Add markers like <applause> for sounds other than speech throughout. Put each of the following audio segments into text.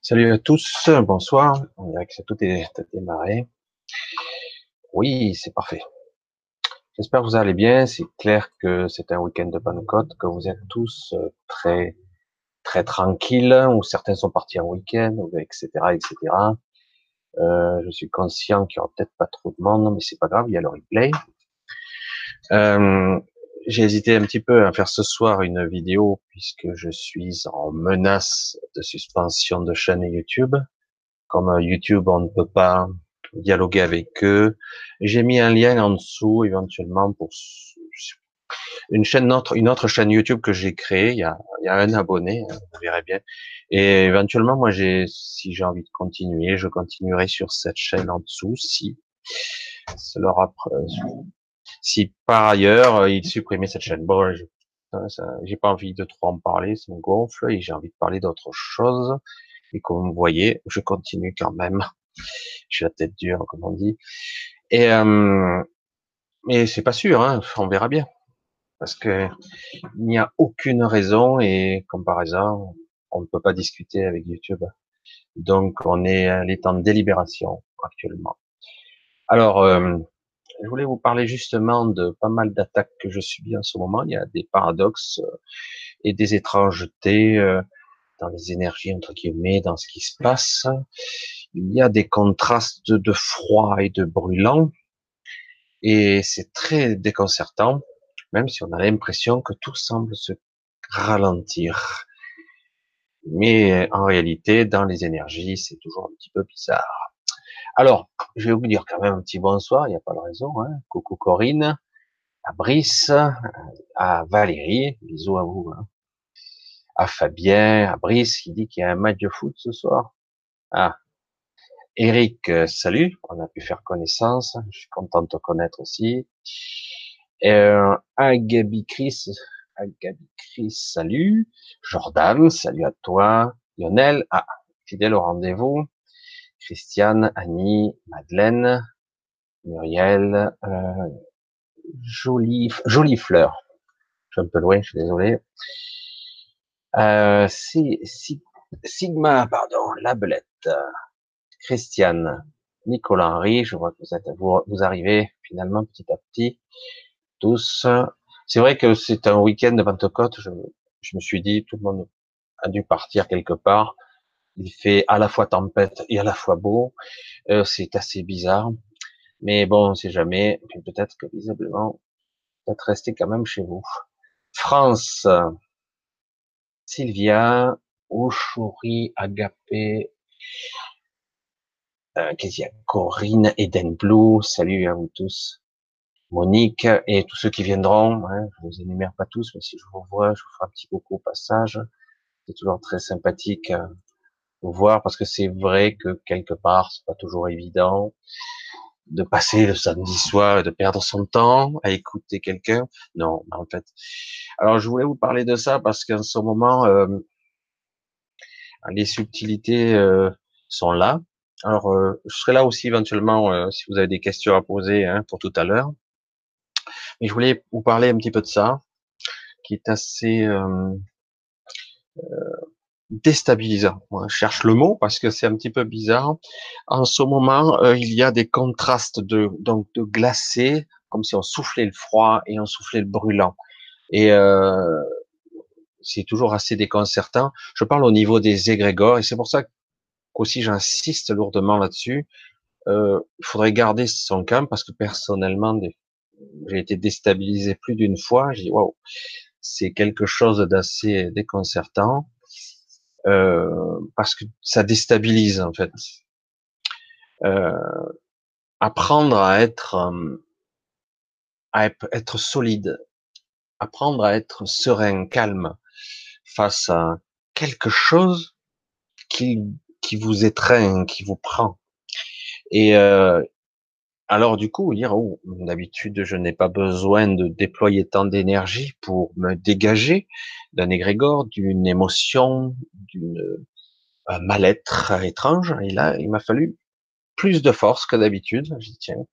Salut à tous, bonsoir. On dirait que tout est démarré. Oui, c'est parfait. J'espère que vous allez bien. C'est clair que c'est un week-end de Pentecôte, que vous êtes tous euh, très très tranquilles, ou certains sont partis en week-end, etc., etc. Euh, je suis conscient qu'il y aura peut-être pas trop de monde, mais c'est pas grave, il y a le replay. Euh, j'ai hésité un petit peu à faire ce soir une vidéo puisque je suis en menace de suspension de chaîne YouTube. Comme YouTube, on ne peut pas dialoguer avec eux. J'ai mis un lien en dessous éventuellement pour une chaîne autre, une autre chaîne YouTube que j'ai créée. Il y a, il y a un abonné, hein, vous verrez bien. Et éventuellement, moi, j'ai, si j'ai envie de continuer, je continuerai sur cette chaîne en dessous si cela si par ailleurs euh, il supprimait cette chaîne. Bon, j'ai pas envie de trop en parler, ça me gonfle et j'ai envie de parler d'autre chose. Et comme vous voyez, je continue quand même. <laughs> J'ai la tête dure, comme on dit. Et euh, mais c'est pas sûr, hein, on verra bien, parce que il n'y a aucune raison et comparaison, on ne peut pas discuter avec YouTube. Donc on est à l'état de délibération actuellement. Alors, euh, je voulais vous parler justement de pas mal d'attaques que je subis en ce moment. Il y a des paradoxes euh, et des étrangetés euh, dans les énergies entre guillemets, dans ce qui se passe. Il y a des contrastes de froid et de brûlant, et c'est très déconcertant, même si on a l'impression que tout semble se ralentir. Mais en réalité, dans les énergies, c'est toujours un petit peu bizarre. Alors, je vais vous dire quand même un petit bonsoir, il n'y a pas de raison. Hein. Coucou Corinne, à Brice, à Valérie, bisous à vous. Hein. À Fabien, à Brice qui dit qu'il y a un match de foot ce soir. Ah, Eric, euh, salut, on a pu faire connaissance, je suis content de te connaître aussi. Euh, Agabi Chris, Agabi Chris, salut. Jordan, salut à toi. Lionel, ah, fidèle au rendez-vous. Christiane, Annie, Madeleine, Muriel, euh, jolie, jolie fleur. Je suis un peu loin, je suis désolé. Euh, si, Sigma, pardon, la belette. Christiane, Nicolas Henry, je vois que vous êtes, vous, arrivez finalement petit à petit, tous. C'est vrai que c'est un week-end de Pentecôte, je me suis dit, tout le monde a dû partir quelque part. Il fait à la fois tempête et à la fois beau. Euh, c'est assez bizarre. Mais bon, on sait jamais. peut-être que visiblement, peut-être rester quand même chez vous. France. Sylvia, Oshuri, Agapé, euh, qu'est-ce qu'il y a Corinne, Eden Blue, salut à vous tous. Monique et tous ceux qui viendront. Hein, je vous énumère pas tous, mais si je vous vois, je vous ferai un petit coucou au passage. C'est toujours très sympathique euh, voir parce que c'est vrai que quelque part c'est pas toujours évident de passer le samedi soir et de perdre son temps à écouter quelqu'un. Non, en fait. Alors je voulais vous parler de ça parce qu'en ce moment euh, les subtilités euh, sont là. Alors euh, je serai là aussi éventuellement si vous avez des questions à poser hein, pour tout à l'heure. Mais je voulais vous parler un petit peu de ça, qui est assez déstabilisant. je cherche le mot parce que c'est un petit peu bizarre. En ce moment, euh, il y a des contrastes de donc de glacé, comme si on soufflait le froid et on soufflait le brûlant. Et euh, c'est toujours assez déconcertant. Je parle au niveau des égrégores et c'est pour ça qu'aussi j'insiste lourdement là-dessus. Euh, il faudrait garder son calme parce que personnellement, j'ai été déstabilisé plus d'une fois. J'ai dit waouh, c'est quelque chose d'assez déconcertant euh, parce que ça déstabilise en fait. Euh, apprendre à être euh, à être solide, apprendre à être serein, calme face à quelque chose qui qui vous étreint, qui vous prend. Et euh, alors du coup, dire oh, d'habitude je n'ai pas besoin de déployer tant d'énergie pour me dégager d'un égrégore, d'une émotion, d'une mal-être étrange. Et là, il m'a fallu plus de force que d'habitude. J'y tiens.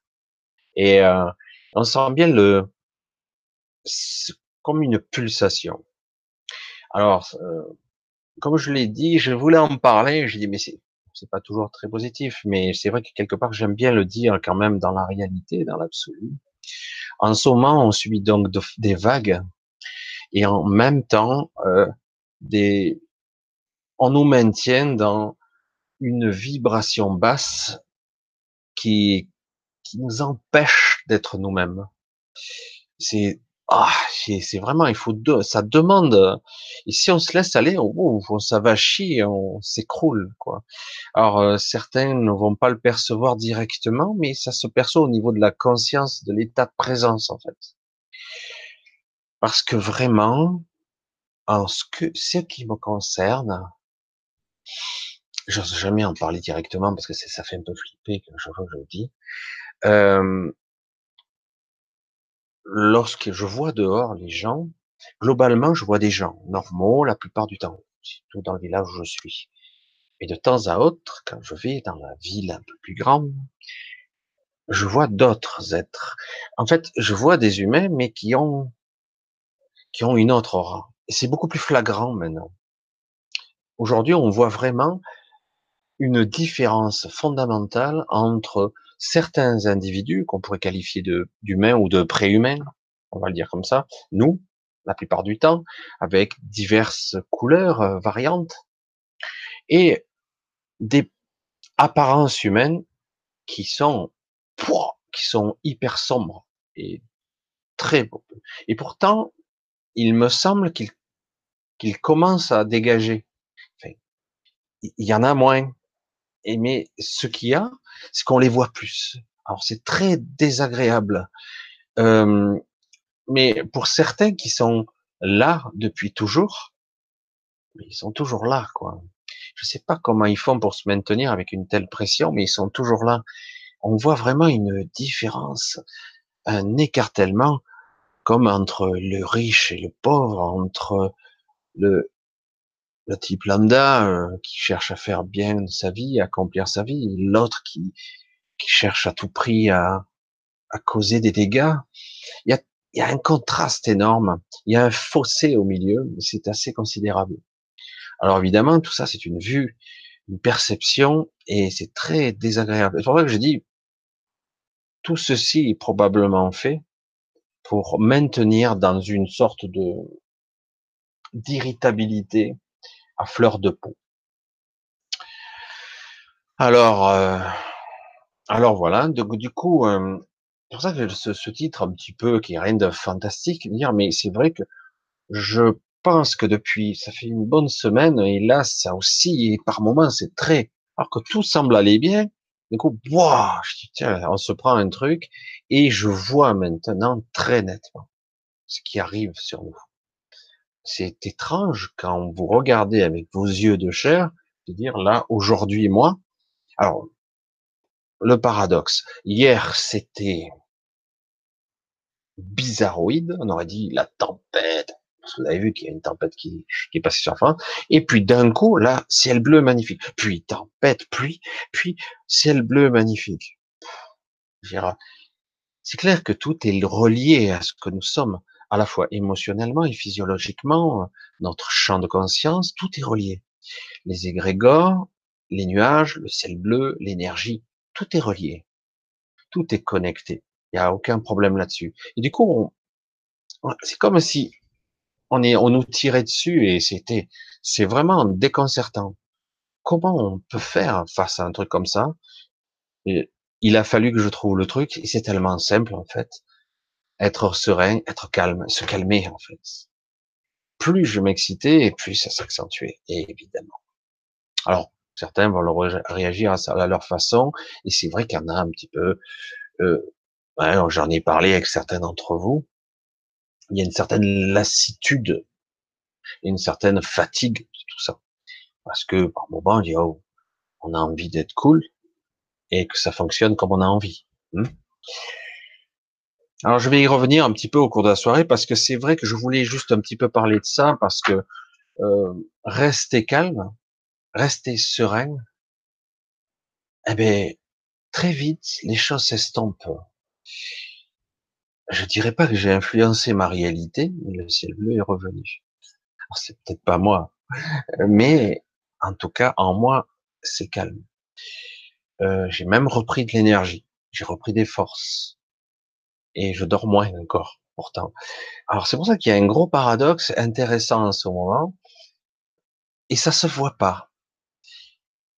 Et euh, on sent bien le comme une pulsation. Alors, euh, comme je l'ai dit, je voulais en parler. J'ai dit, mais c'est, c'est pas toujours très positif, mais c'est vrai que quelque part, j'aime bien le dire quand même dans la réalité, dans l'absolu. En ce moment, on subit donc des vagues et en même temps, euh, on nous maintient dans une vibration basse qui, qui nous empêche d'être nous-mêmes. C'est ah, c'est vraiment, il faut deux, ça demande. Et si on se laisse aller, on, ça va chier, on s'écroule, quoi. Alors euh, certains ne vont pas le percevoir directement, mais ça se perçoit au niveau de la conscience, de l'état de présence, en fait. Parce que vraiment, en ce que ce qui me concerne, j'ose jamais en parler directement parce que ça fait un peu flipper que je, je le dis. Euh, lorsque je vois dehors les gens, globalement, je vois des gens normaux la plupart du temps, surtout dans le village où je suis. Et de temps à autre, quand je vais dans la ville un peu plus grande, je vois d'autres êtres. En fait, je vois des humains, mais qui ont, qui ont une autre aura. Et c'est beaucoup plus flagrant maintenant. Aujourd'hui, on voit vraiment une différence fondamentale entre certains individus qu'on pourrait qualifier d'humains ou de préhumains, on va le dire comme ça, nous, la plupart du temps, avec diverses couleurs euh, variantes, et des apparences humaines qui sont qui sont hyper sombres et très beaux. Et pourtant, il me semble qu'il qu'il commence à dégager. Enfin, il y en a moins, et mais ce qu'il y a, c'est qu'on les voit plus. Alors c'est très désagréable. Euh, mais pour certains qui sont là depuis toujours, ils sont toujours là, quoi. Je sais pas comment ils font pour se maintenir avec une telle pression, mais ils sont toujours là. On voit vraiment une différence, un écartèlement, comme entre le riche et le pauvre, entre le, le type lambda euh, qui cherche à faire bien sa vie, à accomplir sa vie, l'autre qui, qui cherche à tout prix à, à causer des dégâts. Il y a, il y a un contraste énorme, il y a un fossé au milieu, c'est assez considérable. Alors évidemment, tout ça, c'est une vue, une perception, et c'est très désagréable. C'est pour ça que je dis, tout ceci est probablement fait pour maintenir dans une sorte de d'irritabilité, à fleur de peau. Alors, euh, alors voilà. du coup, euh, c'est pour ça que ce, ce, titre un petit peu qui est rien de fantastique, dire, mais c'est vrai que je pense que depuis, ça fait une bonne semaine, et là, ça aussi, et par moments, c'est très, alors que tout semble aller bien, du coup, boah, je dis, tiens, on se prend un truc, et je vois maintenant très nettement ce qui arrive sur nous c'est étrange quand vous regardez avec vos yeux de chair, de dire là, aujourd'hui, moi, alors, le paradoxe, hier, c'était bizarroïde, on aurait dit la tempête, parce que vous avez vu qu'il y a une tempête qui, est passée sur France, et puis d'un coup, là, ciel bleu magnifique, puis tempête, pluie, puis ciel bleu magnifique. C'est clair que tout est relié à ce que nous sommes à la fois émotionnellement et physiologiquement, notre champ de conscience, tout est relié. Les égrégores, les nuages, le ciel bleu, l'énergie, tout est relié. Tout est connecté. Il n'y a aucun problème là-dessus. Et du coup, c'est comme si on, est, on nous tirait dessus et c'était, c'est vraiment déconcertant. Comment on peut faire face à un truc comme ça? Il a fallu que je trouve le truc et c'est tellement simple en fait être serein, être calme, se calmer en fait. Plus je m'excitais, et plus ça s'accentuait, évidemment. Alors, certains vont réagir à, leur façon, et c'est vrai qu'il y en a un petit peu. Euh, J'en ai parlé avec certains d'entre vous. Il y a une certaine lassitude, une certaine fatigue de tout ça, parce que par moment, on dit oh, on a envie d'être cool et que ça fonctionne comme on a envie. Hein. Alors je vais y revenir un petit peu au cours de la soirée parce que c'est vrai que je voulais juste un petit peu parler de ça parce que euh, rester calme, rester serein, eh bien très vite les choses s'estompent. Je dirais pas que j'ai influencé ma réalité, mais le ciel bleu est revenu. C'est peut-être pas moi, Mais en tout cas, en moi, c'est calme. Euh, j'ai même repris de l'énergie, j'ai repris des forces, et je dors moins encore. Pourtant, alors c'est pour ça qu'il y a un gros paradoxe intéressant en ce moment, et ça se voit pas,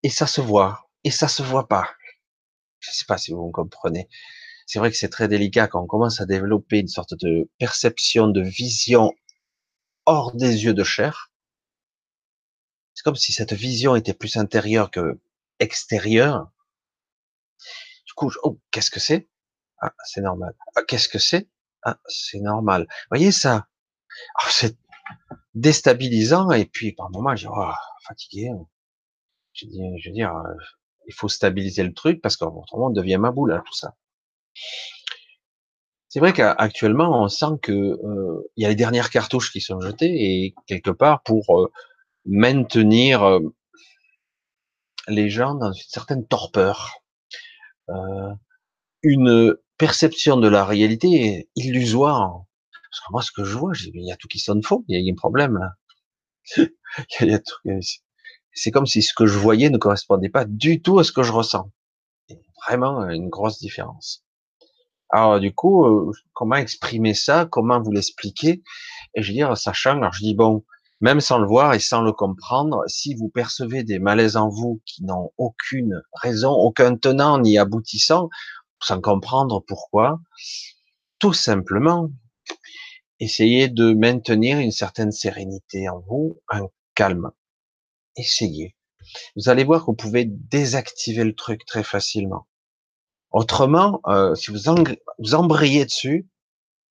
et ça se voit, et ça se voit pas. Je sais pas si vous me comprenez. C'est vrai que c'est très délicat quand on commence à développer une sorte de perception, de vision hors des yeux de chair. C'est comme si cette vision était plus intérieure que extérieure. Du coup, oh, qu'est-ce que c'est? Ah, c'est normal. Ah, qu'est-ce que c'est? Ah, c'est normal. Vous voyez ça? Ah, C'est déstabilisant et puis par moment, je dis, oh, fatigué. Je dis, je veux dire, euh, il faut stabiliser le truc parce qu'autrement on devient ma boule, hein, tout ça. C'est vrai qu'actuellement, on sent que euh, il y a les dernières cartouches qui sont jetées et quelque part pour euh, maintenir les gens dans une certaine torpeur, une perception de la réalité illusoire. Parce que moi, ce que je vois, il y a tout qui sonne faux, il y a un problème <laughs> là. C'est comme si ce que je voyais ne correspondait pas du tout à ce que je ressens. Vraiment une grosse différence. Alors du coup, euh, comment exprimer ça? Comment vous l'expliquer? Et je veux dire, sachant, alors je dis bon, même sans le voir et sans le comprendre, si vous percevez des malaises en vous qui n'ont aucune raison, aucun tenant ni aboutissant, sans comprendre pourquoi, tout simplement, essayez de maintenir une certaine sérénité en vous, un calme. Essayez. Vous allez voir que vous pouvez désactiver le truc très facilement. Autrement, euh, si vous, vous embrayez dessus,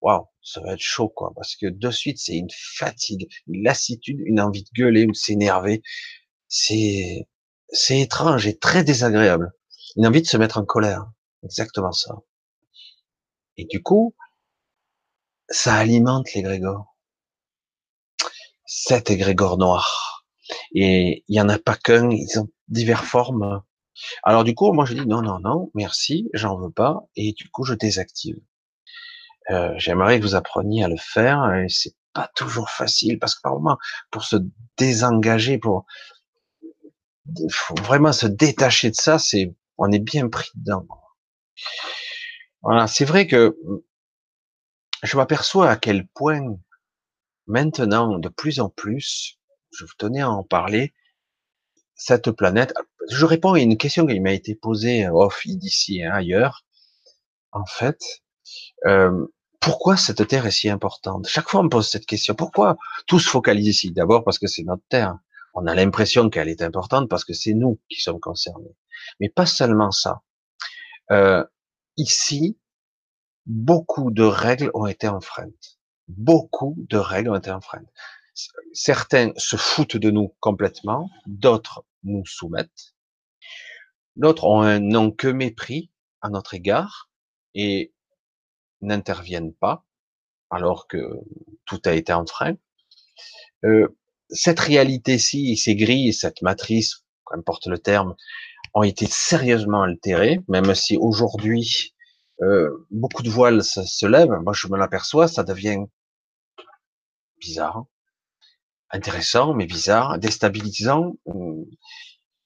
waouh, ça va être chaud, quoi, parce que de suite, c'est une fatigue, une lassitude, une envie de gueuler ou de s'énerver. C'est, c'est étrange et très désagréable. Une envie de se mettre en colère. Exactement ça. Et du coup, ça alimente l'égrégore. Cet égrégore noir. Et il y en a pas qu'un, ils ont diverses formes. Alors du coup, moi je dis non, non, non, merci, j'en veux pas, et du coup je désactive. Euh, J'aimerais que vous appreniez à le faire, et c'est pas toujours facile parce que par moment, pour se désengager, pour faut vraiment se détacher de ça, c'est on est bien pris dedans. Voilà, c'est vrai que je m'aperçois à quel point maintenant, de plus en plus, je vous tenais à en parler, cette planète, je réponds à une question qui m'a été posée off d'ici hein, ailleurs. En fait, euh, pourquoi cette Terre est si importante? Chaque fois, on me pose cette question. Pourquoi tout se focalise ici? D'abord parce que c'est notre Terre. On a l'impression qu'elle est importante parce que c'est nous qui sommes concernés. Mais pas seulement ça. Euh, ici, beaucoup de règles ont été enfreintes. Beaucoup de règles ont été enfreintes. Certains se foutent de nous complètement, d'autres nous soumettent. D'autres ont un non que mépris à notre égard et n'interviennent pas alors que tout a été enfreint. Euh, cette réalité-ci, ces grilles, cette matrice, qu'importe le terme, ont été sérieusement altérées, même si aujourd'hui euh, beaucoup de voiles se, lèvent. Moi, je me l'aperçois, ça devient bizarre, intéressant mais bizarre, déstabilisant,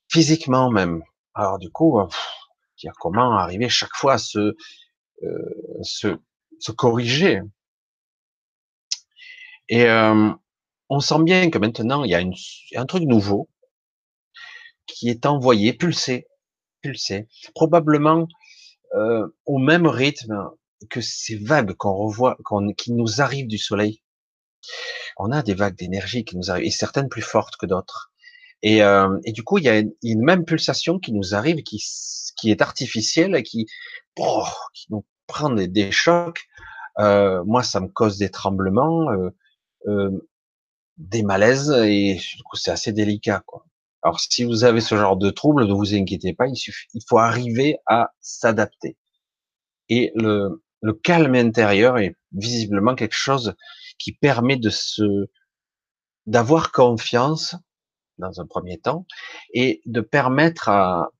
physiquement même. Alors du coup, euh, dire comment arriver chaque fois à se, euh, se, se corriger? Et euh, on sent bien que maintenant il y a une, un truc nouveau qui est envoyé, pulsé, pulsé, probablement euh, au même rythme que ces vagues qu'on revoit, qu'on, qui nous arrivent du soleil. On a des vagues d'énergie qui nous arrivent, et certaines plus fortes que d'autres. Et, euh, et du coup, il y a une, même pulsation qui nous arrive, qui, qui est artificielle et qui, oh, qui nous prend des, des chocs. Euh, moi, ça me cause des tremblements, euh, euh, des malaises, et du coup, c'est assez délicat. Quoi. Alors, si vous avez ce genre de trouble, ne vous inquiétez pas, il, suffit, il faut arriver à s'adapter. Et le, le calme intérieur est visiblement quelque chose qui permet de se d'avoir confiance dans un premier temps, et de permettre à,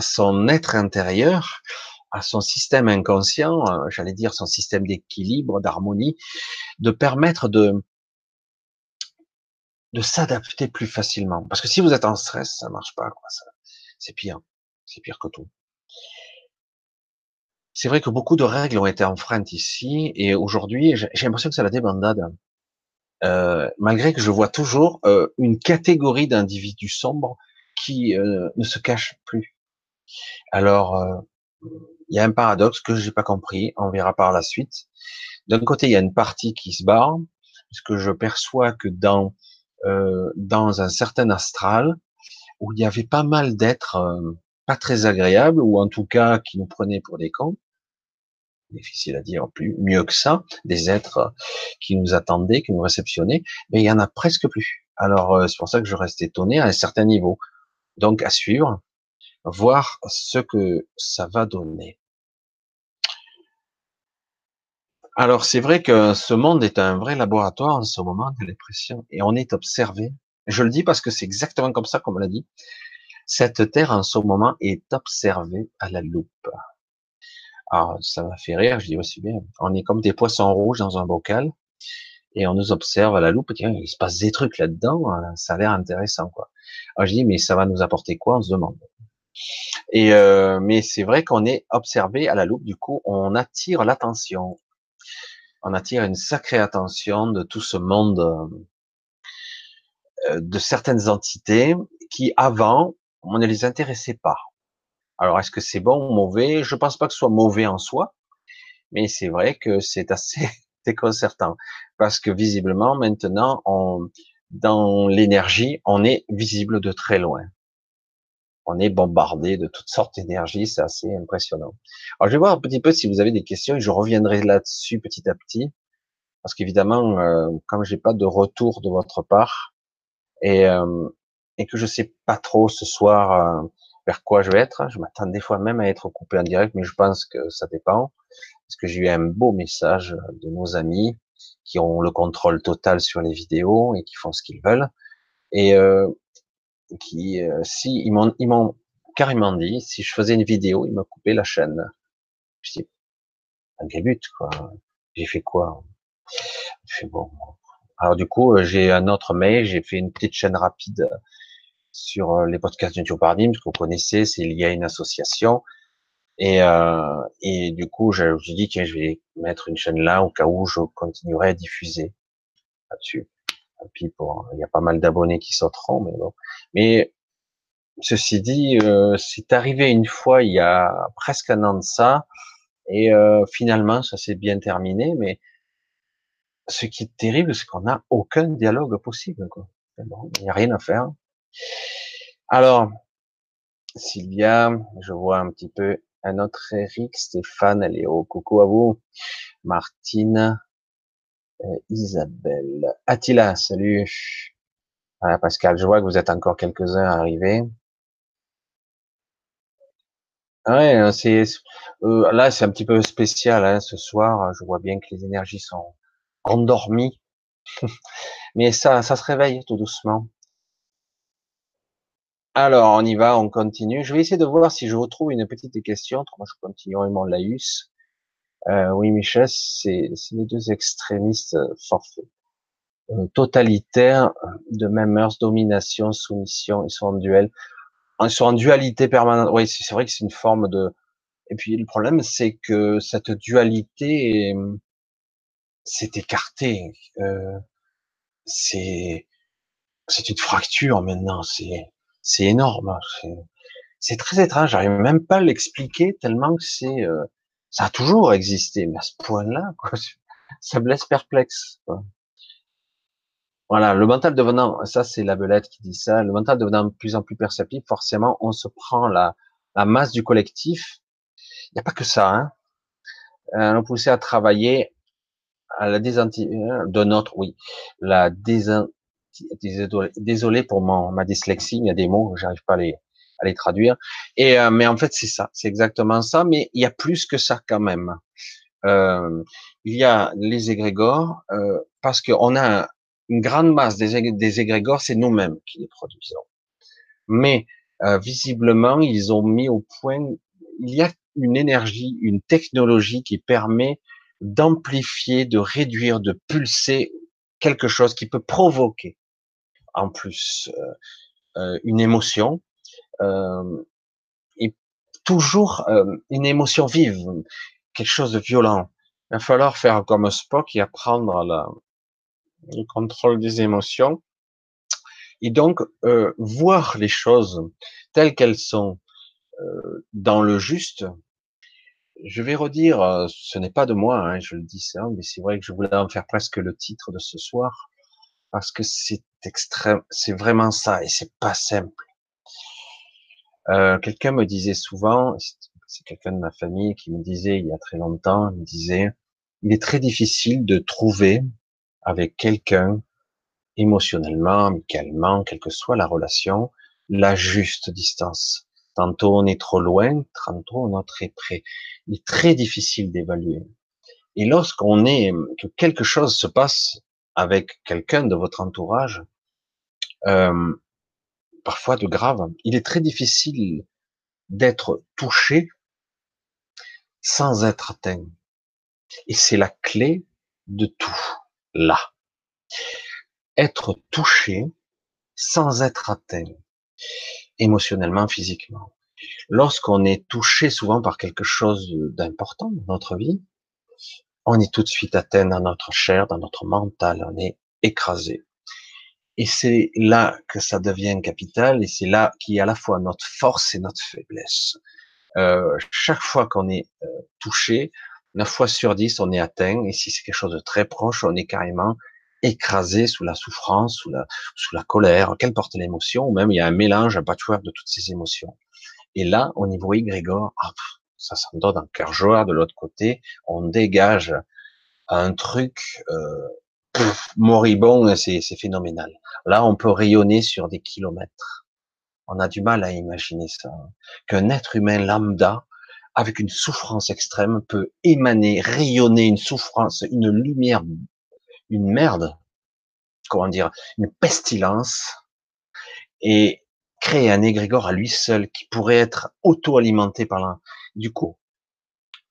son être intérieur, à son système inconscient, euh, j'allais dire son système d'équilibre, d'harmonie, de permettre de de s'adapter plus facilement. Parce que si vous êtes en stress, ça marche pas. Quoi. C'est pire. C'est pire que tout. C'est vrai que beaucoup de règles ont été enfreintes ici, et aujourd'hui, j'ai l'impression que c'est la débandade. Euh, malgré que je vois toujours euh, une catégorie d'individus sombres qui euh, ne se cachent plus. Alors, euh, il y a un paradoxe que j'ai pas compris, on verra par la suite. D'un côté, il y a une partie qui se barre, puisque je perçois que dans euh, dans un certain astral où il y avait pas mal d'êtres euh, pas très agréables ou en tout cas qui nous prenaient pour des cons. Difficile à dire plus mieux que ça, des êtres qui nous attendaient, qui nous réceptionnaient, mais il y en a presque plus. Alors euh, c'est pour ça que je reste étonné à un certain niveau. Donc à suivre, voir ce que ça va donner. Alors c'est vrai que ce monde est un vrai laboratoire en ce moment de l'impression et on est observé. Je le dis parce que c'est exactement comme ça qu'on me l'a dit. Cette terre en ce moment est observée à la loupe. Alors ça m'a fait rire, je dis aussi bien. On est comme des poissons rouges dans un bocal et on nous observe à la loupe. Tiens, il se passe des trucs là-dedans, hein, ça a l'air intéressant quoi. Alors je dis mais ça va nous apporter quoi On se demande. Et euh, mais c'est vrai qu'on est observé à la loupe. Du coup, on attire l'attention on attire une sacrée attention de tout ce monde euh, de certaines entités qui avant on ne les intéressait pas. Alors est-ce que c'est bon ou mauvais? Je pense pas que ce soit mauvais en soi, mais c'est vrai que c'est assez <laughs> déconcertant parce que visiblement maintenant dans l'énergie on est visible de très loin on est bombardé de toutes sortes d'énergie, c'est assez impressionnant. Alors je vais voir un petit peu si vous avez des questions et je reviendrai là-dessus petit à petit, parce qu'évidemment, euh, comme j'ai pas de retour de votre part et euh, et que je sais pas trop ce soir euh, vers quoi je vais être, je m'attends des fois même à être coupé en direct, mais je pense que ça dépend, parce que j'ai eu un beau message de nos amis qui ont le contrôle total sur les vidéos et qui font ce qu'ils veulent. Et euh, qui, euh, si ils m'ont, ils m'ont carrément dit, si je faisais une vidéo, ils me coupaient la chaîne. Je dis, un quel quoi J'ai fait quoi? Je fais bon. Alors du coup, euh, j'ai un autre mail, j'ai fait une petite chaîne rapide sur euh, les podcasts de Joe Paradigm, que vous connaissez, c'est lié à une association. Et, euh, et du coup, j'ai dit que je vais mettre une chaîne là au cas où je continuerai à diffuser là-dessus pour, il y a pas mal d'abonnés qui sauteront, mais bon. Mais ceci dit, euh, c'est arrivé une fois il y a presque un an de ça, et euh, finalement ça s'est bien terminé. Mais ce qui est terrible, c'est qu'on n'a aucun dialogue possible. Quoi. Bon, il n'y a rien à faire. Alors, Sylvia, je vois un petit peu un autre Eric, Stéphane, Léo, coucou à vous, Martine, Isabelle. Attila, salut. Voilà, Pascal, je vois que vous êtes encore quelques-uns arrivés. Ouais, hein, euh, là c'est un petit peu spécial hein, ce soir. Je vois bien que les énergies sont endormies, <laughs> mais ça, ça se réveille tout doucement. Alors on y va, on continue. Je vais essayer de voir si je retrouve une petite question. Je continuerai mon laïus. Euh, oui, Michel, c'est les deux extrémistes euh, forfaits. Euh, totalitaires, de même mœurs, domination, soumission, ils sont en duel. Ils sont en dualité permanente. Oui, c'est vrai que c'est une forme de... Et puis le problème, c'est que cette dualité s'est écartée. Euh, c'est c'est une fracture maintenant. C'est c'est énorme. C'est très étrange. J'arrive même pas à l'expliquer tellement que c'est euh, ça a toujours existé, mais à ce point-là, <laughs> ça me laisse perplexe. Voilà, le mental devenant, ça c'est la belette qui dit ça, le mental devenant de plus en plus perceptible, forcément, on se prend la, la masse du collectif. Il n'y a pas que ça, hein. Euh, on poussé à travailler à la désanti de notre, oui, la désanti désolé pour mon, ma dyslexie, il y a des mots, j'arrive pas à les, à les traduire. Et euh, mais en fait, c'est ça, c'est exactement ça. Mais il y a plus que ça quand même. Euh, il y a les égrégores euh, parce qu'on a une grande masse des, égrégores, c'est nous-mêmes qui les produisons. Mais euh, visiblement, ils ont mis au point. Il y a une énergie, une technologie qui permet d'amplifier, de réduire, de pulser quelque chose qui peut provoquer. en plus une émotion, et toujours une émotion vive, quelque chose de violent. Il va falloir faire comme Spock et apprendre la, le contrôle des émotions et donc euh, voir les choses telles qu'elles sont euh, dans le juste. Je vais redire, euh, ce n'est pas de moi, hein, je le dis ça, mais c'est vrai que je voulais en faire presque le titre de ce soir parce que c'est extrême, c'est vraiment ça et c'est pas simple. Euh, quelqu'un me disait souvent, c'est quelqu'un de ma famille qui me disait il y a très longtemps, il me disait, il est très difficile de trouver avec quelqu'un émotionnellement, amicalement, quelle que soit la relation, la juste distance. Tantôt on est trop loin, tantôt on est très près. Il est très difficile d'évaluer. Et lorsqu'on est, que quelque chose se passe avec quelqu'un de votre entourage, euh, parfois de grave, il est très difficile d'être touché sans être atteint. Et c'est la clé de tout, là être touché sans être atteint, émotionnellement, physiquement. Lorsqu'on est touché souvent par quelque chose d'important dans notre vie, on est tout de suite atteint dans notre chair, dans notre mental, on est écrasé. Et c'est là que ça devient capital, et c'est là qui est à la fois notre force et notre faiblesse. Euh, chaque fois qu'on est euh, touché, 9 fois sur 10, on est atteint, et si c'est quelque chose de très proche, on est carrément écrasé sous la souffrance, sous la, sous la colère, l'émotion, ou même il y a un mélange, un patchwork de toutes ces émotions. Et là, au niveau égrégore, ah, ça s'en donne un cœur joie de l'autre côté, on dégage un truc euh, <clears throat> moribond, c'est phénoménal. Là, on peut rayonner sur des kilomètres. On a du mal à imaginer ça. Qu'un être humain lambda, avec une souffrance extrême, peut émaner, rayonner une souffrance, une lumière une merde, comment dire, une pestilence, et créer un égrégore à lui seul qui pourrait être auto-alimenté par l'un. Du coup,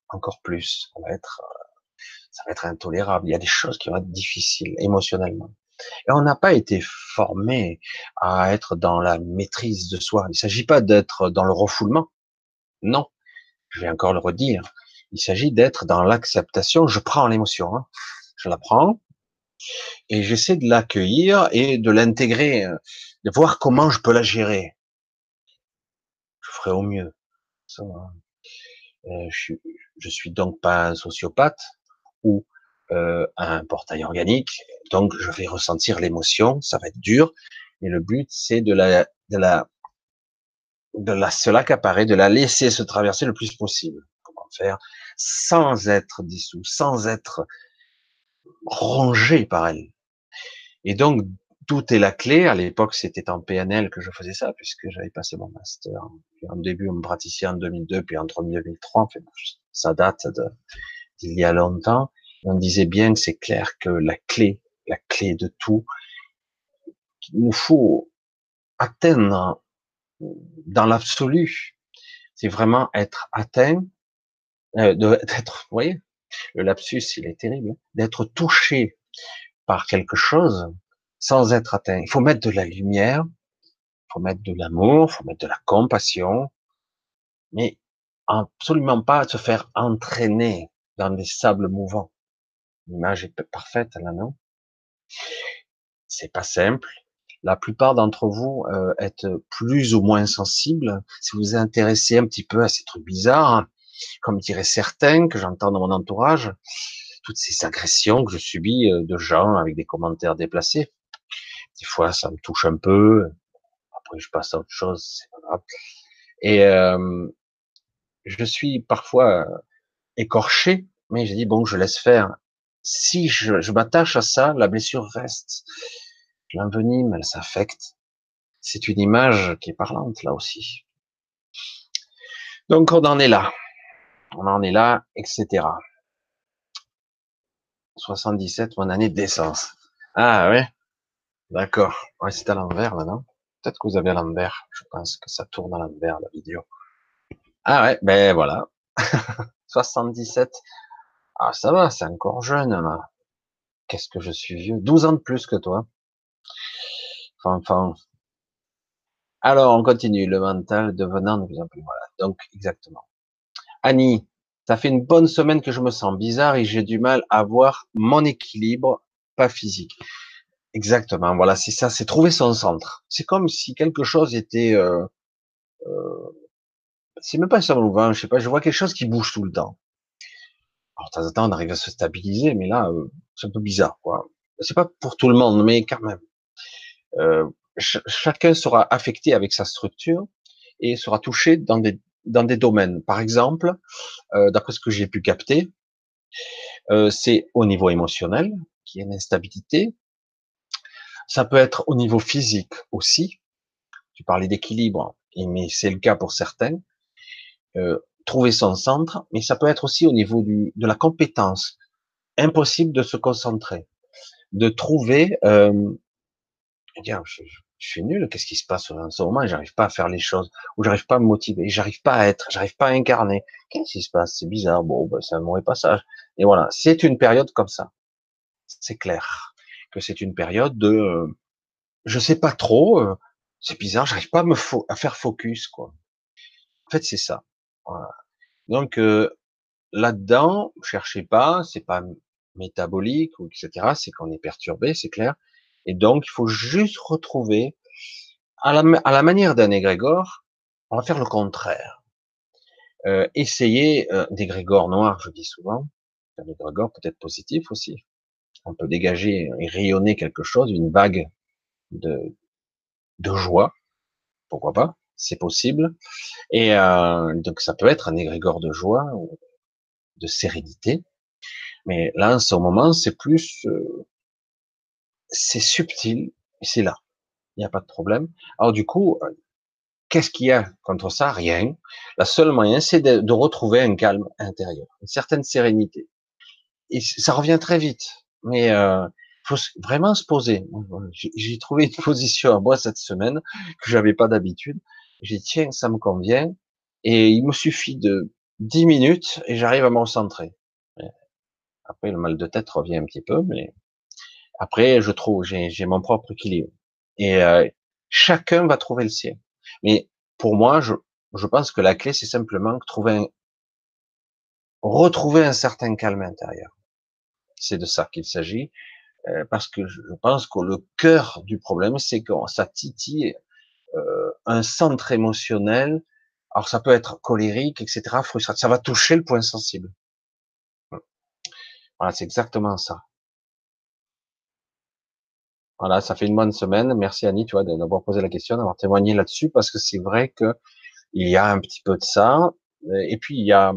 encore plus, ça va être, ça va être intolérable. Il y a des choses qui vont être difficiles émotionnellement. Et on n'a pas été formé à être dans la maîtrise de soi. Il ne s'agit pas d'être dans le refoulement. Non. Je vais encore le redire. Il s'agit d'être dans l'acceptation. Je prends l'émotion. Hein. Je la prends et j'essaie de l'accueillir et de l'intégrer, de voir comment je peux la gérer. Je ferai au mieux. Euh, je, je suis donc pas un sociopathe ou euh, un portail organique, donc je vais ressentir l'émotion, ça va être dur, mais le but c'est de la, de la, de la se l'accaparer, de la laisser se traverser le plus possible. Comment faire sans être dissous, sans être rongé par elle. Et donc, tout est la clé. À l'époque, c'était en PNL que je faisais ça, puisque j'avais passé mon master. en début, on me praticien en 2002, puis entre 2003, fait, ça date d'il y a longtemps. on disait bien que c'est clair que la clé, la clé de tout, il nous faut atteindre dans l'absolu, c'est vraiment être atteint, euh, d'être, vous voyez, le lapsus, il est terrible, d'être touché par quelque chose sans être atteint. Il faut mettre de la lumière, il faut mettre de l'amour, il faut mettre de la compassion, mais absolument pas se faire entraîner dans des sables mouvants. L'image est parfaite là, non? C'est pas simple. La plupart d'entre vous euh, êtes plus ou moins sensibles. Si vous vous intéressez un petit peu à ces trucs bizarres, comme diraient certains que j'entends dans mon entourage, toutes ces agressions que je subis euh, de gens avec des commentaires déplacés. Des fois, ça me touche un peu. Après, je passe à autre chose. Et euh, je suis parfois écorché, mais j'ai dit bon, je laisse faire. Si je, je m'attache à ça, la blessure reste. L'envenime, elle s'affecte. C'est une image qui est parlante là aussi. Donc on en est là on en est là, etc. 77, mon année de. Ah ouais, d'accord. Ouais, c'est à l'envers maintenant. Peut-être que vous avez à l'envers. Je pense que ça tourne à l'envers la vidéo. Ah ouais, ben voilà. <laughs> 77. Ah ça va, c'est encore jeune là. Qu'est-ce que je suis vieux 12 ans de plus que toi. Enfin, enfin. Alors, on continue. Le mental devenant de plus en plus. Voilà. Donc, exactement. Annie, ça fait une bonne semaine que je me sens bizarre et j'ai du mal à voir mon équilibre, pas physique. Exactement. Voilà, c'est ça. C'est trouver son centre. C'est comme si quelque chose était. Euh, c'est même pas ça mouvant. Je sais pas. Je vois quelque chose qui bouge tout le temps. Alors, de temps en temps, on arrive à se stabiliser, mais là, euh, c'est un peu bizarre, quoi. C'est pas pour tout le monde, mais quand même. Euh, chacun sera affecté avec sa structure et sera touché dans des dans des domaines. Par exemple, euh, d'après ce que j'ai pu capter, euh, c'est au niveau émotionnel qu'il y a une instabilité. Ça peut être au niveau physique aussi. Tu parlais d'équilibre, mais c'est le cas pour certains. Euh, trouver son centre, mais ça peut être aussi au niveau du, de la compétence. Impossible de se concentrer, de trouver. Euh, je, je, je suis nul. Qu'est-ce qui se passe en ce moment? J'arrive pas à faire les choses, ou j'arrive pas à me motiver, j'arrive pas à être, j'arrive pas à incarner. Qu'est-ce qui se passe? C'est bizarre. Bon, ben, c'est un mauvais passage. Et voilà, c'est une période comme ça. C'est clair que c'est une période de, euh, je sais pas trop. Euh, c'est bizarre. J'arrive pas à me à faire focus quoi. En fait, c'est ça. Voilà. Donc là-dedans, cherchez pas, c'est pas métabolique ou etc. C'est qu'on est perturbé, c'est clair. Et donc, il faut juste retrouver, à la, à la manière d'un égrégore, on va faire le contraire. Euh, essayer euh, d'égrégore noir, je dis souvent, un égrégore peut-être positif aussi. On peut dégager et rayonner quelque chose, une vague de, de joie, pourquoi pas, c'est possible. Et euh, donc ça peut être un égrégore de joie ou de sérénité. Mais là, en ce moment, c'est plus euh, c'est subtil, c'est là. Il n'y a pas de problème. Alors du coup, euh, qu'est-ce qu'il y a contre ça? Rien. La seule moyen, c'est de, retrouver un calme intérieur, une certaine sérénité. Ça revient très vite. Mais euh, faut vraiment se poser. J'ai trouvé une <laughs> position à moi cette semaine que j'avais pas d'habitude. J'ai dit tiens, ça me convient. Et il me suffit de 10 minutes et j'arrive à me recentrer. Après, le mal de tête revient un petit peu, mais après, je trouve, j'ai mon propre équilibre. Et euh, chacun va trouver le sien. Mais pour moi, je, je pense que la clé, c'est simplement trouver un, retrouver un certain calme intérieur. C'est de ça qu'il s'agit, euh, parce que je pense que le cœur du problème, c'est que ça titille euh, un centre émotionnel. Alors ça peut être colérique, etc., frustré. Ça va toucher le point sensible. Voilà, c'est exactement ça. Voilà, ça fait une bonne semaine. Merci Annie, tu vois, d'avoir posé la question, d'avoir témoigné là-dessus, parce que c'est vrai que il y a un petit peu de ça. Et puis il y a,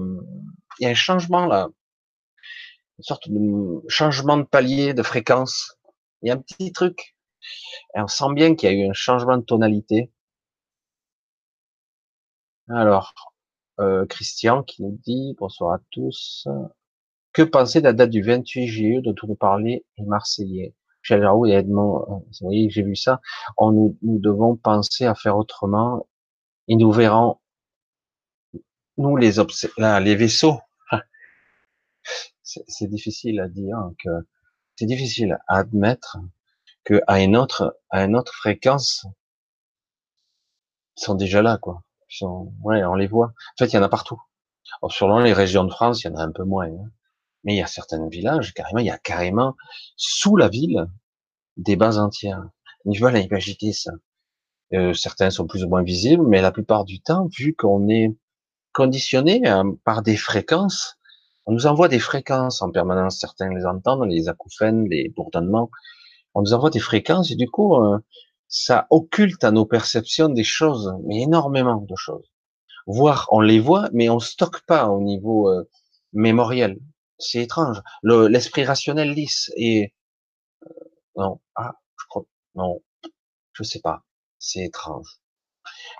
il y a un changement là, une sorte de changement de palier, de fréquence. Il y a un petit truc. Et on sent bien qu'il y a eu un changement de tonalité. Alors, euh, Christian qui nous dit bonsoir à tous. Que penser de la date du 28 juillet on nous parlait les Marseillais? Et Edmond, euh, vous voyez, j'ai vu ça. On, nous, devons penser à faire autrement et nous verrons, nous les, les vaisseaux. <laughs> C'est difficile à dire c'est difficile à admettre que à une autre, à une autre fréquence, ils sont déjà là, quoi. Ils sont, ouais, on les voit. En fait, il y en a partout. Alors, selon les régions de France, il y en a un peu moins. Hein. Mais il y a certains villages, carrément, il y a carrément sous la ville des bases entières. Ils veulent imaginer ça. Euh, certains sont plus ou moins visibles, mais la plupart du temps, vu qu'on est conditionné euh, par des fréquences, on nous envoie des fréquences en permanence. Certains les entendent, les acouphènes, les bourdonnements. On nous envoie des fréquences et du coup, euh, ça occulte à nos perceptions des choses, mais énormément de choses. Voire on les voit, mais on stocke pas au niveau mémoriel. C'est étrange. L'esprit rationnel lisse et euh, non, ah, je crois, non, je sais pas. C'est étrange.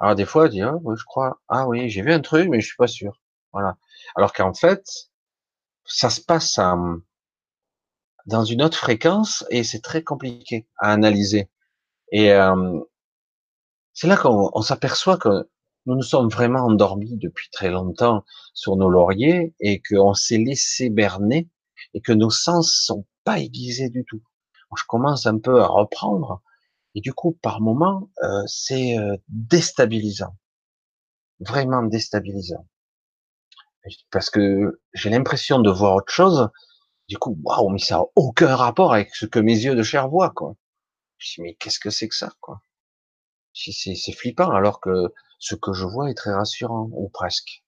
Alors des fois, on dit, ah, oui, je crois, ah oui, j'ai vu un truc, mais je suis pas sûr. Voilà. Alors qu'en fait, ça se passe dans une autre fréquence et c'est très compliqué à analyser. Et euh, c'est là qu'on s'aperçoit que nous nous sommes vraiment endormis depuis très longtemps sur nos lauriers et qu'on s'est laissé berner et que nos sens sont pas aiguisés du tout. je commence un peu à reprendre Et du coup, par moment, euh, c'est euh, déstabilisant, vraiment déstabilisant, parce que j'ai l'impression de voir autre chose. Du coup, waouh, mais ça a aucun rapport avec ce que mes yeux de chair voient, quoi. Je dis mais qu'est-ce que c'est que ça, quoi? C'est flippant, alors que ce que je vois est très rassurant, ou presque,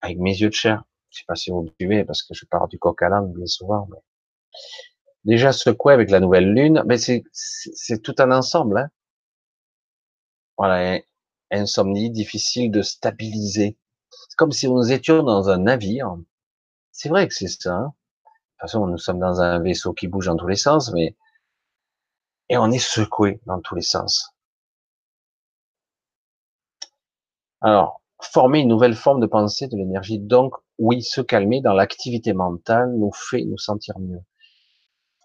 avec mes yeux de chair. Je sais pas si vous me suivez, parce que je pars du coq à l'âne bien souvent. Mais... Déjà secoué avec la nouvelle lune, mais c'est tout un ensemble. Hein. Voilà, insomnie, difficile de stabiliser. C'est comme si nous étions dans un navire. C'est vrai que c'est ça. Hein. De toute façon, nous sommes dans un vaisseau qui bouge dans tous les sens, mais et on est secoué dans tous les sens. Alors, former une nouvelle forme de pensée de l'énergie. Donc, oui, se calmer dans l'activité mentale nous fait nous sentir mieux.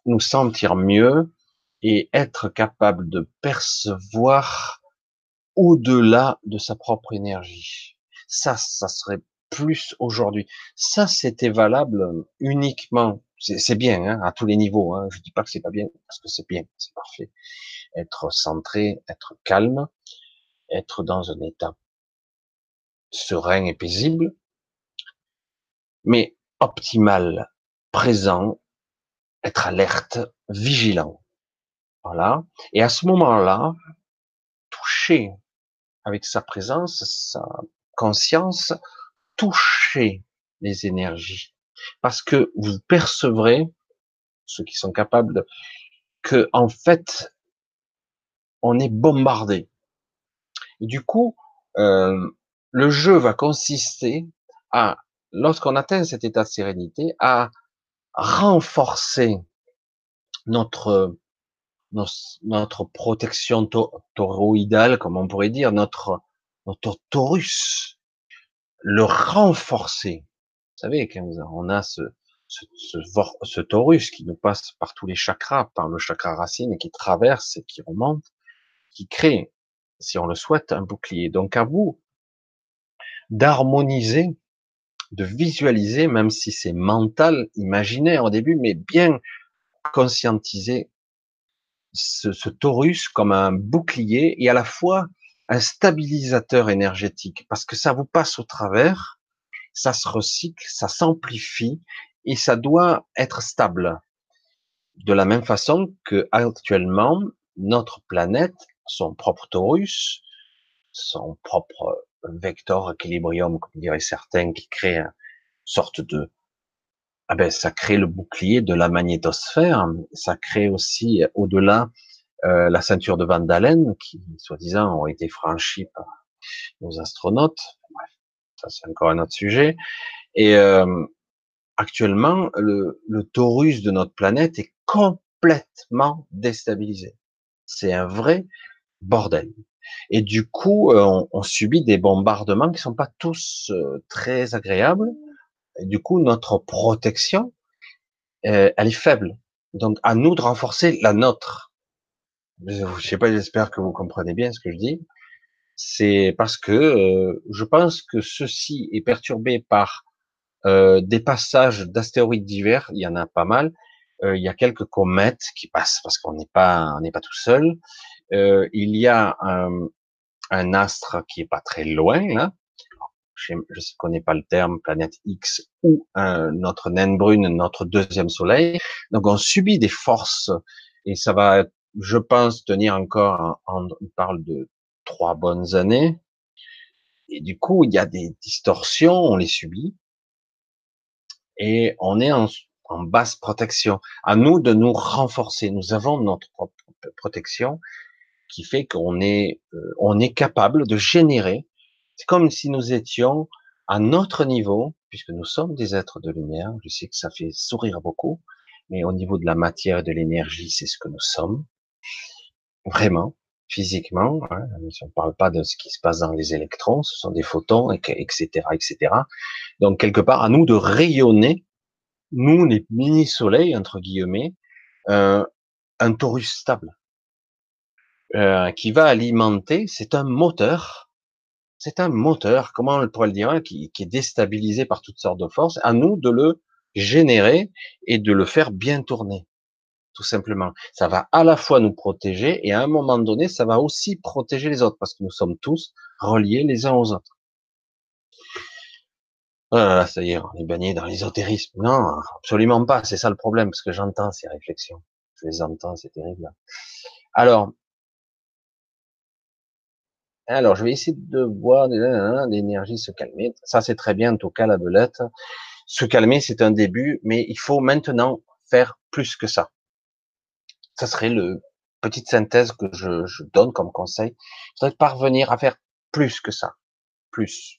Nous sentir mieux et être capable de percevoir au-delà de sa propre énergie. Ça, ça serait plus aujourd'hui. Ça, c'était valable uniquement, c'est bien, hein, à tous les niveaux. Hein. Je dis pas que c'est pas bien, parce que c'est bien, c'est parfait. Être centré, être calme, être dans un état serein et paisible, mais optimal, présent, être alerte, vigilant. Voilà. Et à ce moment-là, toucher avec sa présence, sa conscience, toucher les énergies. Parce que vous percevrez, ceux qui sont capables, que, en fait, on est bombardé. Du coup, euh, le jeu va consister à, lorsqu'on atteint cet état de sérénité, à renforcer notre notre protection toroïdale, comme on pourrait dire, notre notre taurus, le renforcer. Vous savez, quand on a ce, ce, ce, ce taurus qui nous passe par tous les chakras, par le chakra racine et qui traverse et qui remonte, qui crée, si on le souhaite, un bouclier. Donc à vous, d'harmoniser, de visualiser, même si c'est mental, imaginaire au début, mais bien conscientiser ce, ce taurus comme un bouclier et à la fois un stabilisateur énergétique, parce que ça vous passe au travers, ça se recycle, ça s'amplifie et ça doit être stable. De la même façon que actuellement, notre planète, son propre taurus, son propre vector équilibrium, comme diraient certains, qui crée une sorte de, ah ben, ça crée le bouclier de la magnétosphère, ça crée aussi au-delà euh, la ceinture de Van Dalen, qui soi-disant ont été franchie par nos astronautes. Bref, ça c'est encore un autre sujet. Et euh, actuellement, le, le torus de notre planète est complètement déstabilisé. C'est un vrai bordel. Et du coup, euh, on, subit des bombardements qui sont pas tous euh, très agréables. Et du coup, notre protection, elle est faible. Donc, à nous de renforcer la nôtre. Je sais pas, j'espère que vous comprenez bien ce que je dis. C'est parce que je pense que ceci est perturbé par des passages d'astéroïdes divers. Il y en a pas mal. il y a quelques comètes qui passent parce qu'on n'est pas, on n'est pas tout seul euh, il y a un, un, astre qui est pas très loin, là. Je ne connais pas le terme, planète X ou notre naine brune, notre deuxième soleil. Donc on subit des forces et ça va, je pense, tenir encore, en, on parle de trois bonnes années. Et du coup, il y a des distorsions, on les subit. Et on est en, en basse protection. À nous de nous renforcer. Nous avons notre propre protection qui fait qu'on est, euh, on est capable de générer. C'est comme si nous étions à notre niveau, puisque nous sommes des êtres de lumière. Je sais que ça fait sourire beaucoup, mais au niveau de la matière et de l'énergie, c'est ce que nous sommes. Vraiment, physiquement. Hein, on ne parle pas de ce qui se passe dans les électrons, ce sont des photons, etc., etc. Donc quelque part, à nous de rayonner, nous les mini-soleils entre guillemets, euh, un torus stable euh, qui va alimenter, c'est un moteur, c'est un moteur, comment on pourrait le dire, hein, qui, est déstabilisé par toutes sortes de forces, à nous de le générer et de le faire bien tourner. Tout simplement. Ça va à la fois nous protéger et à un moment donné, ça va aussi protéger les autres parce que nous sommes tous reliés les uns aux autres. Ah, ça y est, on est baigné dans l'ésotérisme. Non, absolument pas. C'est ça le problème parce que j'entends ces réflexions. Je les entends, c'est terrible. Alors, alors, je vais essayer de voir l'énergie se calmer. Ça, c'est très bien, en tout cas, la belette. Se calmer, c'est un début, mais il faut maintenant faire plus que ça. Ça serait le petite synthèse que je, donne comme conseil. Il faudrait parvenir à faire plus que ça. Plus.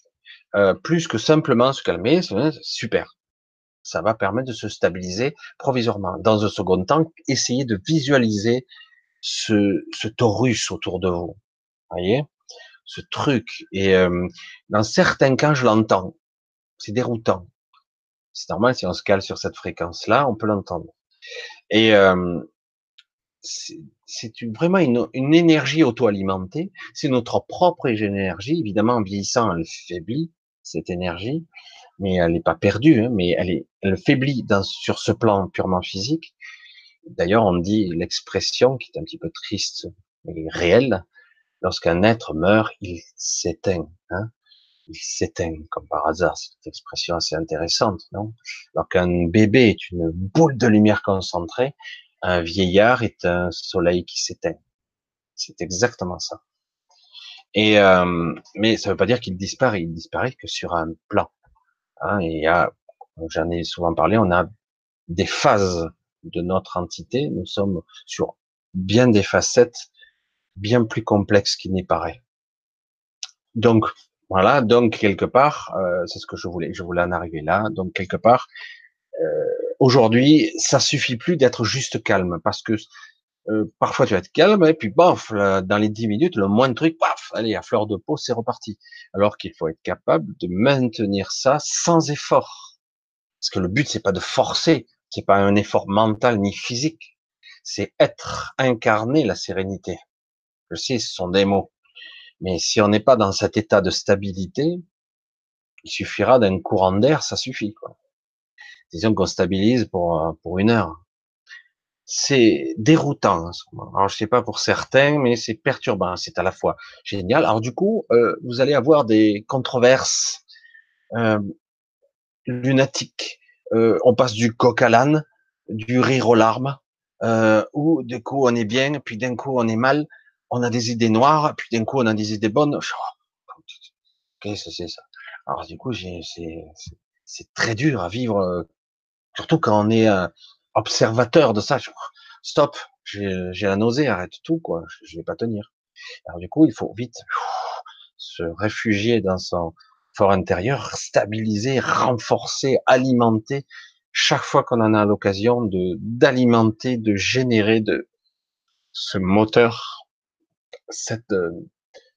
Euh, plus que simplement se calmer, super. Ça va permettre de se stabiliser provisoirement. Dans un second temps, essayez de visualiser ce, ce taurus autour de vous. Voyez? Ce truc. Et euh, dans certains cas, je l'entends. C'est déroutant. C'est normal, si on se cale sur cette fréquence-là, on peut l'entendre. Et euh, c'est vraiment une, énergie auto-alimentée. C'est notre propre énergie. Évidemment, en vieillissant, elle faiblit cette énergie, mais elle n'est pas perdue. Hein, mais elle est, elle faiblit dans, sur ce plan purement physique. D'ailleurs, on dit l'expression qui est un petit peu triste mais réelle, lorsqu'un être meurt, il s'éteint. Hein il s'éteint, comme par hasard. C'est une expression assez intéressante, non? Alors qu'un bébé est une boule de lumière concentrée, un vieillard est un soleil qui s'éteint. C'est exactement ça. Et euh, mais ça ne veut pas dire qu'il disparaît. Il disparaît que sur un plan. Hein, et il y a, j'en ai souvent parlé, on a des phases de notre entité. Nous sommes sur bien des facettes bien plus complexes qu'il n'y paraît. Donc voilà, donc quelque part, euh, c'est ce que je voulais, je voulais en arriver là. Donc quelque part, euh, aujourd'hui, ça suffit plus d'être juste calme parce que euh, parfois tu vas être calme et puis baf, dans les dix minutes, le moindre truc, paf, allez, à fleur de peau, c'est reparti. Alors qu'il faut être capable de maintenir ça sans effort. Parce que le but, c'est pas de forcer, c'est pas un effort mental ni physique, c'est être incarné la sérénité. Je sais, ce sont des mots. Mais si on n'est pas dans cet état de stabilité, il suffira d'un courant d'air, ça suffit. Disons qu'on stabilise pour, euh, pour une heure. C'est déroutant. Alors je sais pas pour certains, mais c'est perturbant. C'est à la fois génial. Alors du coup, euh, vous allez avoir des controverses euh, lunatiques. Euh, on passe du coq à l'âne, du rire aux larmes, euh, ou du coup on est bien, puis d'un coup on est mal on a des idées noires, puis d'un coup on a des idées bonnes. Qu'est-ce que c'est ça? Alors du coup, c'est très dur à vivre, euh, surtout quand on est observateur de ça. Stop, j'ai la nausée, arrête tout, quoi. Je vais pas tenir. Alors du coup, il faut vite se réfugier dans son fort intérieur, stabiliser, renforcer, alimenter chaque fois qu'on en a l'occasion de d'alimenter, de générer de ce moteur cette, euh,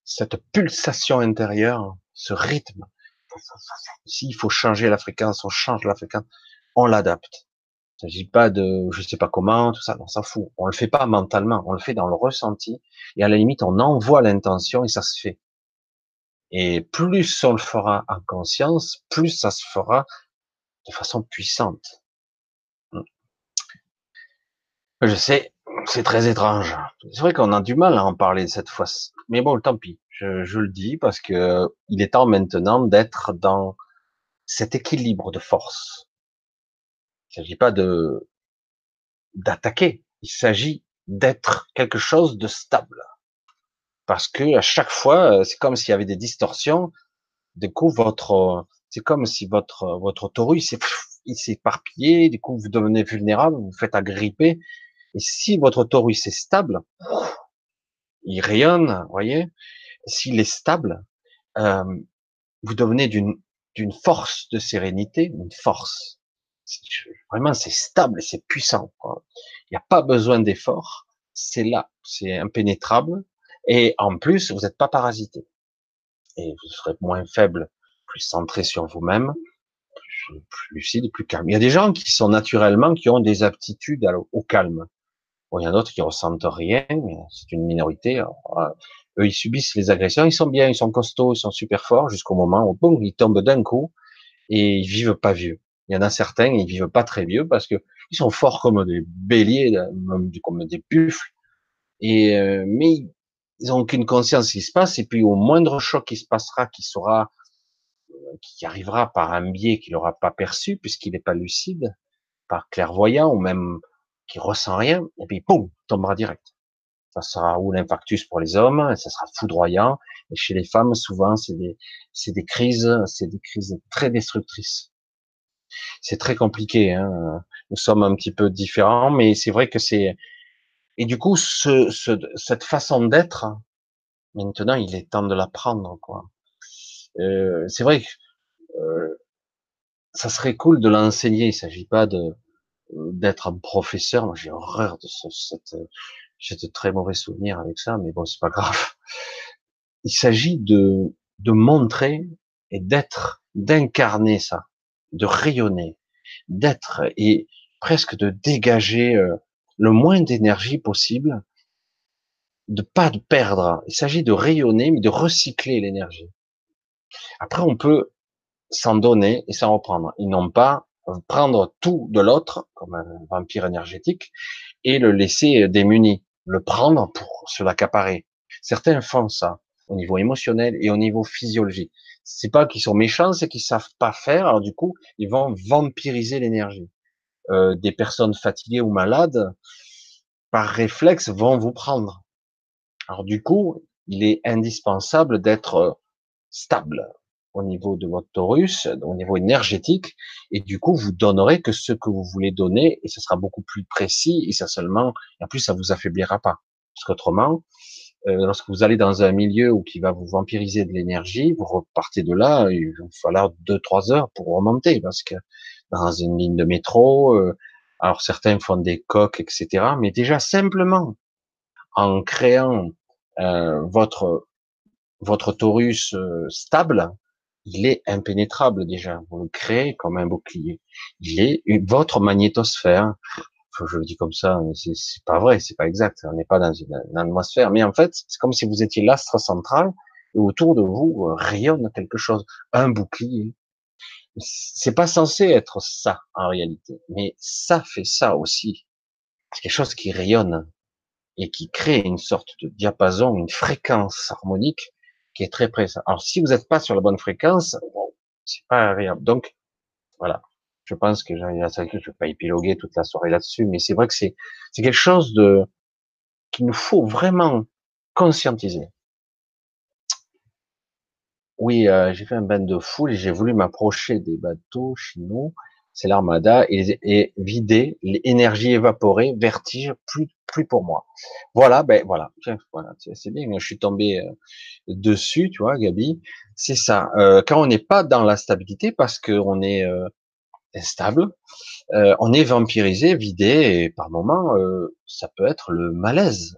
cette pulsation intérieure, ce rythme. S'il faut changer la fréquence, on change la fréquence, on l'adapte. Il ne s'agit pas de, je sais pas comment, tout ça, on s'en fout. On le fait pas mentalement, on le fait dans le ressenti, et à la limite, on envoie l'intention et ça se fait. Et plus on le fera en conscience, plus ça se fera de façon puissante. Hmm. Je sais, c'est très étrange. C'est vrai qu'on a du mal à en parler cette fois. Mais bon, tant pis. Je, le dis parce que il est temps maintenant d'être dans cet équilibre de force. Il ne s'agit pas de d'attaquer. Il s'agit d'être quelque chose de stable. Parce que à chaque fois, c'est comme s'il y avait des distorsions. Du coup, votre, c'est comme si votre votre taureau il s'est éparpillé. Du coup, vous devenez vulnérable, vous vous faites agripper et si votre torus est stable, il rayonne, voyez. S'il est stable, euh, vous devenez d'une d'une force de sérénité, une force. Vraiment, c'est stable, c'est puissant. Il n'y a pas besoin d'effort. C'est là, c'est impénétrable. Et en plus, vous n'êtes pas parasité. Et vous serez moins faible, plus centré sur vous-même, plus, plus, lucide, plus calme. Il y a des gens qui sont naturellement, qui ont des aptitudes au calme. Il y en a d'autres qui ressentent rien, c'est une minorité. eux, ils subissent les agressions, ils sont bien, ils sont costauds, ils sont super forts jusqu'au moment où boum, ils tombent d'un coup et ils vivent pas vieux. Il y en a certains, ils vivent pas très vieux parce que Ils sont forts comme des béliers, comme des buffles. Et euh, mais ils ont aucune conscience qui se passe. Et puis au moindre choc qui se passera, qui sera, qui arrivera par un biais qu'il n'aura pas perçu puisqu'il n'est pas lucide, par clairvoyant ou même qui ressent rien, et puis boum, tombera direct. Ça sera ou l'infarctus pour les hommes, et ça sera foudroyant. Et chez les femmes, souvent, c'est des, c'est des crises, c'est des crises très destructrices. C'est très compliqué. Hein. Nous sommes un petit peu différents, mais c'est vrai que c'est. Et du coup, ce, ce, cette façon d'être, maintenant, il est temps de l'apprendre, quoi. Euh, c'est vrai que euh, ça serait cool de l'enseigner. Il s'agit pas de d'être un professeur. Moi, j'ai horreur de ce, cette. J'ai de très mauvais souvenirs avec ça, mais bon, c'est pas grave. Il s'agit de de montrer et d'être, d'incarner ça, de rayonner, d'être et presque de dégager euh, le moins d'énergie possible, de pas de perdre. Il s'agit de rayonner, mais de recycler l'énergie. Après, on peut s'en donner et s'en reprendre. Ils n'ont pas prendre tout de l'autre, comme un vampire énergétique, et le laisser démuni, le prendre pour se l'accaparer. Certains font ça au niveau émotionnel et au niveau physiologique. C'est pas qu'ils sont méchants, c'est qu'ils savent pas faire. Alors du coup, ils vont vampiriser l'énergie. Euh, des personnes fatiguées ou malades, par réflexe, vont vous prendre. Alors du coup, il est indispensable d'être stable, au niveau de votre torus, au niveau énergétique, et du coup, vous donnerez que ce que vous voulez donner, et ce sera beaucoup plus précis, et ça seulement, en plus, ça vous affaiblira pas. Parce qu'autrement, euh, lorsque vous allez dans un milieu où qui va vous vampiriser de l'énergie, vous repartez de là, il va falloir deux, trois heures pour remonter, parce que dans une ligne de métro, euh, alors certains font des coques, etc., mais déjà simplement en créant euh, votre votre torus stable, il est impénétrable déjà. Vous le créez comme un bouclier. Il est votre magnétosphère. Je le dis comme ça, mais c'est pas vrai, c'est pas exact. On n'est pas dans une, atmosphère, mais en fait, c'est comme si vous étiez l'astre central et autour de vous euh, rayonne quelque chose, un bouclier. C'est pas censé être ça en réalité, mais ça fait ça aussi. C'est quelque chose qui rayonne et qui crée une sorte de diapason, une fréquence harmonique qui est très présent. Alors, si vous n'êtes pas sur la bonne fréquence, c'est pas agréable. Donc, voilà. Je pense que je ne vais pas épiloguer toute la soirée là-dessus, mais c'est vrai que c'est, c'est quelque chose de, qu'il nous faut vraiment conscientiser. Oui, euh, j'ai fait un bain de foule et j'ai voulu m'approcher des bateaux chinois c'est l'armada, et, vider, l'énergie évaporée, vertige, plus, plus pour moi. Voilà, ben voilà, voilà, c'est bien, je suis tombé euh, dessus, tu vois, Gabi. C'est ça. Euh, quand on n'est pas dans la stabilité, parce qu'on est euh, instable, on est vampirisé, vidé, et par moment, ça peut être le malaise,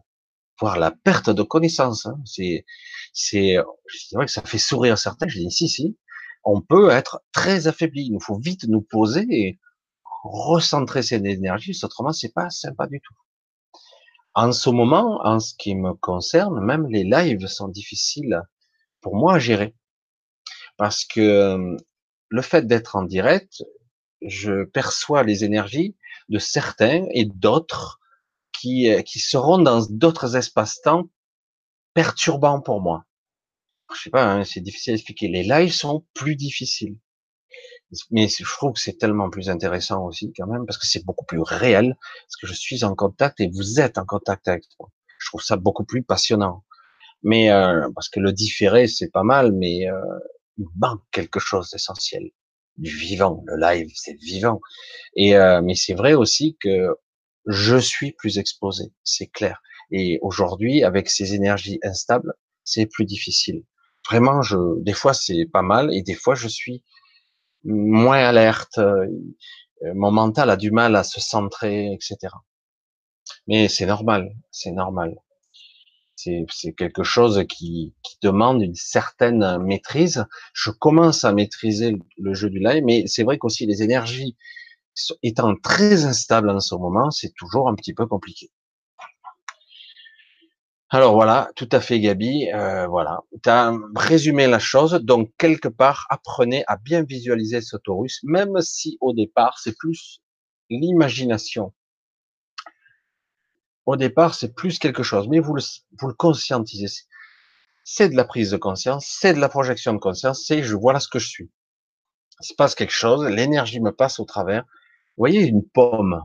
voire la perte de connaissance. Hein. C'est, c'est, vrai que ça fait sourire certains. Je dis si, si on peut être très affaibli. Il nous faut vite nous poser et recentrer cette énergie, autrement c'est pas sympa du tout. En ce moment, en ce qui me concerne, même les lives sont difficiles pour moi à gérer. Parce que euh, le fait d'être en direct, je perçois les énergies de certains et d'autres qui, euh, qui seront dans d'autres espaces-temps perturbants pour moi je sais pas, hein, c'est difficile à expliquer. Les lives sont plus difficiles. Mais je trouve que c'est tellement plus intéressant aussi quand même, parce que c'est beaucoup plus réel, parce que je suis en contact et vous êtes en contact avec moi. Je trouve ça beaucoup plus passionnant. Mais euh, parce que le différé, c'est pas mal, mais euh, il manque quelque chose d'essentiel, du vivant. Le live, c'est vivant. Et euh, mais c'est vrai aussi que je suis plus exposé, c'est clair. Et aujourd'hui, avec ces énergies instables, c'est plus difficile vraiment, je, des fois c'est pas mal et des fois je suis moins alerte. Euh, mon mental a du mal à se centrer, etc. Mais c'est normal, c'est normal. C'est quelque chose qui, demande une certaine maîtrise. Je commence à maîtriser le jeu du live, mais c'est vrai qu'aussi les énergies étant très instables en ce moment, c'est toujours un petit peu compliqué. Alors voilà, tout à fait Gabi, euh, voilà, tu as résumé la chose, donc quelque part, apprenez à bien visualiser ce torus, même si au départ c'est plus l'imagination. Au départ, c'est plus quelque chose, mais vous le, vous le conscientisez. C'est de la prise de conscience, c'est de la projection de conscience, c'est je vois là ce que je suis. Il se passe quelque chose, l'énergie me passe au travers. Vous voyez une pomme,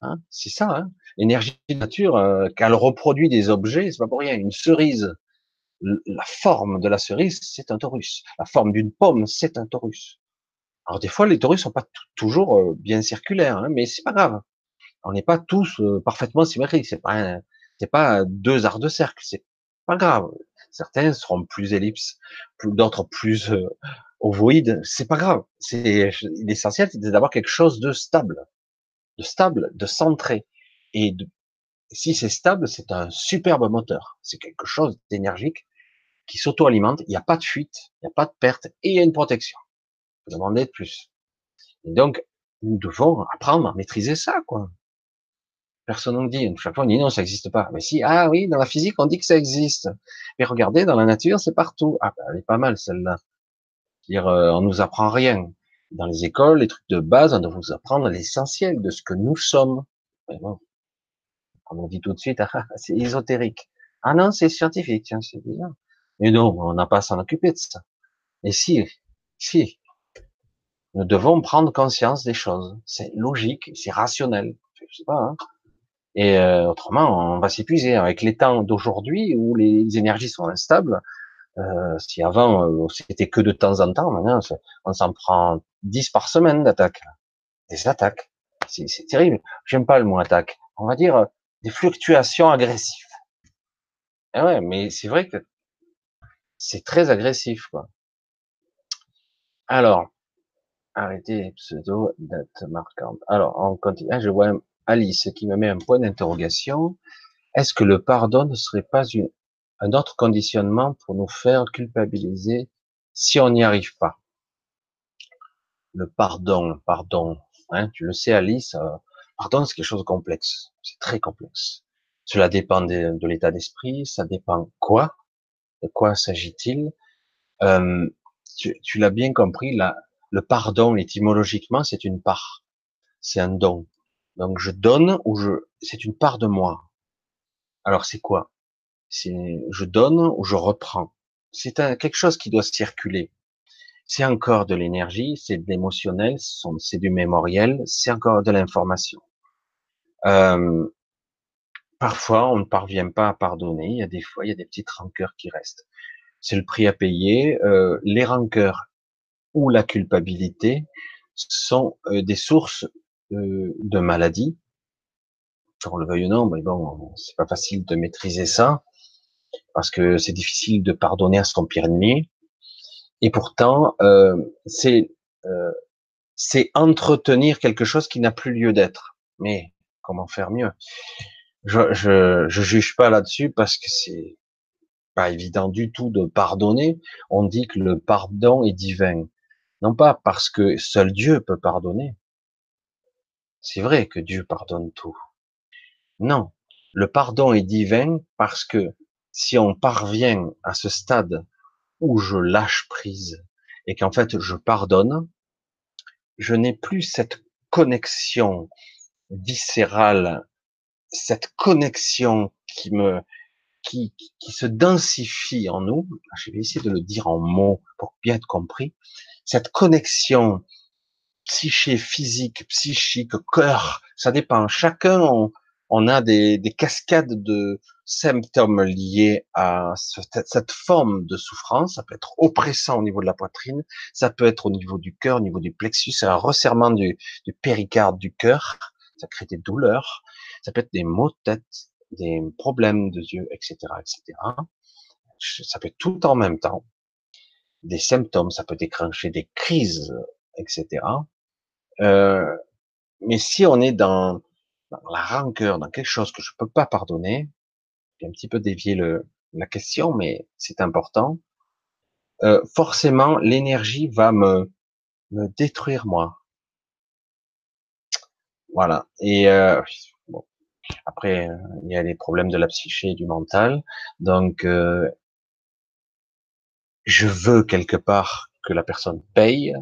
hein, c'est ça, hein, l'énergie de nature, euh, qu'elle reproduit des objets, c'est pas pour rien. Une cerise, la forme de la cerise, c'est un taurus. La forme d'une pomme, c'est un taurus. Alors des fois, les taurus sont pas toujours euh, bien circulaires, hein, mais c'est pas grave. On n'est pas tous parfaitement symétriques. C'est pas, c'est pas deux arcs de cercle. C'est pas grave. Certains seront plus ellipses, d'autres plus ovoïdes. C'est pas grave. C'est l'essentiel, c'est d'avoir quelque chose de stable, de stable, de centré. Et si c'est stable, c'est un superbe moteur. C'est quelque chose d'énergique qui s'auto-alimente. Il n'y a pas de fuite, il n'y a pas de perte et il y a une protection. Vous demandez de plus. Et donc, nous devons apprendre à maîtriser ça, quoi. Personne ne dit. Chaque fois, on dit non, ça n'existe pas. Mais si, ah oui, dans la physique, on dit que ça existe. Mais regardez, dans la nature, c'est partout. Ah, ben, elle est pas mal, celle-là. Dire, euh, on nous apprend rien. Dans les écoles, les trucs de base, on doit vous apprendre l'essentiel de ce que nous sommes. Mais bon, on dit tout de suite, ah, c'est ésotérique. Ah non, c'est scientifique, tiens, c'est bizarre. Mais non, on n'a pas à s'en occuper de ça. Et si, si, nous devons prendre conscience des choses. C'est logique, c'est rationnel. Je sais pas. Hein. Et euh, autrement, on va s'épuiser. Avec les temps d'aujourd'hui où les énergies sont instables, euh, si avant euh, c'était que de temps en temps, maintenant on s'en prend 10 par semaine d'attaques. Des attaques. C'est terrible. J'aime pas le mot attaque. On va dire des fluctuations agressives. Et eh ouais, mais c'est vrai que c'est très agressif, quoi. Alors, arrêtez pseudo date marquante. Alors, on continue. Ah, je vois Alice qui me met un point d'interrogation. Est-ce que le pardon ne serait pas une, un autre conditionnement pour nous faire culpabiliser si on n'y arrive pas? Le pardon, pardon. Hein, tu le sais, Alice. Euh, pardon, c'est quelque chose de complexe. C'est très complexe. Cela dépend de, de l'état d'esprit. Ça dépend quoi? De quoi s'agit-il? Euh, Tu, tu l'as bien compris. Le pardon, étymologiquement, c'est une part. C'est un don. Donc je donne ou je, c'est une part de moi. Alors c'est quoi? C'est je donne ou je reprends? C'est quelque chose qui doit circuler. C'est encore de l'énergie, c'est de l'émotionnel, c'est du mémoriel, c'est encore de l'information. Parfois, on ne parvient pas à pardonner. Il y a des fois, il y a des petites rancœurs qui restent. C'est le prix à payer. Euh, les rancœurs ou la culpabilité sont euh, des sources euh, de maladies. On le veuille ou non, mais bon, c'est pas facile de maîtriser ça parce que c'est difficile de pardonner à son pire ennemi. Et pourtant, euh, c'est euh, c'est entretenir quelque chose qui n'a plus lieu d'être. Mais comment faire mieux? Je, je, je juge pas là-dessus parce que c'est pas évident du tout de pardonner. On dit que le pardon est divin. Non pas parce que seul Dieu peut pardonner. C'est vrai que Dieu pardonne tout. Non, le pardon est divin parce que si on parvient à ce stade où je lâche prise et qu'en fait je pardonne, je n'ai plus cette connexion viscérale, cette connexion qui me qui, qui se densifie en nous. Je vais essayer de le dire en mots pour bien être compris cette connexion psyché, physique, psychique, cœur, ça dépend. Chacun, on, a des, cascades de symptômes liés à cette, forme de souffrance. Ça peut être oppressant au niveau de la poitrine, ça peut être au niveau du cœur, au niveau du plexus, un resserrement du, du péricarde du cœur, ça crée des douleurs, ça peut être des maux de tête, des problèmes de yeux, etc., etc. Ça peut être tout en même temps des symptômes, ça peut déclencher des crises, etc. Euh, mais si on est dans, la rancœur, dans quelque chose que je peux pas pardonner, j'ai un petit peu dévié le, la question, mais c'est important. Euh, forcément, l'énergie va me, me détruire moi. Voilà. Et euh, bon. après, il y a les problèmes de la psyché et du mental. Donc, je veux quelque part que la personne paye,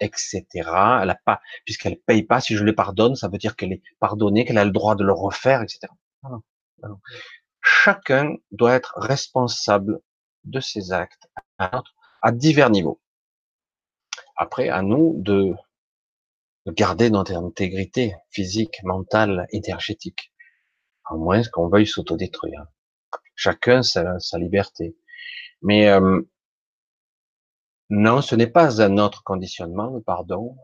etc. Elle a pas, puisqu'elle paye pas, si je le pardonne, ça veut dire qu'elle est pardonnée, qu'elle a le droit de le refaire, etc. Chacun doit être responsable de ses actes à divers niveaux. Après, à nous de, garder notre intégrité physique, mentale, énergétique, à moins qu'on veuille s'autodétruire. Chacun sa, sa liberté. Mais euh, non, ce n'est pas un autre conditionnement, le pardon.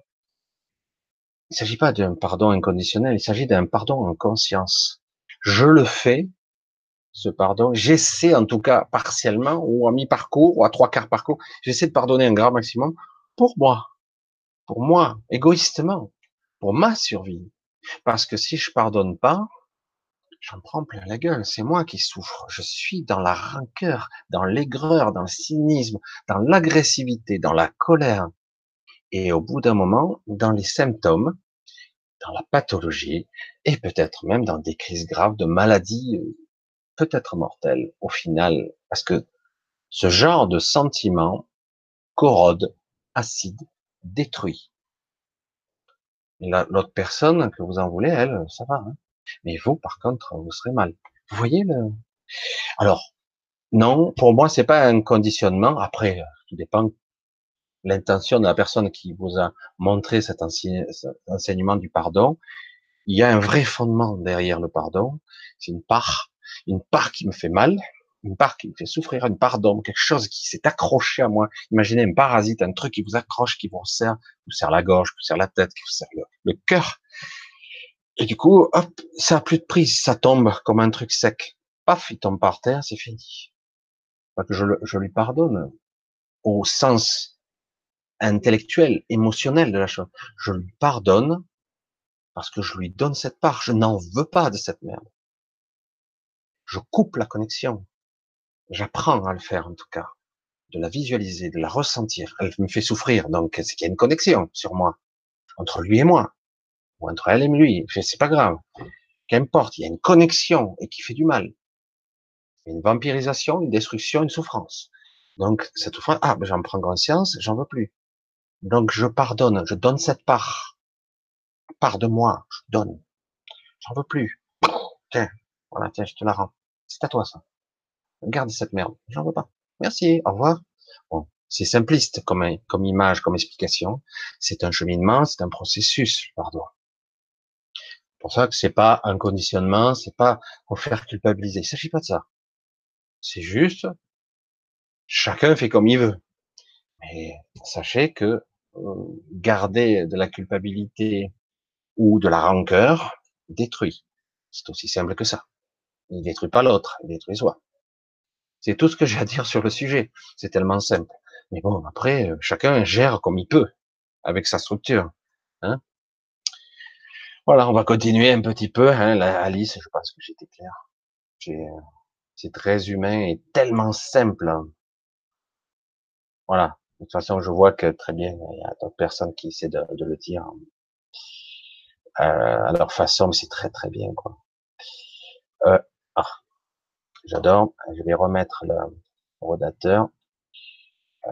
Il ne s'agit pas d'un pardon inconditionnel, il s'agit d'un pardon en conscience. Je le fais, ce pardon. J'essaie en tout cas partiellement, ou à mi-parcours, ou à trois quarts parcours, j'essaie de pardonner un grand maximum pour moi. Pour moi, égoïstement. Pour ma survie. Parce que si je pardonne pas, j'en prends plein la gueule. C'est moi qui souffre. Je suis dans la rancœur, dans l'aigreur, dans le cynisme, dans l'agressivité, dans la colère. Et au bout d'un moment, dans les symptômes, dans la pathologie, et peut-être même dans des crises graves de maladies euh, peut-être mortelles au final, parce que ce genre de sentiment corrode, acide, détruit. L'autre personne que vous en voulez, elle, ça va. Hein mais vous, par contre, vous serez mal. Vous voyez le. Alors, non, pour moi, c'est pas un conditionnement. Après, tout dépend l'intention de la personne qui vous a montré cet, enseignement du pardon. Il y a un vrai fondement derrière le pardon. C'est une part, une part qui me fait mal, une part qui me fait souffrir, une part d'homme, quelque chose qui s'est accroché à moi. Imaginez un parasite, un truc qui vous accroche, qui vous serre, vous serre la gorge, qui vous serre la tête, qui vous serre le, le cœur. Et du coup, hop, ça a plus de prise, ça tombe comme un truc sec. Paf, il tombe par terre, c'est fini. Je, je lui pardonne au sens intellectuel, émotionnel de la chose. Je lui pardonne parce que je lui donne cette part. Je n'en veux pas de cette merde. Je coupe la connexion. J'apprends à le faire en tout cas, de la visualiser, de la ressentir. Elle me fait souffrir, donc c'est qu'il y a une connexion sur moi, entre lui et moi? Ou entre elle et lui, c'est pas grave. Qu'importe, il y a une connexion et qui fait du mal. Une vampirisation, une destruction, une souffrance. Donc, cette souffrance, ah, ben j'en prends conscience, j'en veux plus. Donc, je pardonne, je donne cette part. Part de moi, je donne. J'en veux plus. Tiens, voilà, tiens, je te la rends. C'est à toi, ça. Garde cette merde. J'en veux pas. Merci, au revoir. Bon, c'est simpliste comme, comme image, comme explication. C'est un cheminement, c'est un processus, pardon pour ça que c'est pas un conditionnement, c'est pas pour faire culpabiliser. Il s'agit pas de ça. C'est juste, chacun fait comme il veut. Mais sachez que euh, garder de la culpabilité ou de la rancœur détruit. C'est aussi simple que ça. Il détruit pas l'autre, il détruit soi. C'est tout ce que j'ai à dire sur le sujet. C'est tellement simple. Mais bon, après, euh, chacun gère comme il peut, avec sa structure. Hein voilà, on va continuer un petit peu. Hein, Alice, je pense que j'étais clair. C'est très humain et tellement simple. Hein. Voilà. De toute façon, je vois que très bien, il y a d'autres personnes qui essaient de, le dire euh, à leur façon, mais c'est très très bien. quoi. Euh, ah, J'adore. Je vais remettre le rodateur euh,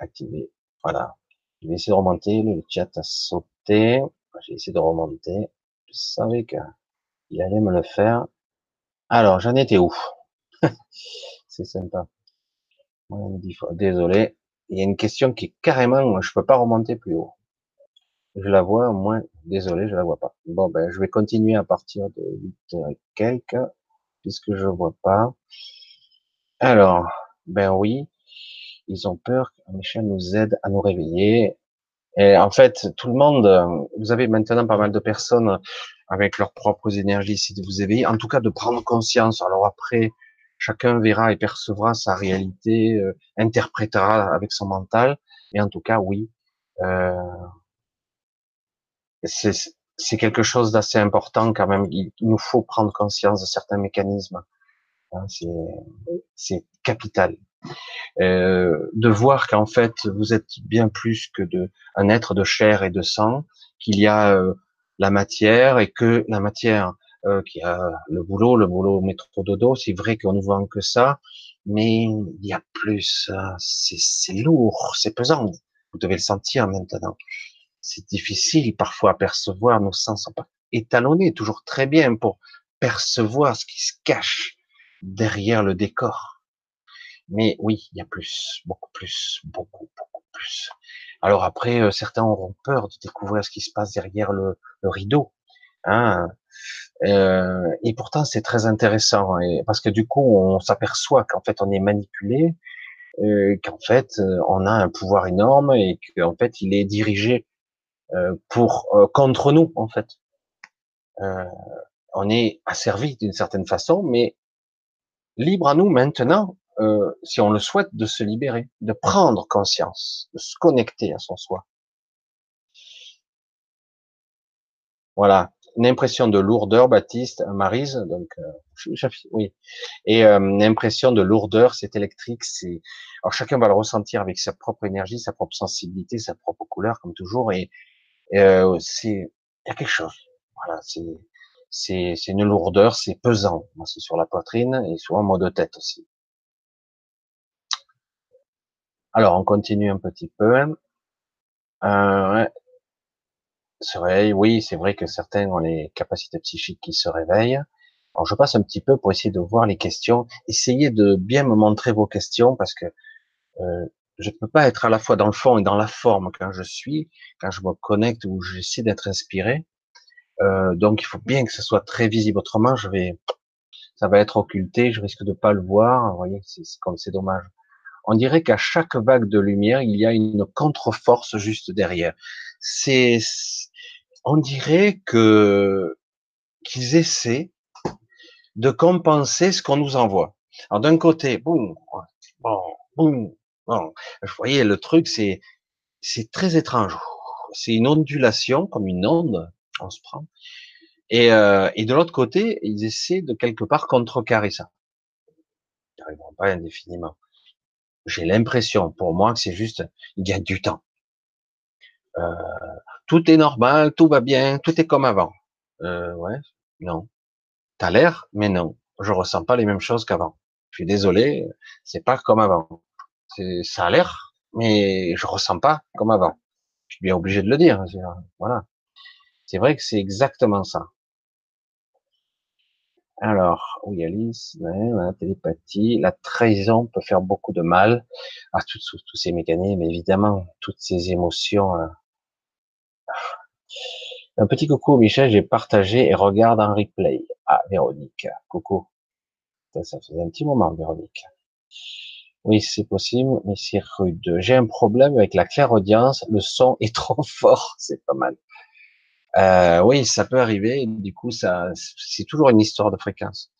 activé. Voilà. Je vais essayer de remonter. Le chat a sauté. J'ai essayé de remonter. Je savais qu'il allait me le faire. Alors, j'en étais où? <laughs> C'est sympa. Désolé. Il y a une question qui est carrément, je peux pas remonter plus haut. Je la vois, au moins, désolé, je la vois pas. Bon, ben, je vais continuer à partir de 8 et quelques, puisque je vois pas. Alors, ben oui, ils ont peur que Michel nous aide à nous réveiller. Et en fait, tout le monde, euh, vous avez maintenant pas mal de personnes avec leurs propres énergies, si vous éveiller, en tout cas de prendre conscience. Alors après, chacun verra et percevra sa réalité, euh, interprétera avec son mental, mais en tout cas, oui, euh, c'est quelque chose d'assez important quand même. Il, nous faut prendre conscience de certains mécanismes. Hein, c'est capital. Euh, de voir qu'en fait vous êtes bien plus que de un être de chair et de sang, qu'il y a euh, la matière et que la matière euh, qui a le boulot, le boulot métro dodo, c'est vrai qu'on ne voit que ça, mais il y a plus, c'est lourd, c'est pesant. Vous devez le sentir maintenant. C'est difficile parfois à percevoir, nos sens sont pas étalonnés toujours très bien pour percevoir ce qui se cache derrière le décor. Mais oui, il y a plus, beaucoup plus, beaucoup, beaucoup plus. Alors après, euh, certains auront peur de découvrir ce qui se passe derrière le, rideau. Hein. Euh, et pourtant, c'est très intéressant, parce que du coup, on s'aperçoit qu'en fait, on est manipulé, euh, qu'en fait, on a un pouvoir énorme et qu'en fait, il est dirigé pour contre nous, en fait. on est asservi d'une certaine façon, mais libre à nous maintenant euh, si on le souhaite, de se libérer, de prendre conscience, de se connecter à son soi. Voilà, une impression de lourdeur, Baptiste, Marise, donc euh, oui, et euh, une impression de lourdeur, c'est électrique, c'est alors chacun va le ressentir avec sa propre énergie, sa propre sensibilité, sa propre couleur, comme toujours, et, euh, c'est il y a quelque chose, voilà, c'est c'est une lourdeur, c'est pesant, c'est sur la poitrine et souvent en mode de tête aussi. Alors, on continue un petit peu. Euh, ouais. oui, c'est vrai que certains ont les capacités psychiques qui se réveillent. Alors, je passe un petit peu pour essayer de voir les questions. Essayez de bien me montrer vos questions parce que euh, je ne peux pas être à la fois dans le fond et dans la forme quand je suis, quand je me connecte ou j'essaie d'être inspiré. Euh, donc, il faut bien que ce soit très visible. Autrement, je vais, ça va être occulté. Je risque de pas le voir. Voyez, c'est comme c'est dommage on dirait qu'à chaque vague de lumière, il y a une contre-force juste derrière. C'est, on dirait que qu'ils essaient de compenser ce qu'on nous envoie. Alors d'un côté, boum, bon, boum, bon. Vous voyez, le truc, c'est, c'est très étrange. C'est une ondulation, comme une onde, on se prend. Et, euh, et de l'autre côté, ils essaient de quelque part contrecarrer ça. Ils n'arriveront pas indéfiniment j'ai l'impression, pour moi, que c'est juste, il a du temps. Euh, tout est normal, tout va bien, tout est comme avant. Euh, ouais, non. T'as l'air, mais non. Je ressens pas les mêmes choses qu'avant. Je suis désolé, c'est pas comme avant. Ça a l'air, mais je ressens pas comme avant. Je suis bien obligé de le dire. Voilà. C'est vrai que c'est exactement ça. Alors, oui, Alice, la télépathie, la trahison peut faire beaucoup de mal à tous, ces mécanismes, évidemment, toutes ces émotions. Euh. Un petit coucou, Michel, j'ai partagé et regarde en replay. Ah, Véronique, coucou. Ça, faisait un petit moment, Véronique. Oui, c'est possible, mais c'est rude. J'ai un problème avec la claire-audience, le son est trop <laughs> fort, c'est pas mal. Euh, oui, ça peut arriver. Du coup, ça, c'est toujours une histoire de fréquence.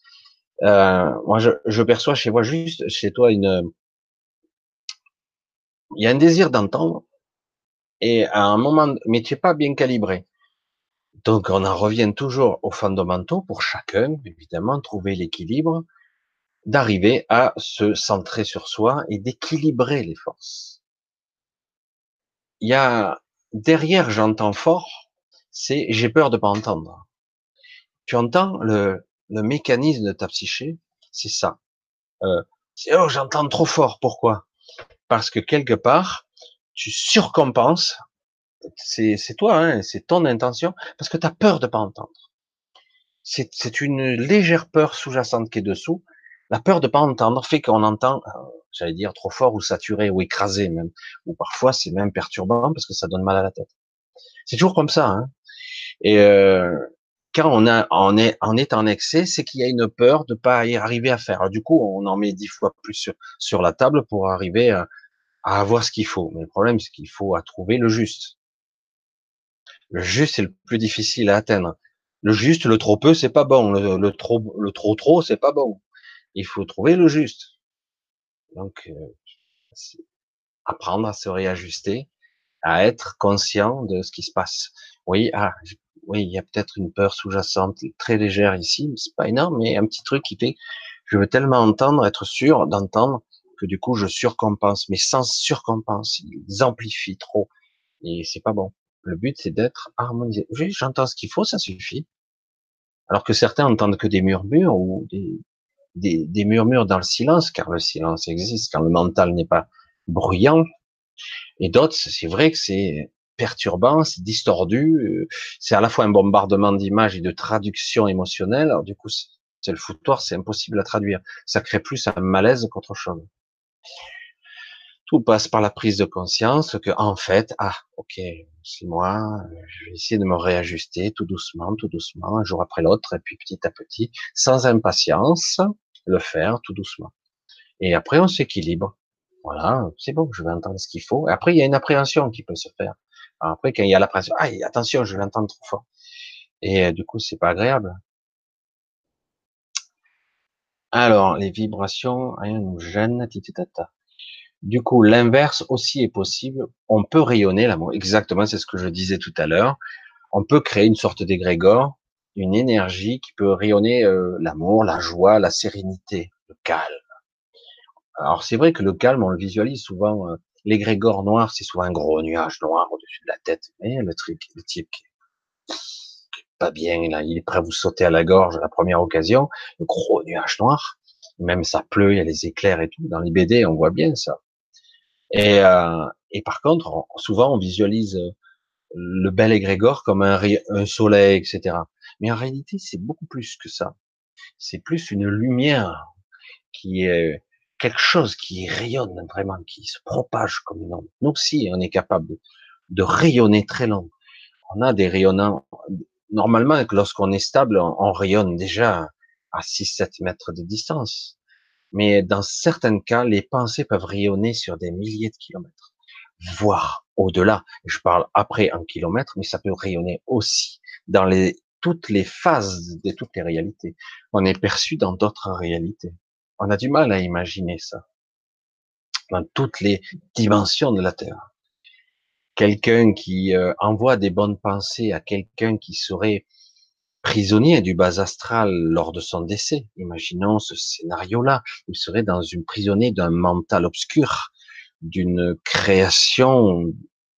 Euh, moi, je, je, perçois chez moi juste, chez toi, une, il y a un désir d'entendre, et à un moment, mais tu n'es pas bien calibré. Donc, on en revient toujours aux fondamentaux pour chacun, évidemment, trouver l'équilibre, d'arriver à se centrer sur soi et d'équilibrer les forces. Il y a derrière, j'entends fort, c'est j'ai peur de pas entendre. Tu entends le, le mécanisme de ta psyché, c'est ça. Euh, oh j'entends trop fort. Pourquoi? Parce que quelque part tu surcompenses. C'est c'est toi, hein, c'est ton intention, parce que tu as peur de pas entendre. C'est c'est une légère peur sous-jacente qui est dessous. La peur de pas entendre fait qu'on entend, euh, j'allais dire trop fort ou saturé ou écrasé même, ou parfois c'est même perturbant parce que ça donne mal à la tête. C'est toujours comme ça. Hein. Et euh, quand on, a, on, est, on est en excès, c'est qu'il y a une peur de pas y arriver à faire. du coup, on en met dix fois plus sur, sur la table pour arriver à, à avoir ce qu'il faut. Mais le problème, c'est qu'il faut à trouver le juste. Le juste est le plus difficile à atteindre. Le juste, le trop peu, c'est pas bon. Le, le, trop, le trop trop, c'est pas bon. Il faut trouver le juste. Donc, euh, apprendre à se réajuster, à être conscient de ce qui se passe. Oui, ah, oui, il y a peut-être une peur sous-jacente très légère ici, mais c'est pas énorme, mais un petit truc qui fait, je veux tellement entendre, être sûr d'entendre, que du coup je surcompense. Mais sans surcompense, ils amplifient trop, et c'est pas bon. Le but c'est d'être harmonisé. Oui, j'entends ce qu'il faut, ça suffit. Alors que certains entendent que des murmures ou des, des, des murmures dans le silence, car le silence existe quand le mental n'est pas bruyant. Et d'autres, c'est vrai que c'est perturbant, c'est distordu, euh, c'est à la fois un bombardement d'images et de traduction émotionnelle. Alors du coup, c'est le foutoir, c'est impossible à traduire. Ça crée plus un malaise qu'autre chose. Tout passe par la prise de conscience que, en fait, ah, ok, c'est moi, je vais essayer de me réajuster tout doucement, tout doucement, un jour après l'autre, et puis petit à petit, sans impatience, le faire tout doucement. Et après, on s'équilibre. Voilà, c'est bon, je vais entendre ce qu'il faut. Et après, il y a une appréhension qui peut se faire. Après, quand il y a l'appréhension, ah, attention, je vais l'entendre trop fort. Et euh, du coup, c'est pas agréable. Alors, les vibrations, rien nous gêne. Du coup, l'inverse aussi est possible. On peut rayonner l'amour. Exactement, c'est ce que je disais tout à l'heure. On peut créer une sorte d'égrégore, une énergie qui peut rayonner euh, l'amour, la joie, la sérénité, le calme. Alors c'est vrai que le calme, on le visualise souvent. Euh, l'égrégore noir, c'est souvent un gros nuage noir au-dessus de la tête. Mais le truc, le type qui pas bien, là, il est prêt à vous sauter à la gorge à la première occasion, le gros nuage noir, même ça pleut, il y a les éclairs et tout, dans les BD, on voit bien ça. Et, euh, et par contre, souvent, on visualise le bel égrégore comme un, un soleil, etc. Mais en réalité, c'est beaucoup plus que ça. C'est plus une lumière qui est quelque chose qui rayonne vraiment, qui se propage comme une onde. Nous aussi, on est capable de, rayonner très long. On a des rayonnants, normalement, lorsqu'on est stable, on, rayonne déjà à 6-7 mètres de distance. Mais dans certains cas, les pensées peuvent rayonner sur des milliers de kilomètres, voire au-delà. Je parle après en kilomètres, mais ça peut rayonner aussi dans les, toutes les phases de toutes les réalités. On est perçu dans d'autres réalités. On a du mal à imaginer ça. Dans toutes les dimensions de la Terre quelqu'un qui euh, envoie des bonnes pensées à quelqu'un qui serait prisonnier du bas astral lors de son décès. Imaginons ce scénario-là. Il serait dans une prisonnier d'un mental obscur, d'une création,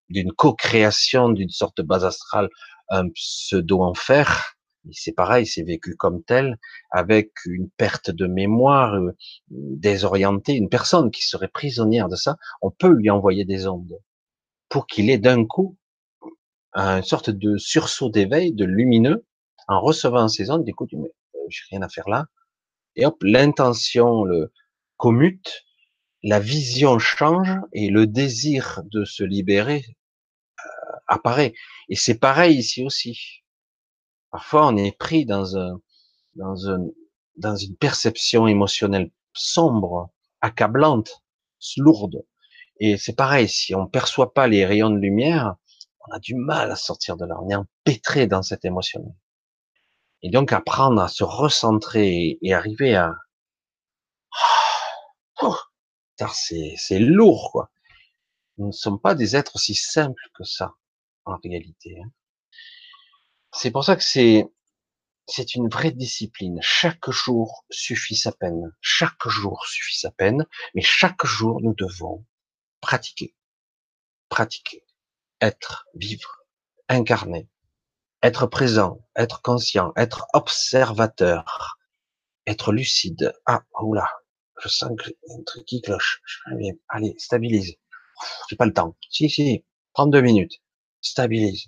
d'une co-création d'une sorte de bas astral, un pseudo-enfer. C'est pareil, c'est vécu comme tel, avec une perte de mémoire euh, désorientée, une personne qui serait prisonnière de ça, on peut lui envoyer des ondes pour qu'il ait d'un coup une sorte de sursaut d'éveil, de lumineux, en recevant ces ondes, écoute, mais euh, j'ai rien à faire là. Et hop, l'intention le commute, la vision change et le désir de se libérer euh, apparaît. Et c'est pareil ici aussi. Parfois, on est pris dans un, dans un, dans une perception émotionnelle sombre, accablante, lourde. Et c'est pareil, si on perçoit pas les rayons de lumière, on a du mal à sortir de là. On est empêtré dans cette émotion. Et donc apprendre à se recentrer et arriver à, <sighs> oh, c'est lourd quoi. Nous ne sommes pas des êtres aussi simples que ça en réalité. Hein. C'est pour ça que c'est c'est une vraie discipline. Chaque jour suffit sa peine. Chaque jour suffit sa peine, mais chaque jour nous devons pratiquer, pratiquer, être, vivre, incarner, être présent, être conscient, être observateur, être lucide. Ah, oula, je sens que un truc qui cloche. Allez, stabilise. J'ai pas le temps. Si, si, prends deux minutes. Stabilise.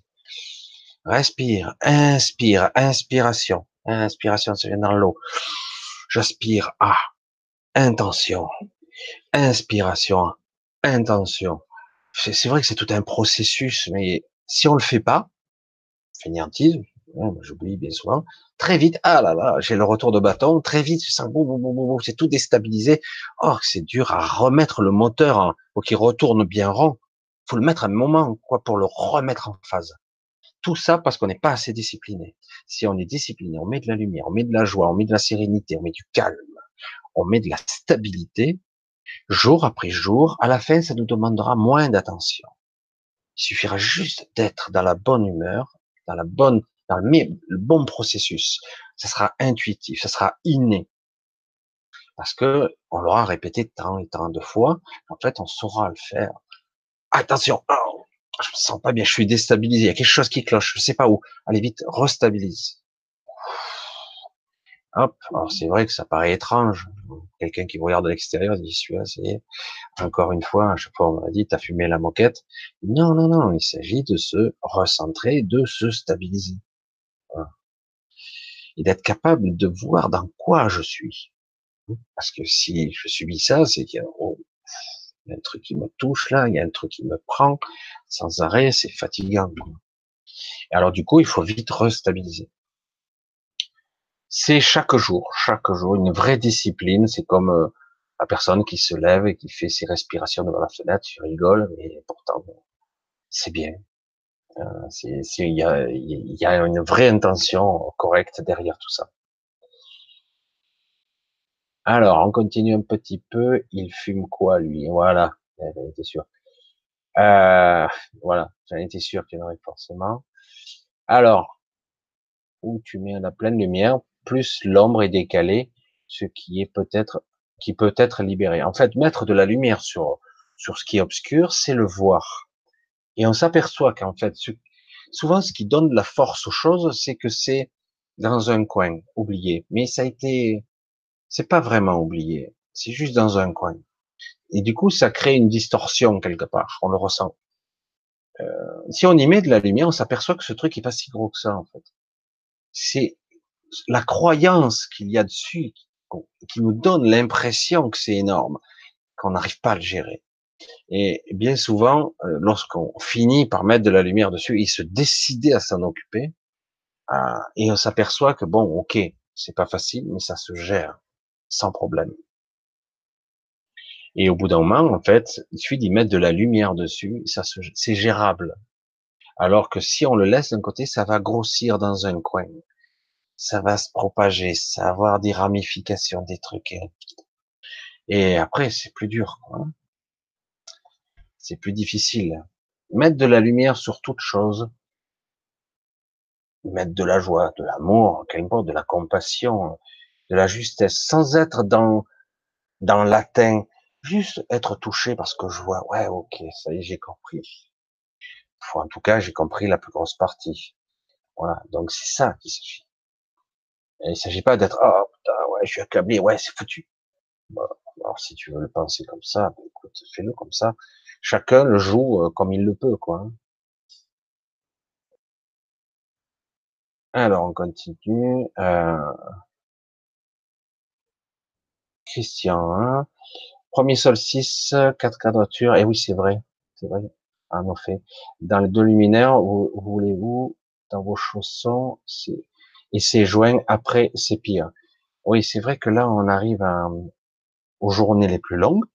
Respire, inspire, inspiration. Inspiration, ça vient dans l'eau. J'aspire à intention. Inspiration, intention. C'est vrai que c'est tout un processus, mais si on le fait pas, fainéantise, j'oublie bien souvent, très vite, ah là là, j'ai le retour de bâton, très vite, c'est tout déstabilisé. Or, c'est dur à remettre le moteur pour qu'il retourne bien rond. Faut le mettre un moment, quoi, pour le remettre en phase. Tout ça parce qu'on n'est pas assez discipliné. Si on est discipliné, on met de la lumière, on met de la joie, on met de la sérénité, on met du calme, on met de la stabilité, jour après jour, à la fin, ça nous demandera moins d'attention. Il suffira juste d'être dans la bonne humeur, dans la bonne, dans le, bon processus. Ça sera intuitif, ça sera inné. Parce que on l'aura répété tant et tant de fois. En fait, on saura le faire. Attention, oh, je me sens pas bien, je suis déstabilisé. Il y a quelque chose qui cloche, je sais pas où. Allez vite, restabilise. Hop. Alors c'est vrai que ça paraît étrange. Quelqu'un qui vous regarde de l'extérieur dit celui-là, c'est encore une fois, à chaque fois on m'a dit, t'as fumé la moquette. Non, non, non, il s'agit de se recentrer, de se stabiliser. Et d'être capable de voir dans quoi je suis. Parce que si je subis ça, c'est qu'il y a, oh, il y a un truc qui me touche là, il y a un truc qui me prend sans arrêt, c'est fatigant. Alors du coup, il faut vite restabiliser. C'est chaque jour, chaque jour, une vraie discipline. C'est comme euh, la personne qui se lève et qui fait ses respirations devant la fenêtre, tu rigoles, mais pourtant, c'est bien. Euh, il y, a, y a une vraie intention correcte derrière tout ça. Alors, on continue un petit peu. Il fume quoi, lui? Voilà, j'en étais sûr. Euh, voilà, j'en étais sûr qu'il y en aurait forcément. Alors, où tu mets la pleine lumière, plus l'ombre est décalée, ce qui est peut-être, qui peut être libéré. En fait, mettre de la lumière sur sur ce qui est obscur, c'est le voir. Et on s'aperçoit qu'en fait, souvent, ce qui donne de la force aux choses, c'est que c'est dans un coin, oublié. Mais ça a été c'est pas vraiment oublié, c'est juste dans un coin. Et du coup, ça crée une distorsion quelque part, on le ressent. Euh, si on y met de la lumière, on s'aperçoit que ce truc est pas si gros que ça en fait. C'est la croyance qu'il y a dessus qui nous donne l'impression que c'est énorme, qu'on n'arrive pas à le gérer. Et bien souvent, euh, lorsqu'on finit par mettre de la lumière dessus, il se décider à s'en occuper, et on s'aperçoit que bon, ok, c'est pas facile, mais ça se gère sans problème. Et au bout d'un moment, en fait, il suffit d'y mettre de la lumière dessus, ça c'est gérable. Alors que si on le laisse d'un côté, ça va grossir dans un coin. Ça va se propager, ça va avoir des ramifications, des trucs. Et après, c'est plus dur, C'est plus difficile. Mettre de la lumière sur toute chose, mettre de la joie, de l'amour, qu'importe, de la compassion, de la justesse, sans être dans dans l'atteint, juste être touché parce que je vois, ouais, ok, ça y est, j'ai compris. en tout cas, j'ai compris la plus grosse partie. Voilà, donc c'est ça qu'il s'agit. il ne s'agit pas d'être, oh putain, ouais, je suis accablé, ouais, c'est foutu. alors si tu veux le penser comme ça, ben, écoute, fais-le comme ça. Chacun le joue euh, comme il le peut, quoi. Hein. Alors on continue. Euh... Christian, hein. Premier solstice, quatre quadratures. Et eh oui, c'est vrai. C'est vrai. En effet. Dans les deux luminaires, vous, voulez-vous, dans vos chaussons, et c'est joint après, c'est pire. Oui, c'est vrai que là, on arrive aux journées les plus longues.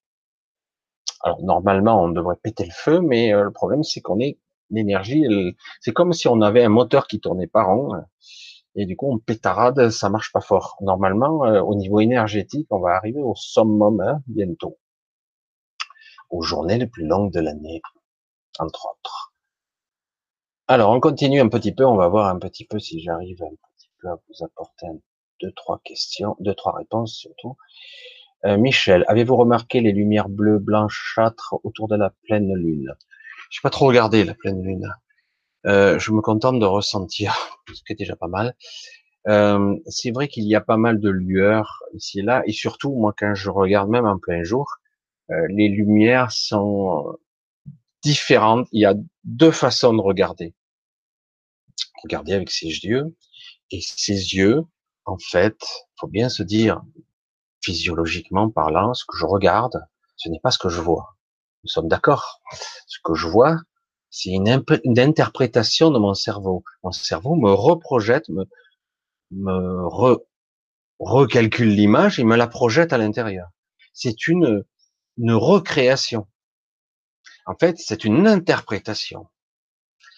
Alors, normalement, on devrait péter le feu, mais euh, le problème, c'est qu'on est, l'énergie, c'est comme si on avait un moteur qui tournait par rond et du coup on pétarade, ça marche pas fort. Normalement, euh, au niveau énergétique, on va arriver au summum hein, bientôt, aux journées les plus longues de l'année, entre autres. Alors on continue un petit peu, on va voir un petit peu si j'arrive un petit peu à vous apporter deux trois questions, deux trois réponses surtout. Euh, Michel, avez-vous remarqué les lumières bleues blanchâtres autour de la pleine lune? Je n'ai pas trop regardé la pleine lune. Euh, je me contente de ressentir, <laughs> ce qui est déjà pas mal. Euh, c'est vrai qu'il y a pas mal de lueurs ici et là, et surtout, moi, quand je regarde même en plein jour, euh, les lumières sont différentes. Il y a deux façons de regarder. Regarder avec ses yeux, et ses yeux, en fait, faut bien se dire, physiologiquement parlant, ce que je regarde, ce n'est pas ce que je vois. Nous sommes d'accord. Ce que je vois, c'est une, interprétation de mon cerveau. Mon cerveau me reprojette, me, me recalcule l'image et me la projette à l'intérieur. C'est une, une recréation. En fait, c'est une interprétation.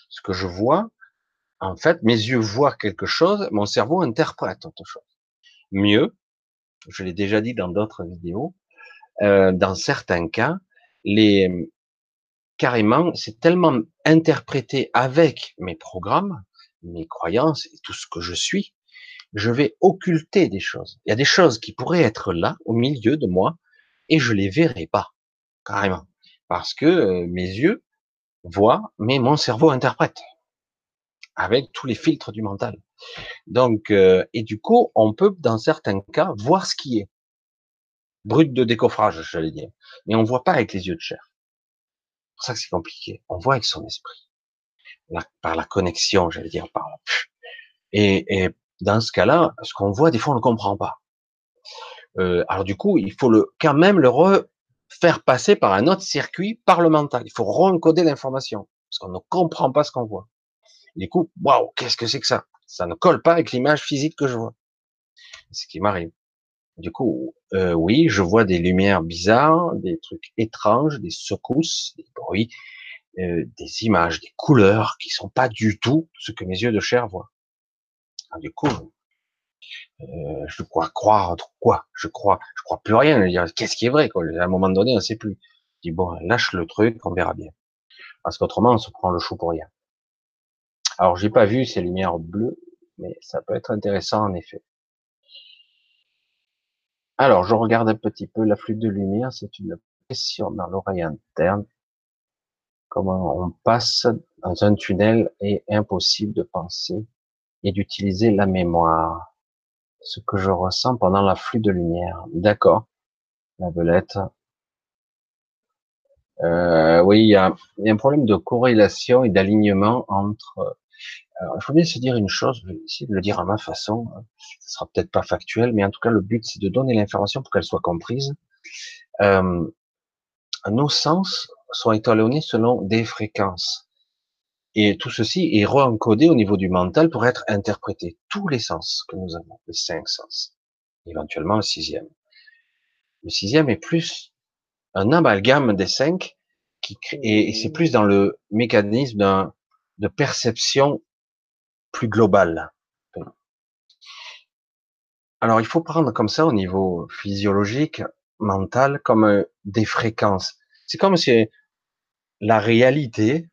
Ce que je vois, en fait, mes yeux voient quelque chose, mon cerveau interprète autre chose. Mieux, je l'ai déjà dit dans d'autres vidéos, euh, dans certains cas, les, carrément, c'est tellement interprété avec mes programmes, mes croyances et tout ce que je suis, je vais occulter des choses. Il y a des choses qui pourraient être là, au milieu de moi, et je les verrai pas, carrément. Parce que euh, mes yeux voient, mais mon cerveau interprète. Avec tous les filtres du mental. Donc, euh, et du coup, on peut, dans certains cas, voir ce qui est. Brut de décoffrage, j'allais dire. Mais on voit pas avec les yeux de chair. Pour ça que c'est compliqué. On voit avec son esprit. par la connexion, j'allais dire, par et, et dans ce cas-là, ce qu'on voit, des fois, on ne comprend pas. Euh, alors du coup, il faut le, quand même le refaire passer par un autre circuit parlemental. Il faut re-encoder l'information parce qu'on ne comprend pas ce qu'on voit. du coup, waouh, qu'est-ce que c'est que ça? Ça ne colle pas avec l'image physique que je vois. C'est ce qui m'arrive. Du coup, euh, oui, je vois des lumières bizarres, des trucs étranges, des secousses, des bruits, euh, des images, des couleurs qui sont pas du tout ce que mes yeux de chair voient. du coup, euh, je crois croire quoi? Je crois, je crois plus rien. Qu'est-ce qui est vrai quoi? À un moment donné, on sait plus. Je dis bon, lâche le truc, on verra bien. Parce qu'autrement, on se prend le chou pour rien. Alors, j'ai pas vu ces lumières bleues, mais ça peut être intéressant en effet. Alors, je regarde un petit peu la flux de lumière. C'est une pression dans l'oreille interne. Comment on passe dans un tunnel est impossible de penser et d'utiliser la mémoire ce que je ressens pendant la flux de lumière. D'accord. La belette. Euh, oui, il y, a, un problème de corrélation et d'alignement entre. Alors, il faut bien se dire une chose. Je vais essayer de le dire à ma façon. Ce sera peut-être pas factuel, mais en tout cas, le but c'est de donner l'information pour qu'elle soit comprise. Euh, nos sens sont étalonnés selon des fréquences. Et tout ceci est re-encodé au niveau du mental pour être interprété. Tous les sens que nous avons, les cinq sens, éventuellement le sixième. Le sixième est plus un amalgame des cinq qui et c'est plus dans le mécanisme de perception plus globale. Alors il faut prendre comme ça au niveau physiologique, mental, comme euh, des fréquences. C'est comme si la réalité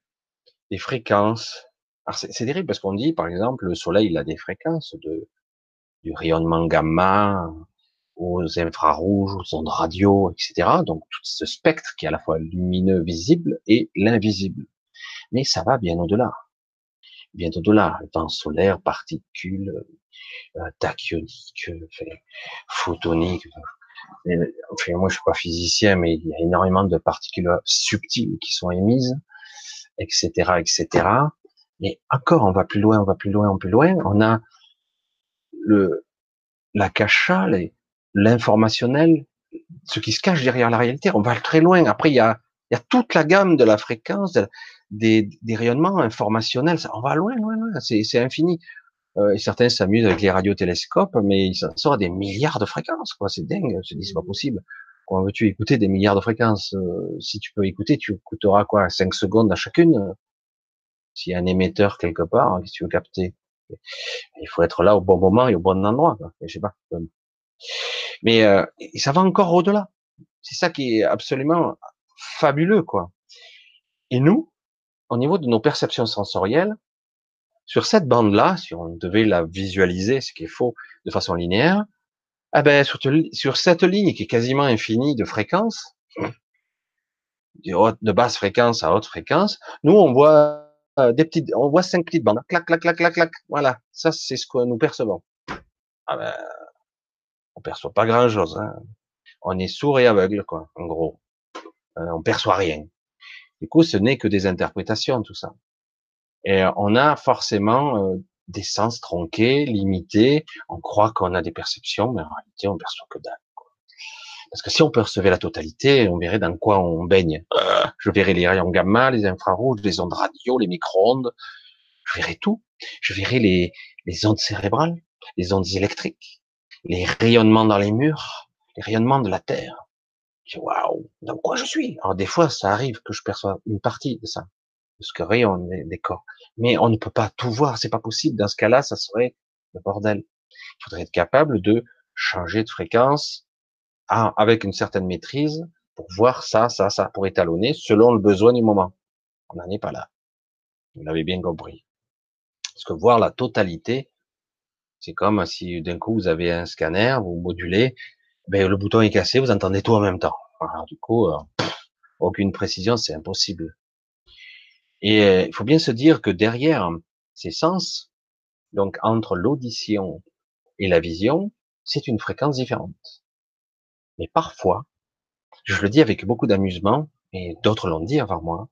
des fréquences. C'est terrible parce qu'on dit, par exemple, le Soleil il a des fréquences de du rayonnement gamma aux infrarouges, aux ondes radio, etc. Donc tout ce spectre qui est à la fois lumineux, visible et l'invisible. Mais ça va bien au-delà, bien au-delà. Vent solaire, particules, euh, tachyoniques, photoniques. Enfin, moi je suis pas physicien, mais il y a énormément de particules subtiles qui sont émises etc., etc. Mais encore, on va plus loin, on va plus loin, on plus loin. On a le la cacha, l'informationnel, ce qui se cache derrière la réalité. On va très loin. Après, il y a, il y a toute la gamme de la fréquence, des, des rayonnements informationnels. On va loin, loin, loin. C'est infini. Euh, certains s'amusent avec les radiotélescopes, mais ils en sortent des milliards de fréquences. Quoi, c'est dingue. Je dis, c'est pas possible. Comment veux-tu écouter des milliards de fréquences? Euh, Si tu peux écouter, tu écouteras quoi 5 secondes à chacune? S'il y a un émetteur quelque part, que tu veux capter? Il faut être là au bon moment et au bon endroit. Je sais pas. Mais euh, ça va encore au-delà. C'est ça qui est absolument fabuleux, quoi. Et nous, au niveau de nos perceptions sensorielles, sur cette bande-là, si on devait la visualiser, ce qui est faux, de façon linéaire, ah ben sur, sur cette ligne qui est quasiment infinie de fréquences, de, basse fréquence à haute fréquence, nous on voit euh, des petites, on voit cinq petites bandes, clac, clac, clac, clac, clac. Voilà, ça c'est ce que nous percevons. Ah ben, on perçoit pas grand chose. Hein. On est sourd et aveugle, quoi, en gros. Euh, on perçoit rien. Du coup, ce n'est que des interprétations, tout ça. Et on a forcément euh, des sens tronqués, limités. On croit qu'on a des perceptions, mais en réalité, on perçoit que dalle. Parce que si on percevait la totalité, on verrait dans quoi on baigne. Je verrais les rayons gamma, les infrarouges, les ondes radio, les micro-ondes. Je verrais tout. Je verrais les, les ondes cérébrales, les ondes électriques, les rayonnements dans les murs, les rayonnements de la Terre. Je dans quoi je suis? Alors, des fois, ça arrive que je perçois une partie de ça ce que rayonnent des corps. Mais on ne peut pas tout voir, c'est pas possible. Dans ce cas-là, ça serait le bordel. Il faudrait être capable de changer de fréquence avec une certaine maîtrise pour voir ça, ça, ça, pour étalonner selon le besoin du moment. On n'en est pas là. Vous l'avez bien compris. Parce que voir la totalité, c'est comme si d'un coup vous avez un scanner, vous modulez, ben le bouton est cassé, vous entendez tout en même temps. Alors du coup, euh, aucune précision, c'est impossible. Et euh, il faut bien se dire que derrière ces sens, Donc entre l'audition et la vision, c'est une fréquence différente. Mais parfois, je le dis avec beaucoup d'amusement, et d'autres l'ont dit avant moi,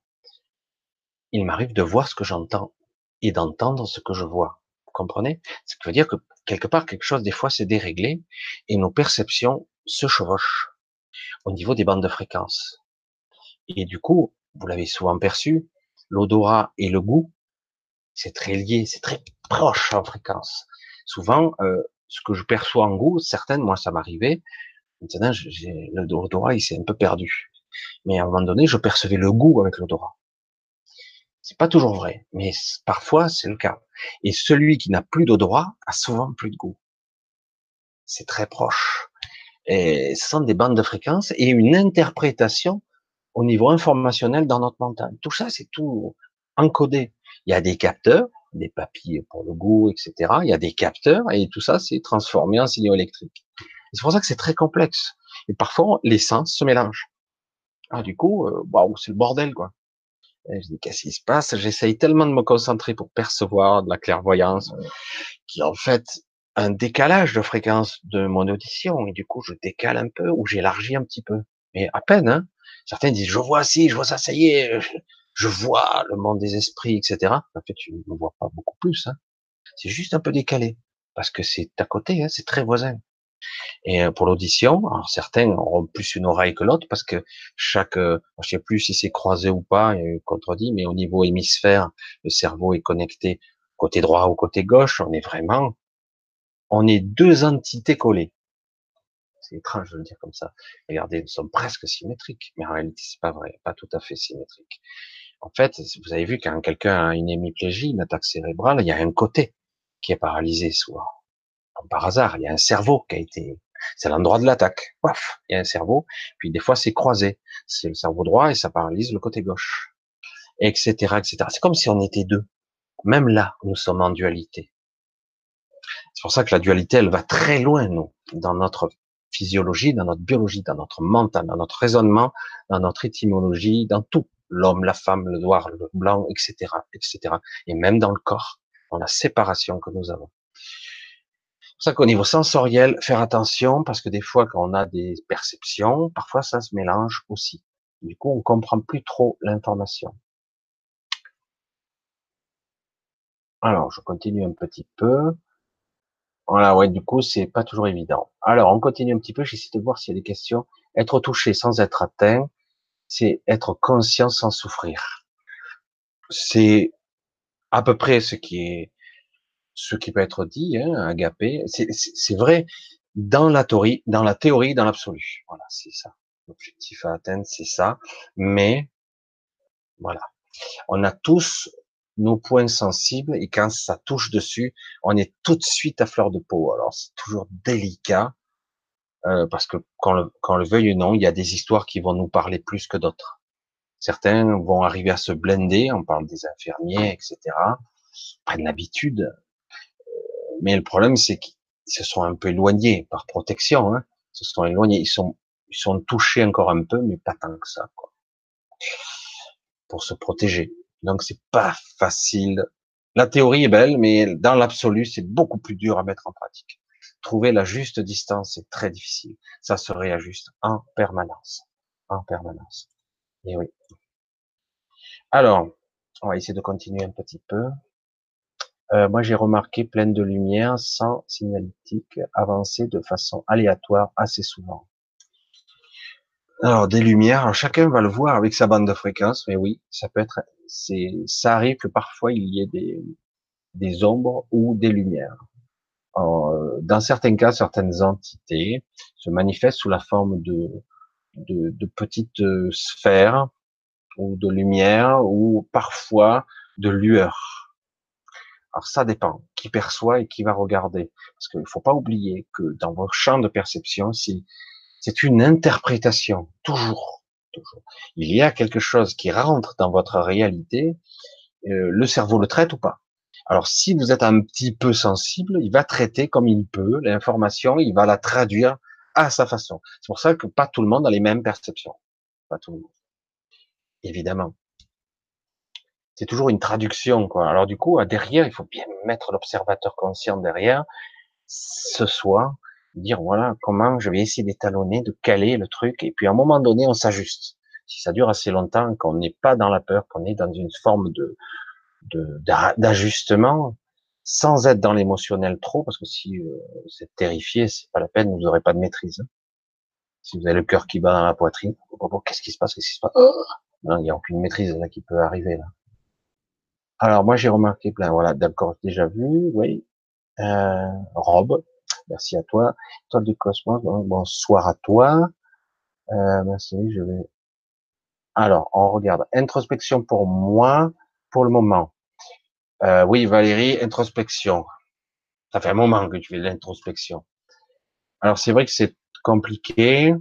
il m'arrive de voir ce que j'entends et d'entendre ce que je vois. Vous comprenez? Ce qui veut dire que quelque part, quelque chose, des fois, c'est déréglé et nos perceptions se chevauchent au niveau des bandes de fréquence. Et du coup, vous l'avez souvent perçu, l'odorat et le goût, c'est très lié, c'est très proche en fréquence. Souvent, euh, ce que je perçois en goût, certaines, moi ça m'arrivait, maintenant l'odorat il s'est un peu perdu. Mais à un moment donné, je percevais le goût avec l'odorat. C'est pas toujours vrai, mais parfois c'est le cas. Et celui qui n'a plus d'odorat a souvent plus de goût. C'est très proche. Et ce sont des bandes de fréquences et une interprétation au niveau informationnel dans notre mental. Tout ça, c'est tout encodé. Il y a des capteurs, des papilles pour le goût, etc. Il y a des capteurs et tout ça, c'est transformé en signaux électriques. C'est pour ça que c'est très complexe. Et parfois, les sens se mélangent. Ah, du coup, euh, waouh, c'est le bordel, quoi. Et je dis, qu'est-ce qui se passe? J'essaye tellement de me concentrer pour percevoir de la clairvoyance, qui en fait un décalage de fréquence de mon audition. Et du coup, je décale un peu ou j'élargis un petit peu. Mais à peine, hein. Certains disent, je vois ci, je vois ça, ça y est, je vois le monde des esprits, etc. En fait, tu ne vois pas beaucoup plus. Hein. C'est juste un peu décalé, parce que c'est à côté, hein, c'est très voisin. Et euh, pour l'audition, certains auront plus une oreille que l'autre, parce que chaque, euh, je sais plus si c'est croisé ou pas, contredit, mais au niveau hémisphère, le cerveau est connecté côté droit ou côté gauche. On est vraiment, on est deux entités collées. C'est étrange de le dire comme ça. Regardez, nous sommes presque symétriques, mais en réalité, c'est pas vrai, pas tout à fait symétrique. En fait, vous avez vu quand quelqu'un a une hémiplégie, une attaque cérébrale, il y a un côté qui est paralysé souvent. Par hasard, il y a un cerveau qui a été, c'est l'endroit de l'attaque. Paf, il y a un cerveau. Puis des fois, c'est croisé. C'est le cerveau droit et ça paralyse le côté gauche, etc., etc. C'est comme si on était deux. Même là, nous sommes en dualité. C'est pour ça que la dualité, elle va très loin, nous, dans notre physiologie, dans notre biologie, dans notre mental, dans notre raisonnement, dans notre étymologie, dans tout l'homme, la femme, le noir, le blanc, etc., etc. Et même dans le corps, dans la séparation que nous avons. C'est pour ça qu'au niveau sensoriel, faire attention, parce que des fois, quand on a des perceptions, parfois ça se mélange aussi. Du coup, on comprend plus trop l'information. Alors, je continue un petit peu. Voilà, ouais, du coup, c'est pas toujours évident. Alors, on continue un petit peu. J'essaie de voir s'il y a des questions. Être touché sans être atteint, c'est être conscient sans souffrir. C'est à peu près ce qui est, ce qui peut être dit, hein, agapé. C'est vrai dans la théorie, dans la théorie, dans l'absolu. Voilà, c'est ça. L'objectif à atteindre, c'est ça. Mais, voilà. On a tous nos points sensibles et quand ça touche dessus, on est tout de suite à fleur de peau. Alors, c'est toujours délicat euh, parce que quand le, quand le veuille ou non, il y a des histoires qui vont nous parler plus que d'autres. Certains vont arriver à se blender, on parle des infirmiers, etc., prennent l'habitude. Mais le problème, c'est qu'ils se sont un peu éloignés par protection. Hein. Ils se sont éloignés, ils sont, ils sont touchés encore un peu, mais pas tant que ça, quoi. pour se protéger. Donc c'est pas facile. La théorie est belle, mais dans l'absolu, c'est beaucoup plus dur à mettre en pratique trouver la juste distance, c'est très difficile. Ça se réajuste en permanence. En permanence. Et oui. Alors, on va essayer de continuer un petit peu. Euh, moi, j'ai remarqué plein de lumière sans signalétique avancer de façon aléatoire assez souvent. Alors, des lumières, alors chacun va le voir avec sa bande de fréquence, mais oui, ça peut être, c'est, ça arrive que parfois il y ait des, des ombres ou des lumières dans certains cas, certaines entités se manifestent sous la forme de, de, de petites euh, sphères ou de lumière ou parfois de lueur. Alors ça dépend qui perçoit et qui va regarder. Parce qu'il ne faut pas oublier que dans vos champs de perception, c'est une interprétation, toujours, toujours. Il y a quelque chose qui rentre dans votre réalité, euh, le cerveau le traite ou pas. Alors, si vous êtes un petit peu sensible, il va traiter comme il peut l'information, il va la traduire à sa façon. C'est pour ça que pas tout le monde a les mêmes perceptions. Pas tout le monde. Évidemment. C'est toujours une traduction, quoi. Alors du coup, derrière, il faut bien mettre l'observateur conscient derrière, ce soir, dire voilà comment je vais essayer d'étalonner, de caler le truc, et puis à un moment donné, on s'ajuste. Si ça dure assez longtemps, qu'on n'est pas dans la peur, qu'on est dans une forme de d'ajustement, sans être dans l'émotionnel trop, parce que si euh, vous êtes terrifié, c'est pas la peine, vous n'aurez pas de maîtrise. Hein. Si vous avez le cœur qui bat dans la poitrine, qu'est-ce qui se passe Qu'est-ce qui se passe? Non, il n'y a aucune maîtrise là qui peut arriver là. Alors moi j'ai remarqué plein, voilà, d'accord, déjà vu, oui. Euh, Rob, merci à toi. Toi du cosmos, bonsoir à toi. Euh, merci, je vais. Alors, on regarde. Introspection pour moi, pour le moment. Euh, oui, Valérie, introspection. Ça fait un moment que tu fais de l'introspection. Alors c'est vrai que c'est compliqué,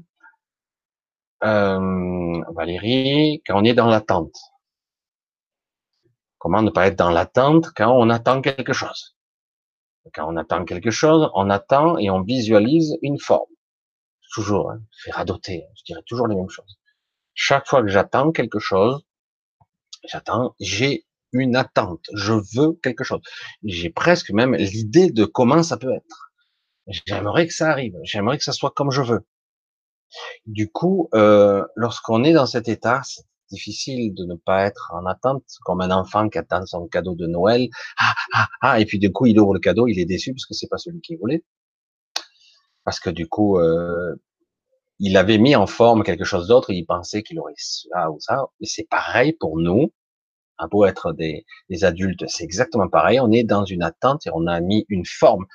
euh, Valérie, quand on est dans l'attente. Comment ne pas être dans l'attente quand on attend quelque chose? Quand on attend quelque chose, on attend et on visualise une forme. Toujours, hein, fait radoter, je dirais toujours les mêmes choses. Chaque fois que j'attends quelque chose, j'attends, j'ai une attente. Je veux quelque chose. J'ai presque même l'idée de comment ça peut être. J'aimerais que ça arrive. J'aimerais que ça soit comme je veux. Du coup, euh, lorsqu'on est dans cet état, difficile de ne pas être en attente, comme un enfant qui attend son cadeau de Noël. Ah, ah, ah, et puis du coup, il ouvre le cadeau, il est déçu parce que c'est pas celui qu'il voulait. Parce que du coup, euh, il avait mis en forme quelque chose d'autre, il pensait qu'il aurait ça ou ça. Et c'est pareil pour nous à beau être des, adultes, c'est exactement pareil. On est dans une attente et on a mis une forme,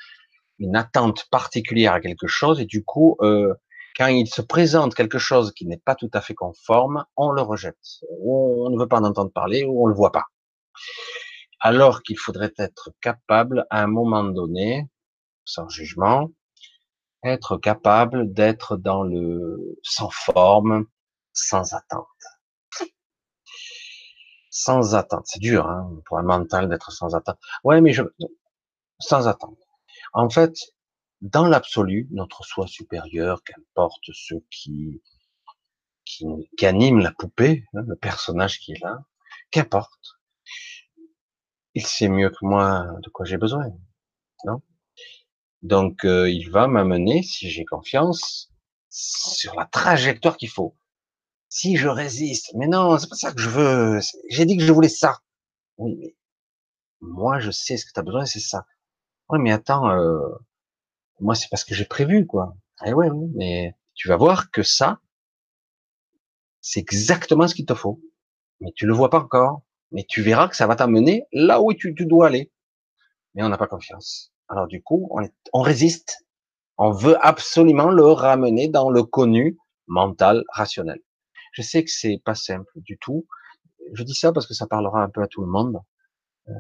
une attente particulière à quelque chose et du coup, euh, quand il se présente quelque chose qui n'est pas tout à fait conforme, on le rejette. On ne veut pas en entendre parler ou on le voit pas. Alors qu'il faudrait être capable, à un moment donné, sans jugement, être capable d'être dans le sans forme, sans attente sans attente. C'est dur hein, pour un mental d'être sans attente. Ouais, mais je sans attente. En fait, dans l'absolu, notre soi supérieur, qu'importe ceux qui, qui, qui animent la poupée, hein, le personnage qui est là, qu'importe, il sait mieux que moi de quoi j'ai besoin, non? Donc, euh, il va m'amener, si j'ai confiance, sur la trajectoire qu'il faut si je résiste, mais non, c'est pas ça que je veux. J'ai dit que je voulais ça. Oui, mais moi, je sais ce que tu as besoin, c'est ça. Oui, mais attends, euh, moi, c'est parce que j'ai prévu, quoi. Eh ouais, mais tu vas voir que ça, c'est exactement ce qu'il te faut. Mais tu le vois pas encore. Mais tu verras que ça va t'amener là où tu, tu dois aller. Mais on n'a pas confiance. Alors du coup, on, on résiste. On veut absolument le ramener dans le connu mental, rationnel. Je sais que c'est pas simple du tout. Je dis ça parce que ça parlera un peu à tout le monde, euh,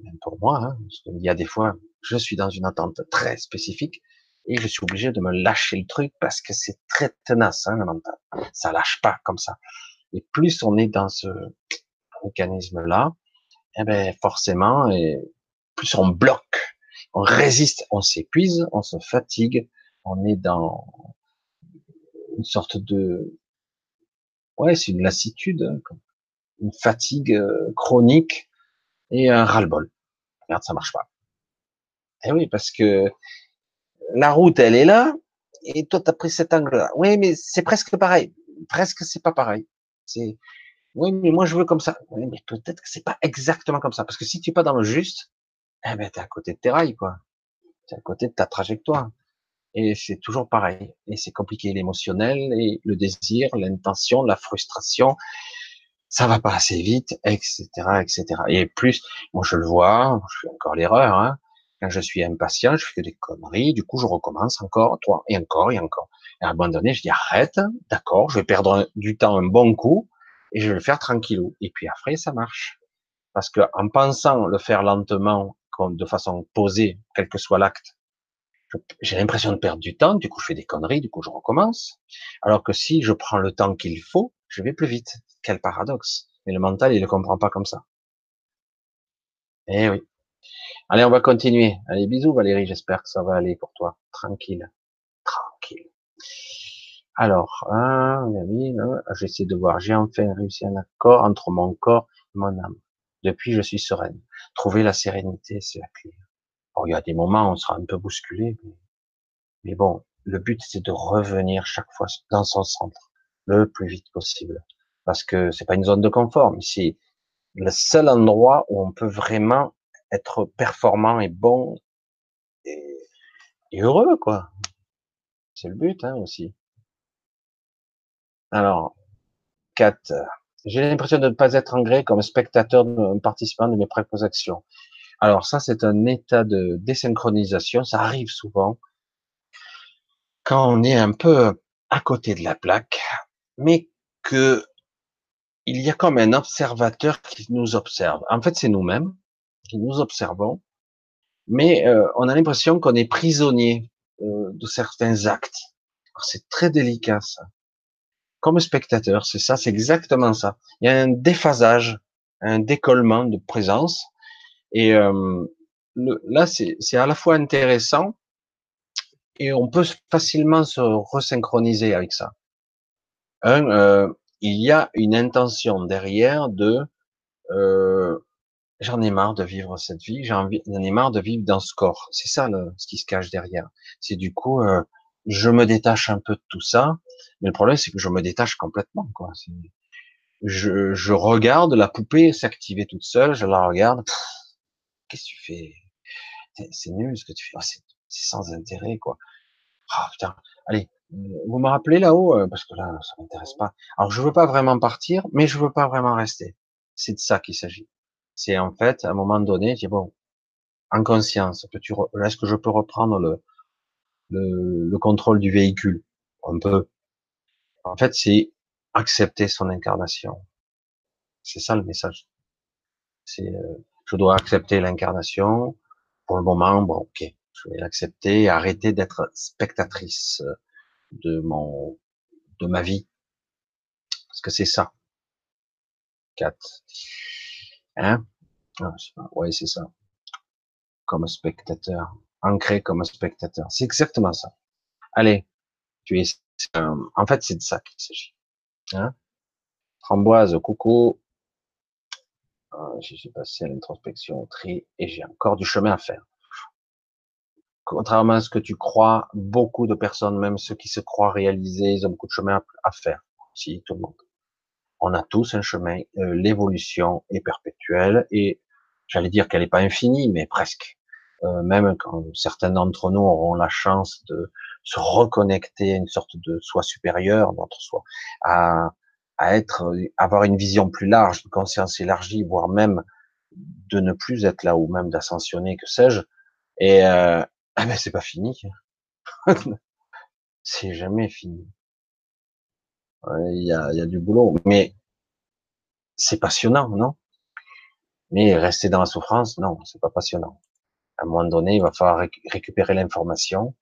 même pour moi. Hein, y a des fois, je suis dans une attente très spécifique et je suis obligé de me lâcher le truc parce que c'est très tenace, hein, le mental. Ça lâche pas comme ça. Et plus on est dans ce mécanisme-là, eh ben forcément, plus on bloque, on résiste, on s'épuise, on se fatigue, on est dans une sorte de ouais, c'est une lassitude, hein, une fatigue euh, chronique et un ras-le-bol. Regarde, ça marche pas. Eh oui, parce que la route, elle est là, et toi, tu as pris cet angle-là. Oui, mais c'est presque pareil. Presque, c'est pas pareil. C'est, oui, mais moi, je veux comme ça. Oui, mais peut-être que c'est pas exactement comme ça. Parce que si tu es pas dans le juste, eh ben, t'es à côté de tes rails, quoi. T'es à côté de ta trajectoire. Et c'est toujours pareil. Et c'est compliqué, l'émotionnel, et le désir, l'intention, la frustration. Ça va pas assez vite, etc., etc. Et plus, moi je le vois, je fais encore l'erreur, hein. Quand je suis impatient, je fais des conneries, du coup je recommence encore, toi, et encore, et encore. Et à un moment donné, je dis arrête, d'accord, je vais perdre du temps un bon coup, et je vais le faire tranquillou. Et puis après, ça marche. Parce que en pensant le faire lentement, de façon posée, quel que soit l'acte, j'ai l'impression de perdre du temps, du coup je fais des conneries, du coup je recommence. Alors que si je prends le temps qu'il faut, je vais plus vite. Quel paradoxe. Mais le mental, il ne comprend pas comme ça. Eh oui. Allez, on va continuer. Allez, bisous Valérie, j'espère que ça va aller pour toi. Tranquille. Tranquille. Alors, hein, j'essaie de voir, j'ai enfin réussi un accord entre mon corps et mon âme. Depuis, je suis sereine. Trouver la sérénité, c'est la clé. il y a des moments où on sera un peu bousculé, mais, bon, le but, c'est de revenir chaque fois dans son centre, le plus vite possible. Parce que c'est pas une zone de confort, mais c'est le seul endroit où on peut vraiment être performant et bon et, heureux, quoi. C'est le but, hein, aussi. Alors, 4. J'ai l'impression de ne pas être en gré comme spectateur, de, participant de mes propres actions. Alors ça, c'est un état de désynchronisation. Ça arrive souvent quand on est un peu à côté de la plaque, mais que il y a comme un observateur qui nous observe. En fait, c'est nous-mêmes nous observons, mais euh, on a l'impression qu'on est prisonnier euh, de certains actes. C'est très délicat ça comme spectateur, c'est ça, c'est exactement ça. Il y a un déphasage, un décollement de présence, et euh, là, c'est à la fois intéressant et on peut facilement se resynchroniser avec ça. Un, euh, il y a une intention derrière de euh, j'en ai marre de vivre cette vie, j'en ai marre de vivre dans ce corps. C'est ça le, ce qui se cache derrière. C'est du coup, euh, je me détache un peu de tout ça, mais le problème c'est que je me détache complètement. Quoi. Je, je regarde la poupée s'activer toute seule, je la regarde. Qu'est-ce que tu fais? C'est nul ce que tu fais. Oh, c'est sans intérêt quoi. Ah putain. Allez, vous me rappelez là-haut euh, parce que là ça m'intéresse pas. Alors je veux pas vraiment partir, mais je veux pas vraiment rester. C'est de ça qu'il s'agit. C'est en fait à un moment donné, dis bon, en conscience, est-ce que je peux reprendre le, le, le contrôle du véhicule? On peut. En fait, c'est accepter son incarnation. C'est ça le message. C'est, euh, je dois accepter l'incarnation. Pour le moment, bon, ok, je vais l'accepter, arrêter d'être spectatrice de mon, de ma vie, parce que c'est ça. 4. Hein? Ah, Ouais, c'est ça. Comme spectateur ancré comme spectateur. C'est exactement ça. Allez, tu es. en fait, c'est de ça qu'il s'agit. Hein? Framboise, coucou. Euh, je suis passé à l'introspection, au tri, et j'ai encore du chemin à faire. Contrairement à ce que tu crois, beaucoup de personnes, même ceux qui se croient réalisés, ils ont beaucoup de chemin à faire. Si tout le monde. On a tous un chemin. Euh, l'évolution est perpétuelle et j'allais dire qu'elle n'est pas infinie, mais presque. Euh, même quand certains d'entre nous auront la chance de se reconnecter à une sorte de soi supérieur, notre soi, à, à être, avoir une vision plus large, une conscience élargie, voire même de ne plus être là ou même d'ascensionner, que sais-je. Et euh, <laughs> ah ben c'est pas fini. <laughs> c'est jamais fini. Il y, a, y a du boulot, mais c'est passionnant, non? Mais rester dans la souffrance, non, c'est pas passionnant. À un moment donné, il va falloir récupérer l'information.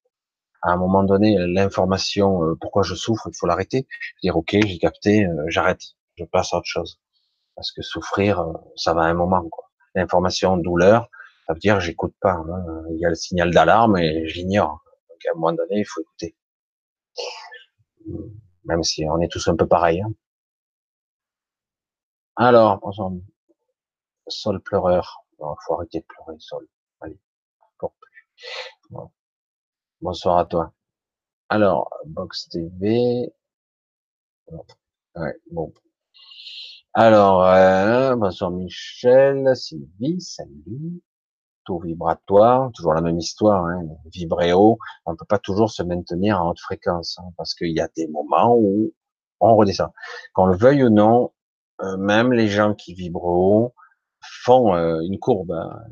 À un moment donné, l'information, euh, pourquoi je souffre, il faut l'arrêter. Dire, ok, j'ai capté, euh, j'arrête, je passe à autre chose. Parce que souffrir, euh, ça va à un moment. L'information douleur, ça veut dire j'écoute pas. Hein. Il y a le signal d'alarme et j'ignore. Donc à un moment donné, il faut écouter. Même si on est tous un peu pareils. Hein. Alors, sol pleureur. Il faut arrêter de pleurer, sol. Allez. Bonsoir à toi. Alors, Box TV. Ouais, bon. Alors, euh, bonsoir Michel, Sylvie, salut. Vibratoire, toujours la même histoire, hein, vibrer haut. On ne peut pas toujours se maintenir en haute fréquence, hein, parce qu'il y a des moments où on redescend. Qu'on le veuille ou non, euh, même les gens qui vibrent haut font euh, une courbe. Hein,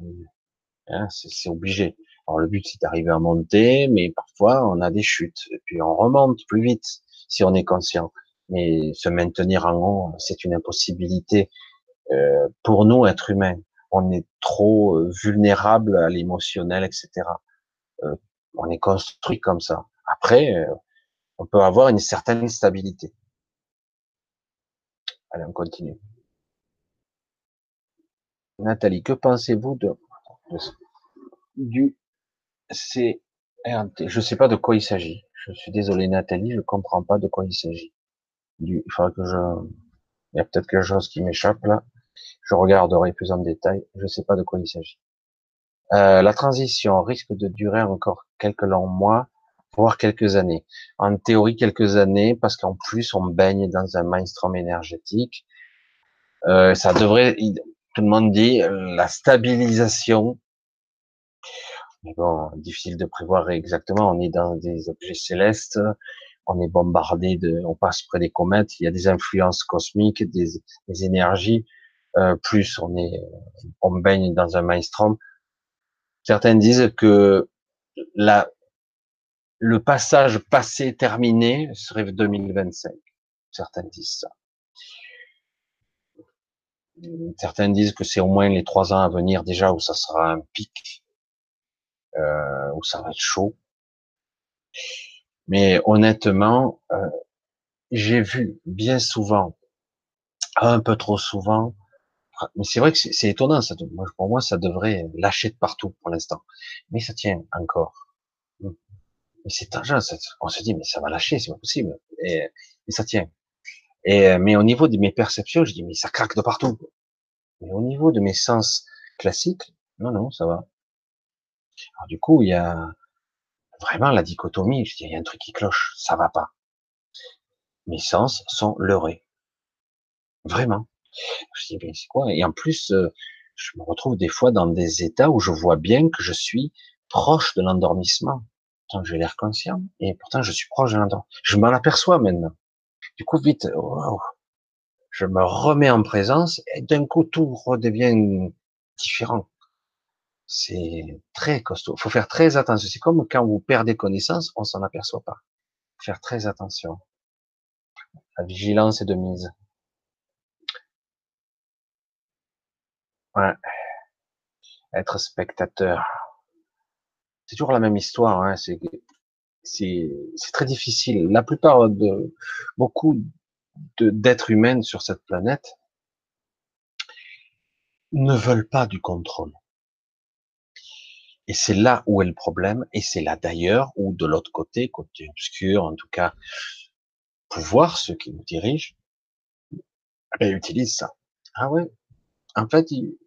Hein, c'est obligé. Alors le but c'est d'arriver à monter, mais parfois on a des chutes et puis on remonte plus vite si on est conscient. Mais se maintenir en haut, c'est une impossibilité euh, pour nous, êtres humains. On est trop euh, vulnérable à l'émotionnel, etc. Euh, on est construit comme ça. Après, euh, on peut avoir une certaine stabilité. Allez, on continue. Nathalie, que pensez-vous de du CRT. Je sais pas de quoi il s'agit. Je suis désolé Nathalie, je comprends pas de quoi il s'agit. Il faudra que je, il y a peut-être quelque chose qui m'échappe là. Je regarderai plus en détail. Je ne sais pas de quoi il s'agit. Euh, la transition risque de durer encore quelques longs mois, voire quelques années. En théorie, quelques années, parce qu'en plus, on baigne dans un mainstream énergétique. Euh, ça devrait, tout le monde dit, la stabilisation. Mais bon, difficile de prévoir exactement. On est dans des objets célestes, on est bombardé de, on passe près des comètes, il y a des influences cosmiques, des, des énergies. Euh, plus on est, on baigne dans un maelstrom. Certains disent que la, le passage passé terminé serait 2025. Certains disent ça. Certains disent que c'est au moins les trois ans à venir déjà où ça sera un pic, euh, où ça va être chaud. Mais honnêtement, euh, j'ai vu bien souvent, un peu trop souvent, mais c'est vrai que c'est étonnant. Ça, pour moi, ça devrait lâcher de partout pour l'instant. Mais ça tient encore. Mais c'est tangent. On se dit, mais ça va lâcher, c'est pas possible. Et, ça tient. Et mais au niveau de mes perceptions, je dis, mais ça craque de partout. Mais au niveau de mes sens classiques, non, non, ça va. Alors du coup, il y a vraiment la dichotomie. Je dis, il y a un truc qui cloche, ça va pas. Mes sens sont leurrés. Vraiment. Je dis, mais c'est quoi? Et en plus, euh, je me retrouve des fois dans des états où je vois bien que je suis proche de l'endormissement. Pourtant, j'ai l'air conscient, et pourtant, je suis proche de l'endormissement. Je m'en aperçois maintenant. Du coup, vite, je me remets en présence, et d'un coup, tout redevient différent. C'est très costaud. Il faut faire très attention. C'est comme quand vous perdez connaissance, on s'en aperçoit pas. Faire très attention. La vigilance est de mise. Ouais. Être spectateur. C'est toujours la même histoire. Hein. C'est très difficile. La plupart de beaucoup d'êtres humains sur cette planète ne veulent pas du contrôle. Et c'est là où est le problème, et c'est là d'ailleurs où de l'autre côté, côté obscur, en tout cas, pouvoir, ceux qui nous dirigent, ben, utilisent ça. Ah ouais, en fait, ils,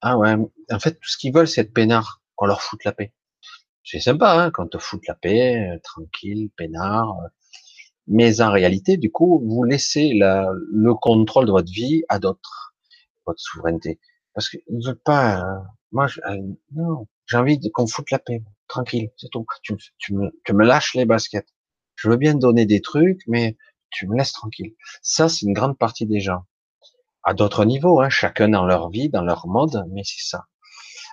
ah ouais, en fait, tout ce qu'ils veulent, c'est être peinard, qu'on leur foute la paix. C'est sympa, hein, quand on te fout la paix, euh, tranquille, peinard. Euh. Mais en réalité, du coup, vous laissez la, le contrôle de votre vie à d'autres, votre souveraineté. Parce qu'ils ne veulent pas, hein. moi, euh, non, j'ai envie qu'on foute la paix, tranquille, c'est tout. Tu, tu, me, tu me lâches les baskets. Je veux bien donner des trucs, mais tu me laisses tranquille. Ça, c'est une grande partie des gens à d'autres niveaux, hein, chacun dans leur vie, dans leur mode, mais c'est ça.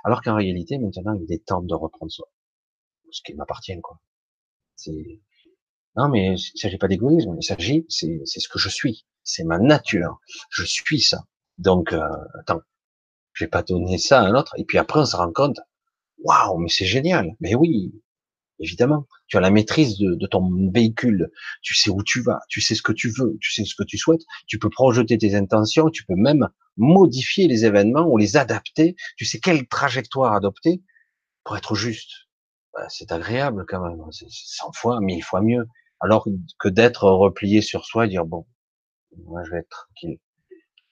Alors qu'en réalité, maintenant, il est temps de reprendre ça. Ce qui m'appartient, quoi. C'est, non, mais il s'agit pas d'égoïsme, il s'agit, c'est, c'est ce que je suis. C'est ma nature. Je suis ça. Donc, euh, attends. Je vais pas donner ça à un autre. Et puis après, on se rend compte, waouh, mais c'est génial. Mais oui, évidemment. Tu as la maîtrise de, ton véhicule. Tu sais où tu vas, tu sais ce que tu veux, tu sais ce que tu souhaites. Tu peux projeter tes intentions, tu peux même modifier les événements ou les adapter. Tu sais quelle trajectoire adopter pour être juste. Bah, c'est agréable quand même. C'est 100 fois, mille fois mieux. Alors que d'être replié sur soi et dire bon, moi je vais être tranquille.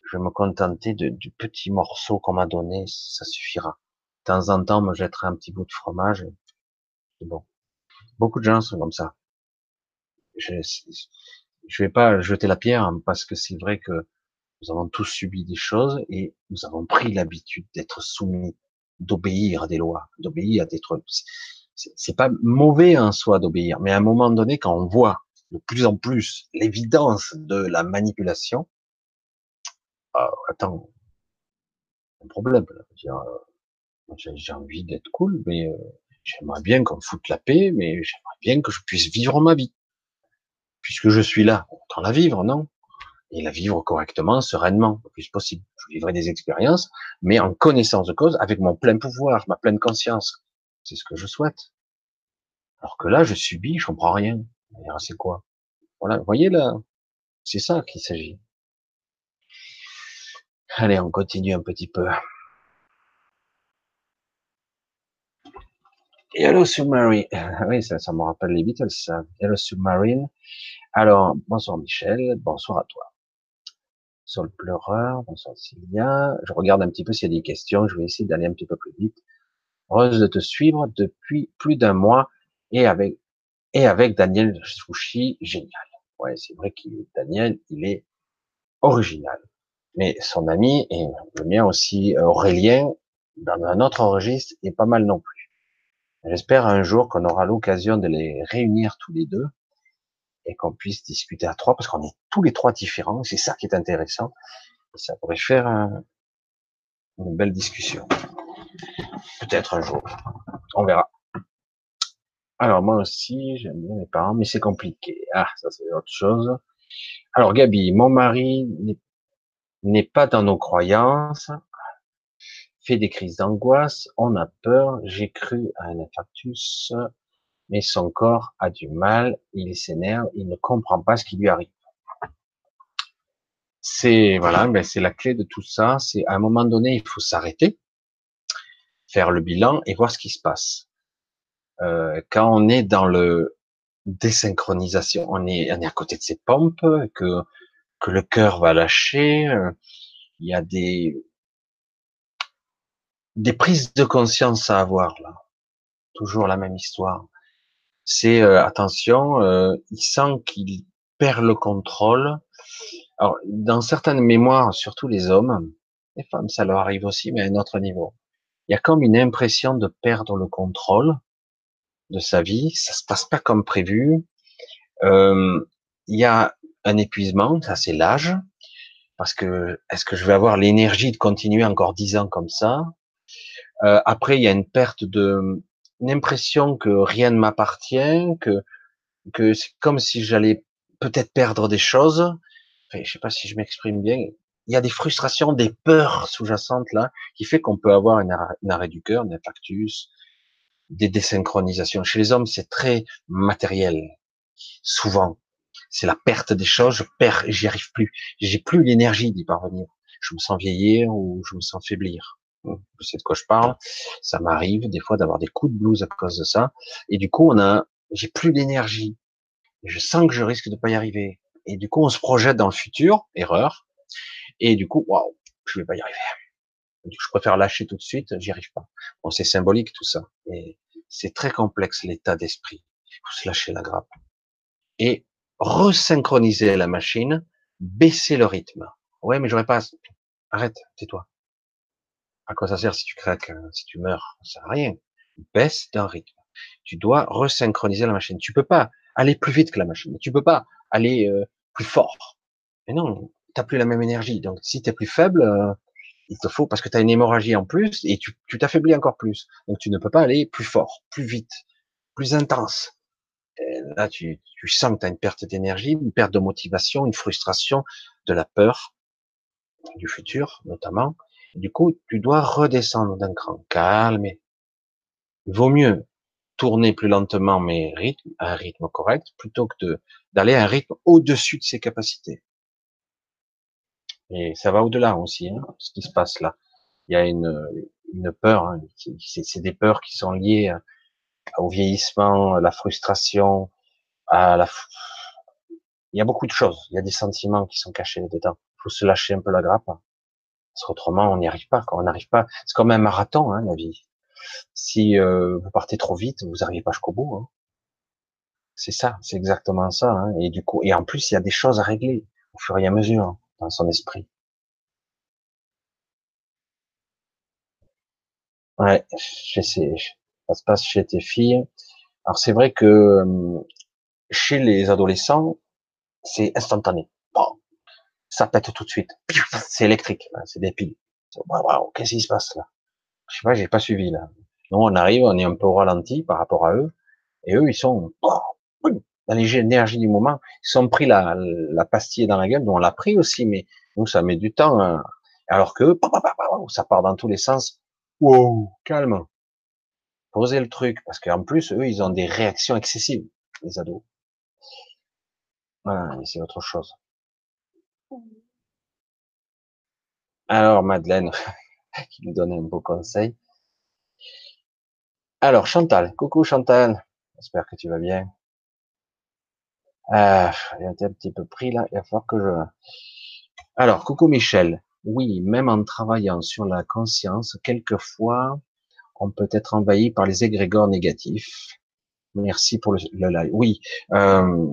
Je vais me contenter du petit morceau qu'on m'a donné, ça suffira. De temps en temps, me jetterai un petit bout de fromage. C'est bon. Beaucoup de gens sont comme ça. Je je vais pas jeter la pierre hein, parce que c'est vrai que nous avons tous subi des choses et nous avons pris l'habitude d'être soumis, d'obéir à des lois, d'obéir à des trucs. C'est pas mauvais en soi d'obéir, mais à un moment donné, quand on voit de plus en plus l'évidence de la manipulation, euh, attends, un problème. Euh, j'ai envie d'être cool, mais euh, J'aimerais bien qu'on me foute la paix, mais j'aimerais bien que je puisse vivre ma vie. Puisque je suis là, autant la vivre, non? Et la vivre correctement, sereinement, le plus possible. Je vivrai des expériences, mais en connaissance de cause, avec mon plein pouvoir, ma pleine conscience. C'est ce que je souhaite. Alors que là, je subis, je comprends rien. C'est quoi? Voilà, vous voyez là, c'est ça qu'il s'agit. Allez, on continue un petit peu. Hello Submarine. <laughs> Oui, ça, ça me rappelle les Beatles. Hello Submarine. Alors, bonsoir Michel, bonsoir à toi. Sol pleureur, bonsoir Sylvia. Je regarde un petit peu s'il y a des questions, je vais essayer d'aller un petit peu plus vite. Heureuse de te suivre depuis plus d'un mois et avec, et avec Daniel Sushi, génial. Ouais, c'est vrai qu'il Daniel, il est original. Mais son ami, et le mien aussi, Aurélien, dans un autre registre, est pas mal non plus. J'espère un jour qu'on aura l'occasion de les réunir tous les deux et qu'on puisse discuter à trois, parce qu'on est tous les trois différents, c'est ça qui est intéressant. ça pourrait faire une belle discussion. Peut-être un jour. On verra. Alors moi aussi, j'aime bien mes parents, mais c'est compliqué. Ah, ça c'est autre chose. Alors Gabi, mon mari n'est pas dans nos croyances, fait des crises d'angoisse, on a peur, j'ai cru à un infarctus, mais son corps a du mal, il s'énerve, il ne comprend pas ce qui lui arrive. C'est voilà, ben c'est la clé de tout ça. C'est à un moment donné, il faut s'arrêter, faire le bilan et voir ce qui se passe. Euh, quand on est dans le désynchronisation, on est, à côté de ses pompes, que que le cœur va lâcher. Euh, il y a des des prises de conscience à avoir là. Toujours la même histoire c'est euh, attention, euh, il sent qu'il perd le contrôle. Alors, dans certaines mémoires, surtout les hommes, les femmes, ça leur arrive aussi, mais à un autre niveau. Il y a comme une impression de perdre le contrôle de sa vie. Ça se passe pas comme prévu. Il y a un épuisement, ça c'est l'âge, parce que est-ce que je vais avoir l'énergie de continuer encore dix ans comme ça? Euh, Après, il y a une perte de une impression que rien ne m'appartient, que que c'est comme si j'allais peut-être perdre des choses. Enfin, je sais pas si je m'exprime bien. Il y a des frustrations, des peurs sous-jacentes là, qui fait qu'on peut avoir une arrêt, du cœur, un infarctus, des désynchronisations. Chez les hommes, c'est très matériel. Souvent, c'est la perte des choses. Je perds, j'y arrive plus. J'ai plus l'énergie d'y parvenir. Je me sens vieillir ou je me sens faiblir je sais de quoi je parle. Ça m'arrive des fois d'avoir des coups de blues à cause de ça. Et du coup, on a, j'ai plus d'énergie. Je sens que je risque de pas y arriver. Et du coup, on se projette dans le futur, erreur. Et du coup, waouh, je vais pas y arriver. Je préfère lâcher tout de suite, j'y arrive pas. Bon, c'est symbolique tout ça. Et c'est très complexe l'état d'esprit. Il faut se lâcher la grappe. Et resynchroniser la machine, baisser le rythme. Ouais, mais j'aurais pas. Arrête, tais-toi. À quoi ça sert si tu craques, hein, si tu meurs? Ça sert à rien. Baisse d'un rythme. Tu dois resynchroniser la machine. Tu peux pas aller plus vite que la machine. Tu peux pas aller euh, plus fort. Mais non, t'as plus la même énergie. Donc si tu es plus faible, euh, il te faut parce que tu as une hémorragie en plus et tu t'affaiblis encore plus. Donc tu ne peux pas aller plus fort, plus vite, plus intense. là, tu, tu sens que tu as une perte d'énergie, une perte de motivation, une frustration, de la peur du futur notamment. Du coup, tu dois redescendre d'un cran, calme. Il vaut mieux tourner plus lentement, mais rythme, à un rythme correct, plutôt que d'aller à un rythme au-dessus de ses capacités. Et ça va au-delà aussi, hein, ce qui se passe là. Il y a une, une peur, hein, c'est des peurs qui sont liées au vieillissement, à la frustration, à la. Il y a beaucoup de choses. Il y a des sentiments qui sont cachés dedans. Il faut se lâcher un peu la grappe. Parce qu'autrement, on n'y arrive pas. Quand on n'arrive pas, c'est comme un marathon, hein, la vie. Si euh, vous partez trop vite, vous n'arrivez pas jusqu'au bout. Hein. C'est ça, c'est exactement ça. Hein. Et du coup, et en plus, il y a des choses à régler au fur et à mesure hein, dans son esprit. Ouais, ça se passe chez tes filles. Alors c'est vrai que euh, chez les adolescents, c'est instantané ça pète tout de suite. C'est électrique, c'est des piles. Waouh, qu'est-ce qui se passe là? Je sais pas, j'ai pas suivi là. Nous, on arrive, on est un peu ralenti par rapport à eux, et eux, ils sont dans l'énergie du moment. Ils sont pris la, la pastille dans la gueule, dont on l'a pris aussi, mais nous, ça met du temps. Hein. Alors que ça part dans tous les sens. Wow, calme. Posez le truc, parce qu'en plus, eux, ils ont des réactions excessives, les ados. Voilà, c'est autre chose. Alors, Madeleine, <laughs> qui nous donne un beau conseil. Alors, Chantal. Coucou, Chantal. J'espère que tu vas bien. Ah, été un petit peu pris là. Il va falloir que je... Alors, coucou Michel. Oui, même en travaillant sur la conscience, quelquefois, on peut être envahi par les égrégores négatifs. Merci pour le, live. Oui, euh,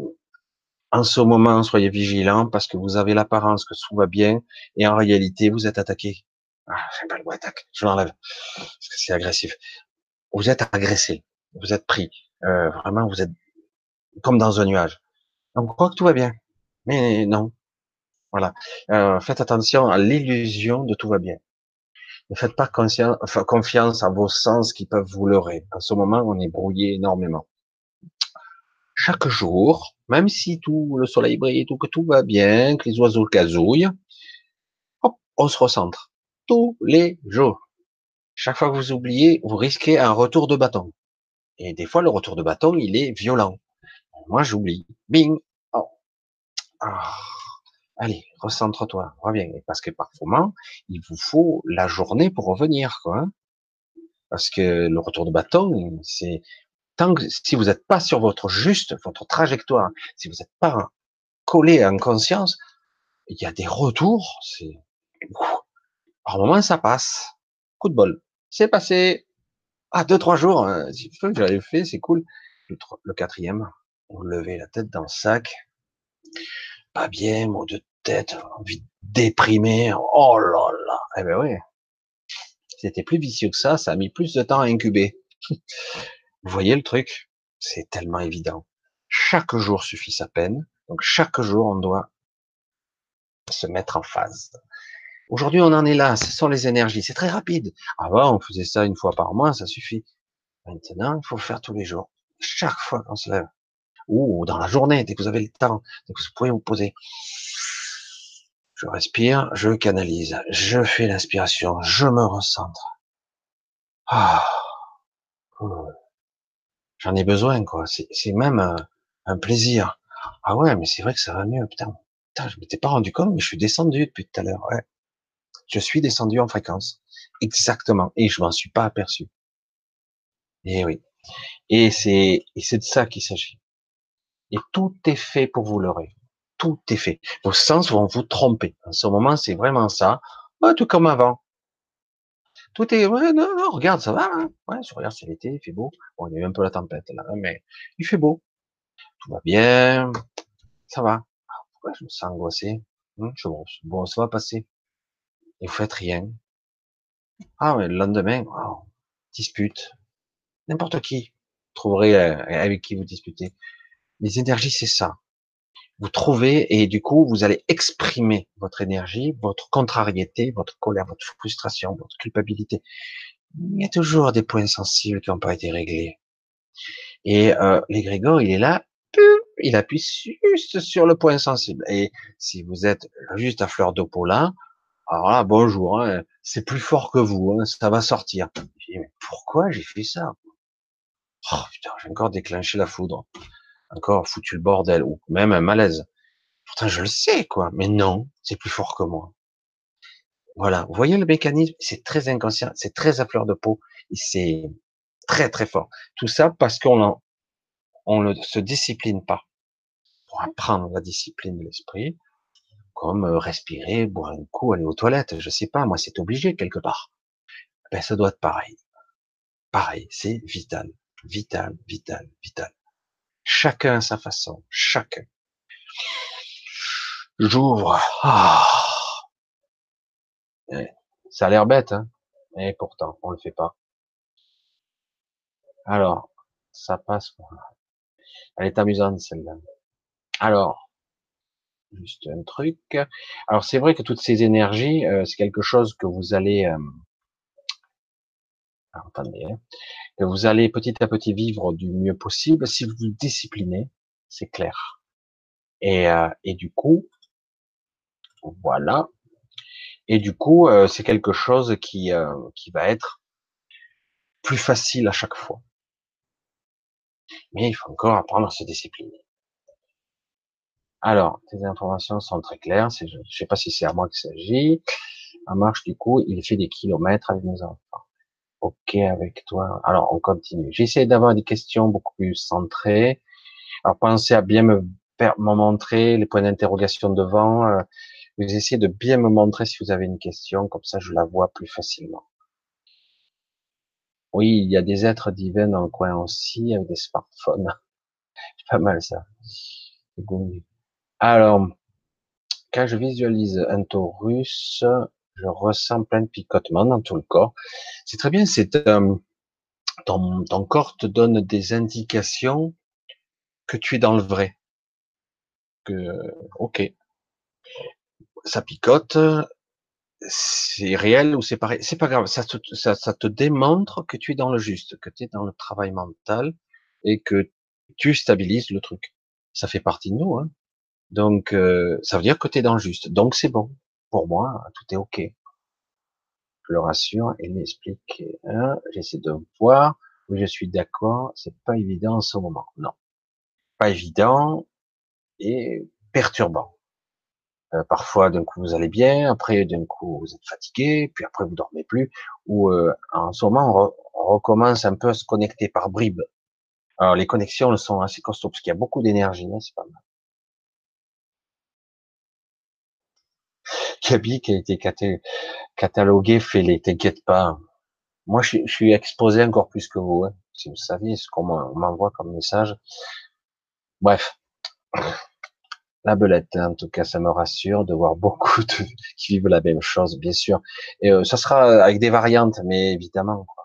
en ce moment, soyez vigilants parce que vous avez l'apparence que tout va bien et en réalité, vous êtes attaqué. Ah, j'aime pas le mot attaque. Je l'enlève parce que c'est agressif. Vous êtes agressé. Vous êtes pris. Euh, vraiment, vous êtes comme dans un nuage. Donc, croit que tout va bien. Mais non, voilà. Euh, faites attention à l'illusion de tout va bien. Ne faites pas confiance à vos sens qui peuvent vous leurrer. En ce moment, on est brouillé énormément. Chaque jour, même si tout le soleil brille, tout que tout va bien, que les oiseaux casouillent, hop, on se recentre. Tous les jours. Chaque fois que vous oubliez, vous risquez un retour de bâton. Et des fois, le retour de bâton, il est violent. Moi, j'oublie. Bing. Oh. Ah. Allez, recentre-toi, reviens. Parce que parfois, il vous faut la journée pour revenir, quoi. Hein. Parce que le retour de bâton, c'est tant que si vous n'êtes pas sur votre juste, votre trajectoire, si vous n'êtes pas collé en conscience, il y a des retours. C'est moment ça passe. Coup de bol, c'est passé. Ah deux trois jours, hein. j'avais fait, c'est cool. Le, quatrième, vous levez la tête dans le sac, pas bien, mot de tête, envie de déprimer. Oh là là. Eh ben oui. C'était plus vicieux que ça, ça a mis plus de temps à incuber. <laughs> Vous voyez le truc? C'est tellement évident. Chaque jour suffit sa peine. Donc chaque jour, on doit se mettre en phase. Aujourd'hui, on en est là. Ce sont les énergies. C'est très rapide. Avant, on faisait ça une fois par mois, ça suffit. Maintenant, il faut le faire tous les jours. Chaque fois qu'on se lève. Ou dans la journée, dès que vous avez le temps, dès que vous pouvez vous poser. Je respire, je canalise, je fais l'inspiration, je me recentre. Ah. J'en ai besoin, quoi. C'est même un, plaisir. Ah ouais, mais c'est vrai que ça va mieux, putain. Putain, je m'étais pas rendu compte, mais je suis descendu depuis tout à l'heure. Ouais. Je suis descendu en fréquence. Exactement. Et je m'en suis pas aperçu. Et oui. Et c'est, et c'est de ça qu'il s'agit. Et tout est fait pour vous leurrer tout est fait. Vos sens vont vous tromper. En ce moment, c'est vraiment ça. tout comme avant. Tout est, ouais, non, non, regarde, ça va, hein. Ouais, je regarde, c'est l'été, il fait beau. Bon, il y a eu un peu la tempête, là, mais il fait beau. Tout va bien. Ça va. Ah, pourquoi je me sens angoissé? Hum, je, bon, bon, ça va passer. Et vous faites rien. Ah, mais le lendemain, dispute. N'importe qui. Vous trouverez euh, avec qui vous disputez. Les énergies, c'est ça vous trouvez et du coup vous allez exprimer votre énergie, votre contrariété, votre colère, votre frustration, votre culpabilité. Il y a toujours des points sensibles qui n'ont pas été réglés. Et euh, l'égrégore, il est là, il appuie juste sur le point sensible. Et si vous êtes juste à fleur de peau alors là, bonjour, hein, c'est plus fort que vous, hein, ça va sortir. mais pourquoi j'ai fait ça? Oh putain, j'ai encore déclenché la foudre encore foutu le bordel, ou même un malaise. Pourtant, je le sais, quoi. Mais non, c'est plus fort que moi. Voilà. Vous voyez le mécanisme? C'est très inconscient, c'est très à fleur de peau, et c'est très, très fort. Tout ça parce qu'on on ne se discipline pas. Pour apprendre la discipline de l'esprit, comme euh, respirer, boire un coup, aller aux toilettes, je sais pas, moi, c'est obligé quelque part. Ben, ça doit être pareil. Pareil, c'est vital, vital, vital, vital. Chacun à sa façon, chacun. J'ouvre. Ah. Eh, ça a l'air bête, hein et pourtant, on le fait pas. Alors, ça passe. Elle est amusante celle-là. Alors, juste un truc. Alors c'est vrai que toutes ces énergies, euh, c'est quelque chose que vous allez. Euh... attendez, hein vous allez petit à petit vivre du mieux possible si vous vous disciplinez, c'est clair. Et, euh, et du coup, voilà. Et du coup, euh, c'est quelque chose qui, euh, qui va être plus facile à chaque fois. Mais il faut encore apprendre à se discipliner. Alors, tes informations sont très claires. Je ne sais pas si c'est à moi qu'il s'agit. En marche, du coup, il fait des kilomètres avec nos enfants. Ok avec toi. Alors on continue. J'essaie d'avoir des questions beaucoup plus centrées. Alors pensez à bien me, me montrer les points d'interrogation devant. Euh, Vous essayez de bien me montrer si vous avez une question, comme ça je la vois plus facilement. Oui, il y a des êtres divins dans le coin aussi, avec des smartphones. C'est <laughs> pas mal ça. Alors, quand je visualise un taurus, je ressens plein de picotements dans tout le corps. C'est très bien, c'est euh, ton, ton corps te donne des indications que tu es dans le vrai. Que, ok, ça picote, c'est réel ou c'est pareil, c'est pas grave, ça te, ça, ça te démontre que tu es dans le juste, que tu es dans le travail mental et que tu stabilises le truc. Ça fait partie de nous, hein. Donc, euh, ça veut dire que tu es dans le juste. Donc, c'est bon. Pour moi, tout est OK. Je le rassure et m'explique. Hein, J'essaie de voir. Oui, je suis d'accord. C'est pas évident en ce moment. Non. Pas évident et perturbant. Euh, parfois, d'un coup, vous allez bien. Après, d'un coup, vous êtes fatigué. Puis après, vous dormez plus. Ou euh, en ce moment, on, recommence un peu à se connecter par bribes. Alors, les connexions sont assez costauds parce qu'il y a beaucoup d'énergie. Hein, c'est pas mal. Kaby qui a été catalogué, fais-les, t'inquiète pas. Moi, je, suis exposé encore plus que vous. Hein. Si vous saviez ce qu'on m'envoie comme message. Bref. La belette, hein, en tout cas, ça me rassure de voir beaucoup <laughs> qui vivent la même chose, bien sûr. Et euh, ça sera avec des variantes, mais évidemment. Quoi.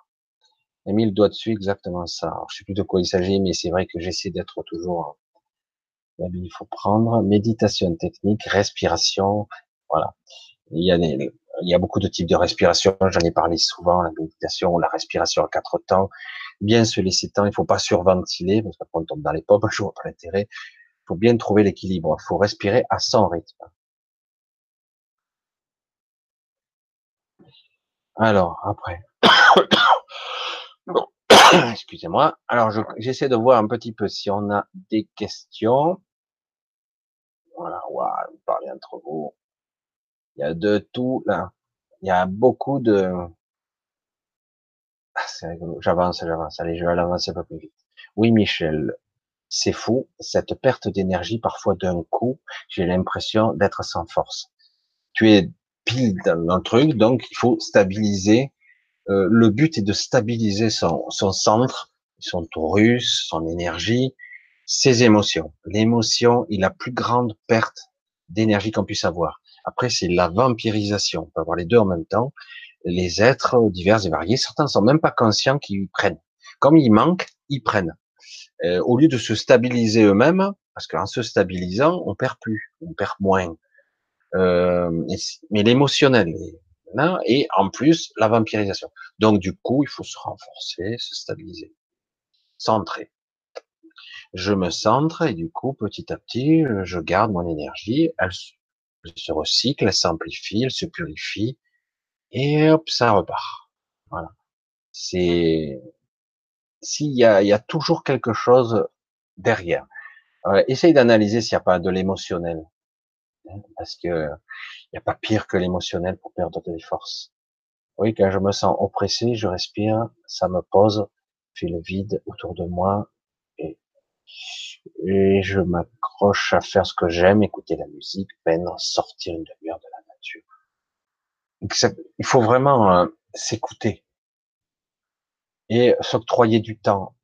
mis le doigt dessus, exactement ça. Alors, je sais plus de quoi il s'agit, mais c'est vrai que j'essaie d'être toujours. Euh, il faut prendre méditation technique, respiration, voilà. Il y a beaucoup de types de respiration. J'en ai parlé souvent, la méditation, la respiration à quatre temps. Bien se laisser temps. Il faut pas surventiler parce qu'après on tombe dans les pommes. <laughs> Je vois pas l'intérêt. Il faut bien trouver l'équilibre. Il faut respirer à son rythme. Alors, après. <coughs> Excusez-moi. Alors, j'essaie de voir un petit peu si on a des questions. Voilà, vous parlez entre vous. Il y a de tout là. Il y a beaucoup de. Ah, c'est rigolo. J'avance, j'avance. Allez, je vais avancer un peu plus vite. Oui, Michel, c'est fou. Cette perte d'énergie, parfois d'un coup, j'ai l'impression d'être sans force. Tu es pile dans le truc, donc il faut stabiliser. Euh, le but est de stabiliser son, son centre, son taurus, son énergie, ses émotions. L'émotion est la plus grande perte d'énergie qu'on puisse avoir. Après, c'est la vampirisation. On peut avoir les deux en même temps. Les êtres divers et variés, certains ne sont même pas conscients qu'ils prennent. Comme ils manquent, ils prennent. Euh, au lieu de se stabiliser eux-mêmes, parce qu'en se stabilisant, on perd plus, on perd moins. Euh, mais l'émotionnel, et en plus la vampirisation. Donc du coup, il faut se renforcer, se stabiliser, centrer. Je me centre et du coup, petit à petit, je garde mon énergie. Elle se recycle, elle s'amplifie, elle se purifie, et hop, ça repart. Voilà. C'est s'il y a, il y a toujours quelque chose derrière. Euh, essaye d'analyser s'il n'y a pas de l'émotionnel, hein, parce que il n'y a pas pire que l'émotionnel pour perdre des forces. Oui, quand je me sens oppressé, je respire, ça me pose, fait le vide autour de moi, et je m'accroche à faire ce que j'aime, écouter la musique, peine sortir une demi-heure de la nature. il faut vraiment euh, s'écouter et s'octroyer du temps,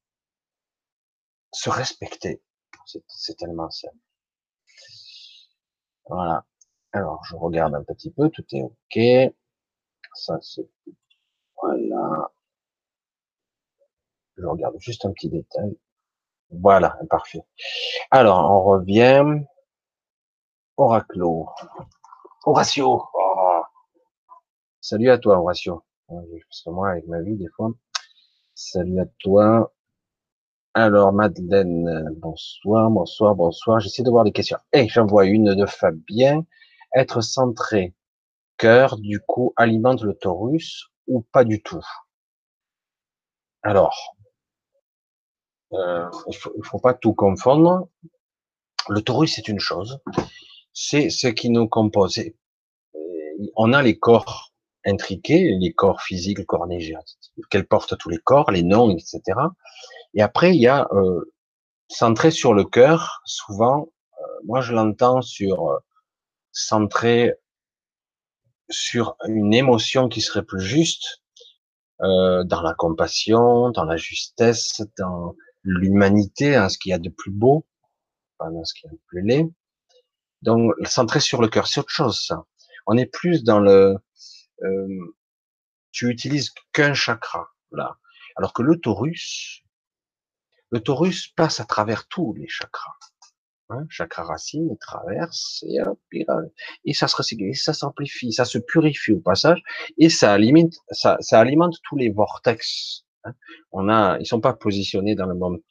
se respecter. C'est tellement simple. Voilà. Alors, je regarde un petit peu, tout est OK. Ça, c'est... Voilà. Je regarde juste un petit détail. Voilà, parfait. Alors, on revient. Oraclo. Horatio. Oh. Salut à toi, Horatio. Parce que moi, avec ma vie, des fois. Salut à toi. Alors, Madeleine, bonsoir, bonsoir, bonsoir. J'essaie de voir les questions. Eh, j'en vois une de Fabien. Être centré. Cœur, du coup, alimente le taurus ou pas du tout? Alors, euh, il faut, faut pas tout confondre. Le taurus, c'est une chose. C'est ce qui nous compose. Euh, on a les corps intriqués, les corps physiques, le corps énergétique, qu'elle porte tous les corps, les noms, etc. Et après, il y a euh, centré sur le cœur. Souvent, euh, moi, je l'entends sur centré sur une émotion qui serait plus juste, euh, dans la compassion, dans la justesse, dans l'humanité, hein, ce qu'il y a de plus beau, pas ce qu'il y a de plus laid. Donc, centré sur le cœur, c'est autre chose. On est plus dans le, euh, tu utilises qu'un chakra, là. Alors que le taurus, le taurus passe à travers tous les chakras. Hein, chakra racine, il traverse et, ça se recycle, ça s'amplifie, ça se purifie au passage et ça alimente, ça alimente tous les vortex. Hein. On a, ils sont pas positionnés dans le monde,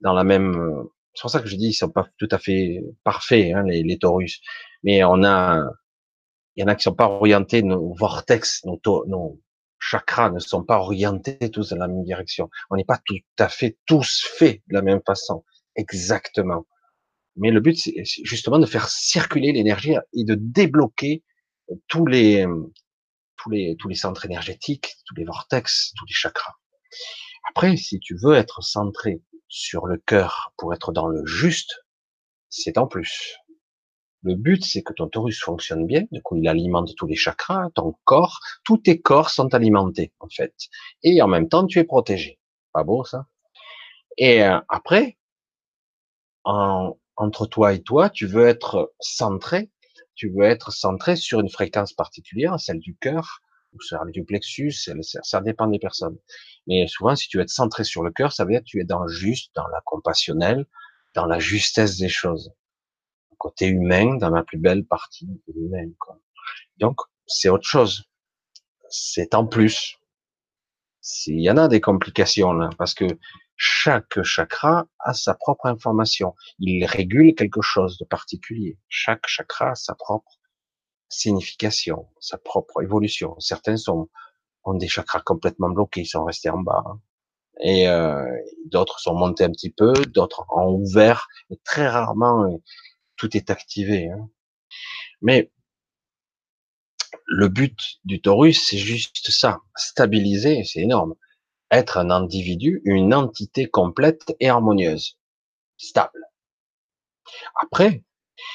dans la même. C'est pour ça que je dis, ils sont pas tout à fait parfaits hein, les, les taurus, mais on a, il y en a qui sont pas orientés, nos vortex, nos, nos chakras ne sont pas orientés tous dans la même direction. On n'est pas tout à fait tous faits de la même façon, exactement. Mais le but, c'est justement de faire circuler l'énergie et de débloquer tous les, tous les, tous les centres énergétiques, tous les vortex, tous les chakras. Après, si tu veux être centré sur le cœur pour être dans le juste, c'est en plus. Le but, c'est que ton torus fonctionne bien, du coup, il alimente tous les chakras, ton corps, tous tes corps sont alimentés, en fait. Et en même temps, tu es protégé. Pas beau, ça? Et euh, après, en, entre toi et toi, tu veux être centré, tu veux être centré sur une fréquence particulière, celle du cœur, ou celle du plexus, ça dépend des personnes. Mais souvent, si tu veux être centré sur le cœur, ça veut dire que tu es dans le juste, dans la compassionnelle, dans la justesse des choses. Côté humain, dans la plus belle partie de l'humain. Donc, c'est autre chose. C'est en plus. S'il y en a des complications là, parce que chaque chakra a sa propre information. Il régule quelque chose de particulier. Chaque chakra a sa propre signification, sa propre évolution. Certains sont, ont des chakras complètement bloqués, ils sont restés en bas. Hein. Et euh, d'autres sont montés un petit peu, d'autres ont ouvert, et très rarement euh, tout est activé. Hein. Mais le but du taurus, c'est juste ça, stabiliser, c'est énorme, être un individu, une entité complète et harmonieuse, stable. Après,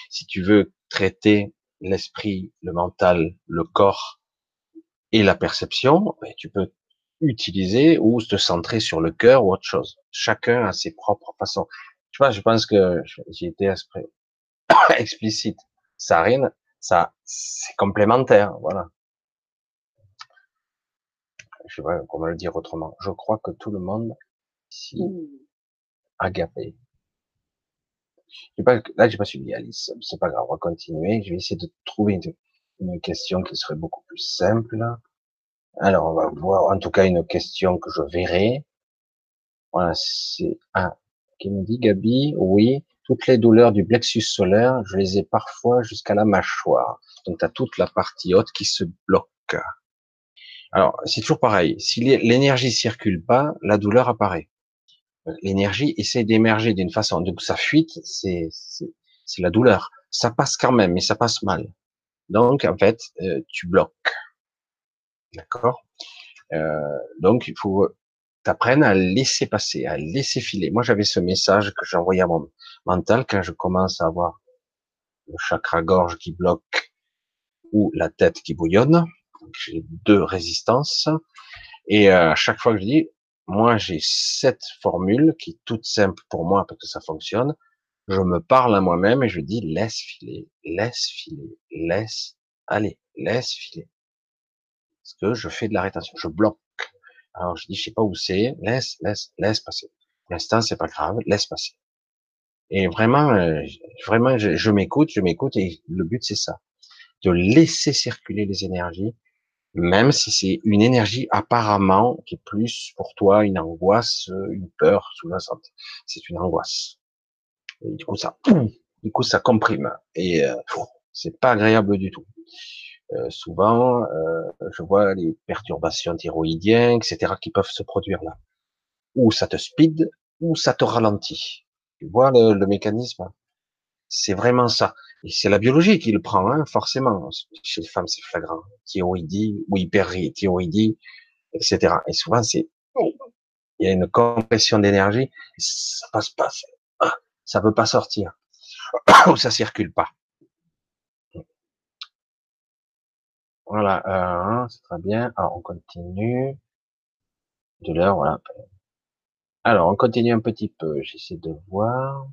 si tu veux traiter l'esprit, le mental, le corps et la perception, ben, tu peux utiliser ou te centrer sur le cœur ou autre chose. Chacun a ses propres façons. Tu vois, je pense que j'ai été <coughs> explicite. Ça rien, ça, c'est complémentaire, voilà je sais pas comment le dire autrement. Je crois que tout le monde ici agapé. Pas, là, j'ai pas suivi Alice. C'est pas grave, on va continuer. Je vais essayer de trouver une, question qui serait beaucoup plus simple. Alors, on va voir, en tout cas, une question que je verrai. Voilà, c'est un qui me dit, Gabi, oui, toutes les douleurs du plexus solaire, je les ai parfois jusqu'à la mâchoire. Donc, tu as toute la partie haute qui se bloque. Alors, c'est toujours pareil. Si l'énergie circule pas, la douleur apparaît. L'énergie essaie d'émerger d'une façon. Donc, ça fuite, c'est, c'est la douleur. Ça passe quand même, mais ça passe mal. Donc, en fait, euh, tu bloques. D'accord? Euh, Donc, il faut t'apprendre à laisser passer, à laisser filer. Moi, j'avais ce message que j'envoyais à mon mental quand je commence à avoir le chakra gorge qui bloque ou la tête qui bouillonne j'ai deux résistances. Et euh, à chaque fois que je dis, moi j'ai cette formule qui est toute simple pour moi parce que ça fonctionne. Je me parle à moi-même et je dis laisse filer, laisse filer, laisse aller, laisse filer. Parce que je fais de la rétention, je bloque. Alors je dis je sais pas où c'est, laisse, laisse, laisse passer. Pour l'instant c'est pas grave, laisse passer. Et vraiment, euh, vraiment, je, je m'écoute, je m'écoute et le but c'est ça, de laisser circuler les énergies même si c'est une énergie apparemment qui est plus pour toi une angoisse, une peur sous-jacente. C'est une angoisse. Et du coup, ça, <clears throat> du coup, ça comprime et euh, c'est pas agréable du tout. Euh, souvent, euh, je vois les perturbations thyroïdiennes, etc., qui peuvent se produire là. Ou ça te speed, ou ça te ralentit. Tu vois le, le mécanisme? C'est vraiment ça. C'est la biologie qui le prend, hein, forcément. Chez les femmes, c'est flagrant. Thyroïdie ou hyperthyroïdie, etc. Et souvent, c'est, il y a une compression d'énergie, ça passe pas, ah, ça veut pas sortir, <coughs> ou ça circule pas. Voilà, euh, c'est très bien. Alors, on continue. De l'heure, voilà. Alors, on continue un petit peu. J'essaie de voir.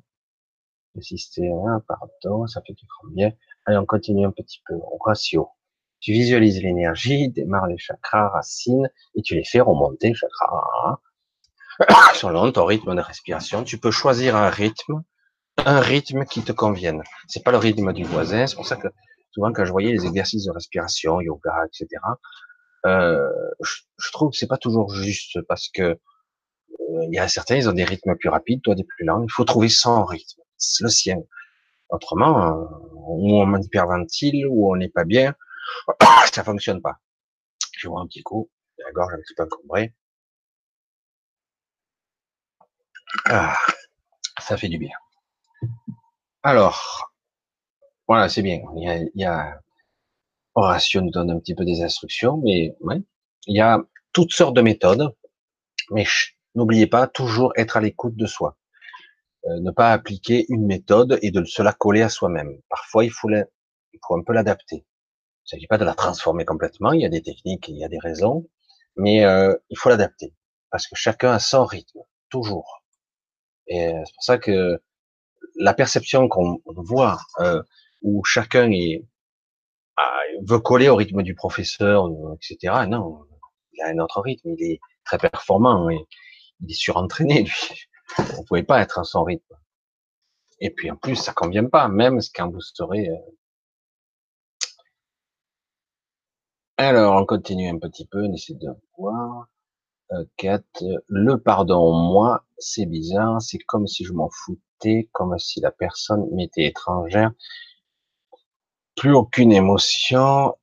Le système, pardon, ça fait du bien. Allez, on continue un petit peu. Ratio. Tu visualises l'énergie, démarre les chakras, racines, et tu les fais remonter, chakras, <coughs> selon ton rythme de respiration. Tu peux choisir un rythme, un rythme qui te convienne. C'est pas le rythme du voisin. C'est pour ça que souvent quand je voyais les exercices de respiration, yoga, etc., euh, je, trouve que c'est pas toujours juste parce que euh, il y a certains, ils ont des rythmes plus rapides, toi des plus lents. Il faut trouver son rythme, le sien. Autrement, euh, ou on hyperventile, ou on n'est pas bien, <coughs> ça fonctionne pas. Je vois un petit coup, la gorge un petit peu encombrée. Ah, ça fait du bien. Alors, voilà, c'est bien. Il y a, il y a Horatio nous donne un petit peu des instructions, mais ouais, il y a toutes sortes de méthodes. Mais n'oubliez pas toujours être à l'écoute de soi. Euh, ne pas appliquer une méthode et de se la coller à soi-même. Parfois, il faut, il faut un peu l'adapter. Il ne s'agit pas de la transformer complètement. Il y a des techniques, il y a des raisons, mais euh, il faut l'adapter parce que chacun a son rythme, toujours. Et euh, c'est pour ça que la perception qu'on voit euh, où chacun est ah, veut coller au rythme du professeur, etc. Non, il a un autre rythme, il est très performant, et il est surentraîné, <laughs> lui. Vous pouvez pas être à son rythme. Et puis en plus, ça convient pas, même quand vous serez. Euh, Alors, on continue un petit peu, on essaie de voir. Euh, 4. Le pardon, moi, c'est bizarre, c'est comme si je m'en foutais, comme si la personne m'était étrangère plus aucune émotion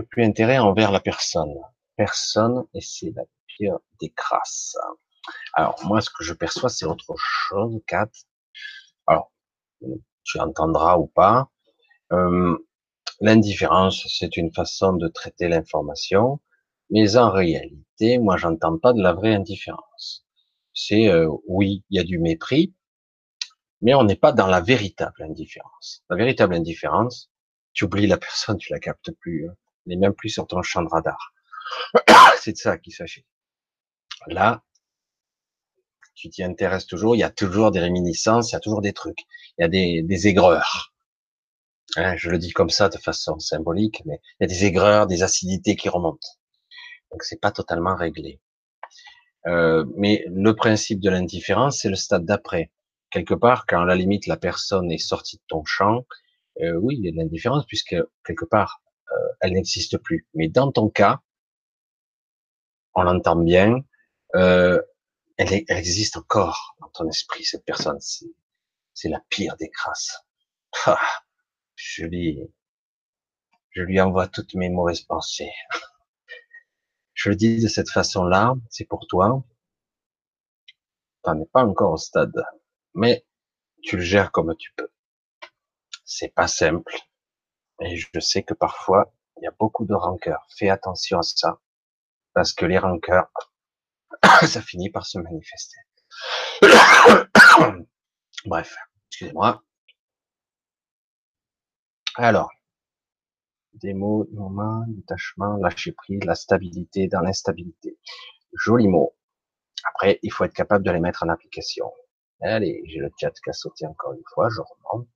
plus intérêt envers la personne. Personne, et c'est la pire des crasses. Alors, moi, ce que je perçois, c'est autre chose, Kat. Alors, tu entendras ou pas. L'indifférence, c'est une façon de traiter l'information, mais en réalité, moi, j'entends pas de la vraie indifférence. C'est, euh, oui, il y a du mépris, mais on n'est pas dans la véritable indifférence. La véritable indifférence, tu oublies la personne, tu la captes plus. Hein. Elle n'est même plus sur ton champ de radar. <coughs> C'est de ça qu'il s'agit. Là, tu t'y intéresses toujours, il y a toujours des réminiscences, il y a toujours des trucs, il y a des, des aigreurs. Hein, je le dis comme ça de façon symbolique, mais il y a des aigreurs, des acidités qui remontent. Donc c'est pas totalement réglé. Euh, mais le principe de l'indifférence, c'est le stade d'après. Quelque part, quand à la limite la personne est sortie de ton champ, euh, oui, il y a de l'indifférence puisque quelque part, euh, elle n'existe plus. Mais dans ton cas, on l'entend bien, euh, elle, elle, existe encore dans ton esprit, cette personne. C'est la pire des crasses. Ah, je lui, je lui envoie toutes mes mauvaises pensées. Je le dis de cette façon-là, c'est pour toi. Tu n'es pas encore au stade, mais tu le gères comme tu peux c'est pas simple. Et je sais que parfois, il y a beaucoup de rancœur. Fais attention à ça. Parce que les rancœurs, <coughs> ça finit par se manifester. <coughs> Bref, excusez-moi. Alors, des mots, moment, détachement, lâcher prise, la stabilité dans l'instabilité. Joli mot. Après, il faut être capable de les mettre en application. Allez, j'ai le chat qui a sauté encore une fois, je remonte.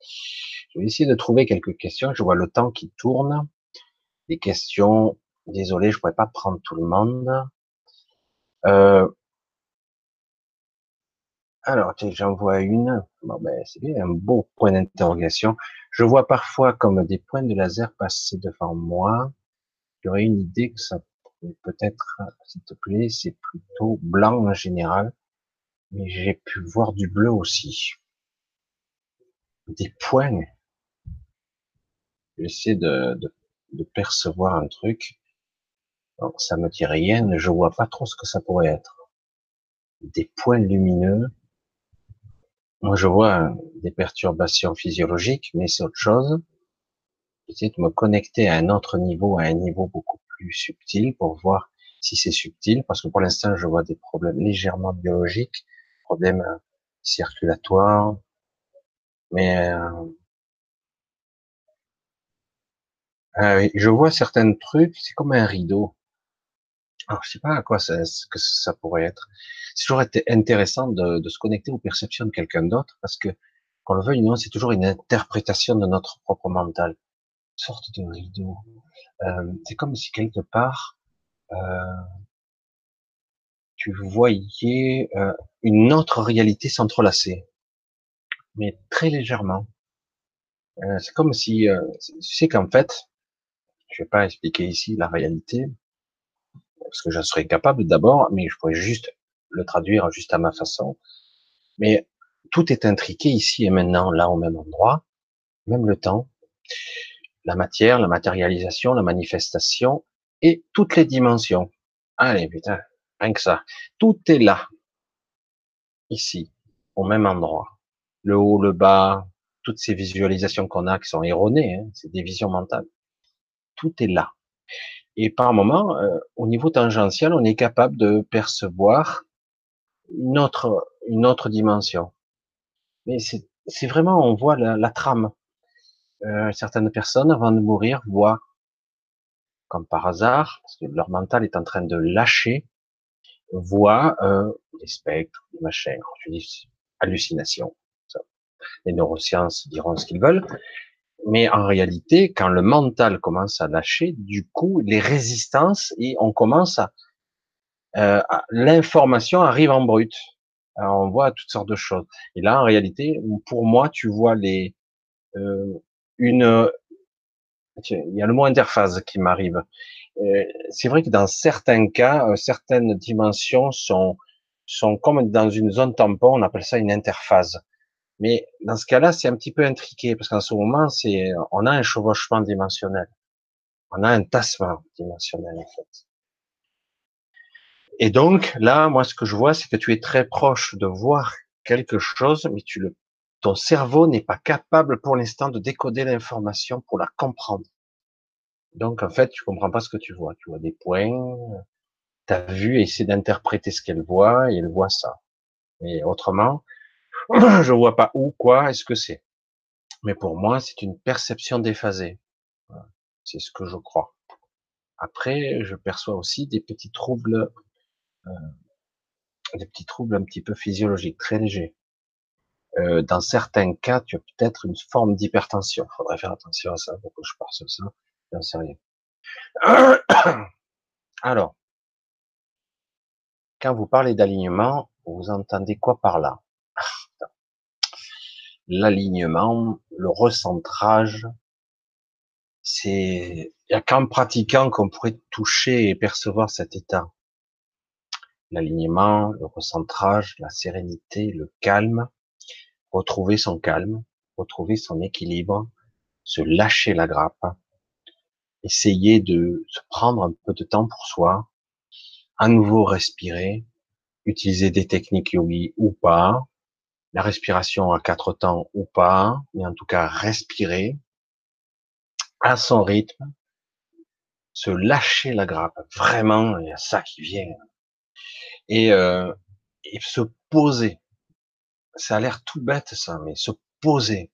Je vais essayer de trouver quelques questions. Je vois le temps qui tourne. Des questions. Désolé, je pourrais pas prendre tout le monde. Euh... Alors, j'en vois une. Bon, ben, c'est bien, un beau point d'interrogation. Je vois parfois comme des points de laser passer devant moi. J'aurais une idée que ça peut-être, s'il te plaît, c'est plutôt blanc en général. Mais j'ai pu voir du bleu aussi des points. J'essaie de, de, de, percevoir un truc. Ça me dit rien, je vois pas trop ce que ça pourrait être. Des points lumineux. Moi, je vois des perturbations physiologiques, mais c'est autre chose. De me connecter à un autre niveau, à un niveau beaucoup plus subtil pour voir si c'est subtil, parce que pour l'instant, je vois des problèmes légèrement biologiques, problèmes circulatoires, mais euh, Euh, je vois certains trucs, c'est comme un rideau. Alors, je sais pas à quoi ça, que ça pourrait être. C'est toujours intéressant de, de, se connecter aux perceptions de quelqu'un d'autre parce que, qu'on le veuille ou non, c'est toujours une interprétation de notre propre mental. Une sorte de rideau. Euh, c'est comme si quelque part, euh, tu voyais euh, une autre réalité s'entrelacer, mais très légèrement. Euh, c'est comme si, euh, tu sais qu'en fait, je vais pas expliquer ici la réalité, parce que je serais capable d'abord, mais je pourrais juste le traduire juste à ma façon. Mais tout est intriqué ici et maintenant, là au même endroit, même le temps, la matière, la matérialisation, la manifestation et toutes les dimensions. Allez, putain, rien que ça. Tout est là, ici, au même endroit. Le haut, le bas, toutes ces visualisations qu'on a qui sont erronées, hein, c'est des visions mentales. Tout est là. Et par moment, euh, au niveau tangentiel, on est capable de percevoir une autre, une autre dimension. Mais c'est vraiment, on voit la, la trame. Euh, certaines personnes, avant de mourir, voient, comme par hasard, parce que leur mental est en train de lâcher, voient euh, des spectres, des machins, je dis hallucination. Les neurosciences diront ce qu'ils veulent. Mais en réalité, quand le mental commence à lâcher, du coup, les résistances et on commence à, euh, l'information arrive en brut. Alors on voit toutes sortes de choses. Et là, en réalité, pour moi, tu vois les euh, une il y a le mot interface qui m'arrive. Euh, c'est vrai que dans certains cas, euh, certaines dimensions sont sont comme dans une zone tampon. On appelle ça une interface. Mais dans ce cas-là, c'est un petit peu intriqué parce qu'en ce moment, c'est, on a un chevauchement dimensionnel. On a un tassement dimensionnel, en fait. Et donc, là, moi, ce que je vois, c'est que tu es très proche de voir quelque chose, mais tu le, ton cerveau n'est pas capable pour l'instant de décoder l'information pour la comprendre. Donc, en fait, tu comprends pas ce que tu vois. Tu vois des points, ta vue essaie d'interpréter ce qu'elle voit et elle voit ça. Et autrement, <clears throat> je vois pas où, quoi, est-ce que c'est. Mais pour moi, c'est une perception déphasée. C'est ce que je crois. Après, je perçois aussi des petits troubles, euh, des petits troubles un petit peu physiologiques, très légers. Euh, dans certains cas, tu as peut-être une forme d'hypertension. Faudrait faire attention à ça, pourquoi je pense ça, j'en sais. <clears throat> Alors, quand vous parlez d'alignement, vous entendez quoi par là? L'alignement, le recentrage. C'est, il y a qu'en pratiquant qu'on pourrait toucher et percevoir cet état. L'alignement, le recentrage, la sérénité, le calme, retrouver son calme, retrouver son équilibre, se lâcher la grappe, essayer de se prendre un peu de temps pour soi, à nouveau respirer, utiliser des techniques yogi ou pas, la respiration à quatre temps ou pas, mais en tout cas respirer à son rythme, se lâcher la grappe, vraiment, il y a ça qui vient, et, euh, et se poser. Ça a l'air tout bête ça, mais se poser,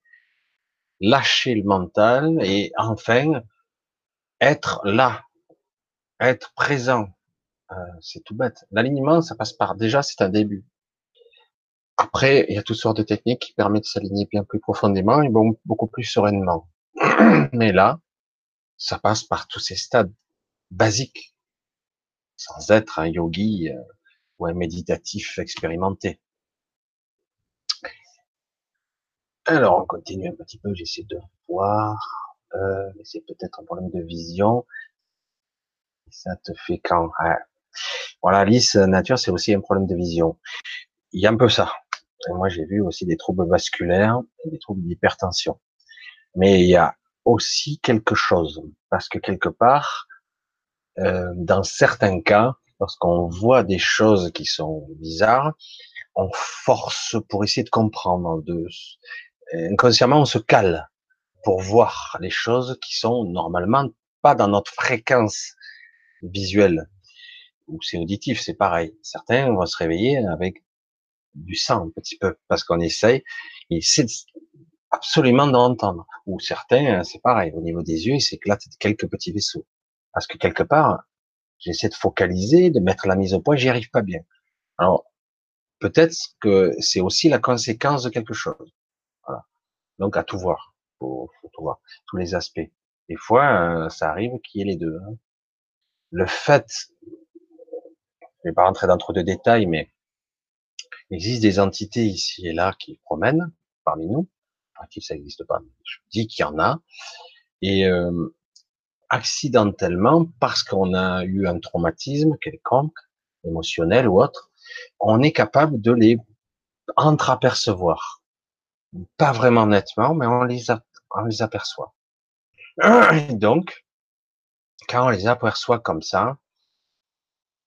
lâcher le mental et enfin être là, être présent. Euh, c'est tout bête. L'alignement, ça passe par déjà, c'est un début. Après, il y a toutes sortes de techniques qui permettent de s'aligner bien plus profondément et beaucoup plus sereinement. <clears throat> Mais là, ça passe par tous ces stades basiques, sans être un yogi euh, ou un méditatif expérimenté. Alors, on continue un petit peu, j'essaie de voir. Euh, c'est peut-être un problème de vision. Ça te fait quand Voilà, Alice, nature, c'est aussi un problème de vision. Il y a un peu ça moi, j'ai vu aussi des troubles vasculaires et des troubles d'hypertension. Mais il y a aussi quelque chose, parce que quelque part, euh, dans certains cas, lorsqu'on voit des choses qui sont bizarres, on force pour essayer de comprendre. De, inconsciemment, on se cale pour voir les choses qui sont normalement pas dans notre fréquence visuelle. Ou c'est auditif, c'est pareil. Certains vont se réveiller avec du sang un petit peu, parce qu'on essaye, et c'est absolument d'entendre. Ou certains, c'est pareil, au niveau des yeux, ils s'éclatent quelques petits vaisseaux. Parce que quelque part, j'essaie de focaliser, de mettre la mise au point, j'y arrive pas bien. Alors, peut-être que c'est aussi la conséquence de quelque chose. Voilà. Donc, à tout voir. Faut, faut tout voir. Tous les aspects. Des fois, euh, ça arrive qu'il y ait les deux. Hein. Le fait, je vais pas rentrer dans trop de détails, mais il existe des entités ici et là qui promènent parmi nous. Enfin, ça n'existe pas. Je dis qu'il y en a. Et euh, accidentellement, parce qu'on a eu un traumatisme quelconque, émotionnel ou autre, on est capable de les entreapercevoir. Pas vraiment nettement, mais on les, on les aperçoit. Donc, quand on les aperçoit comme ça,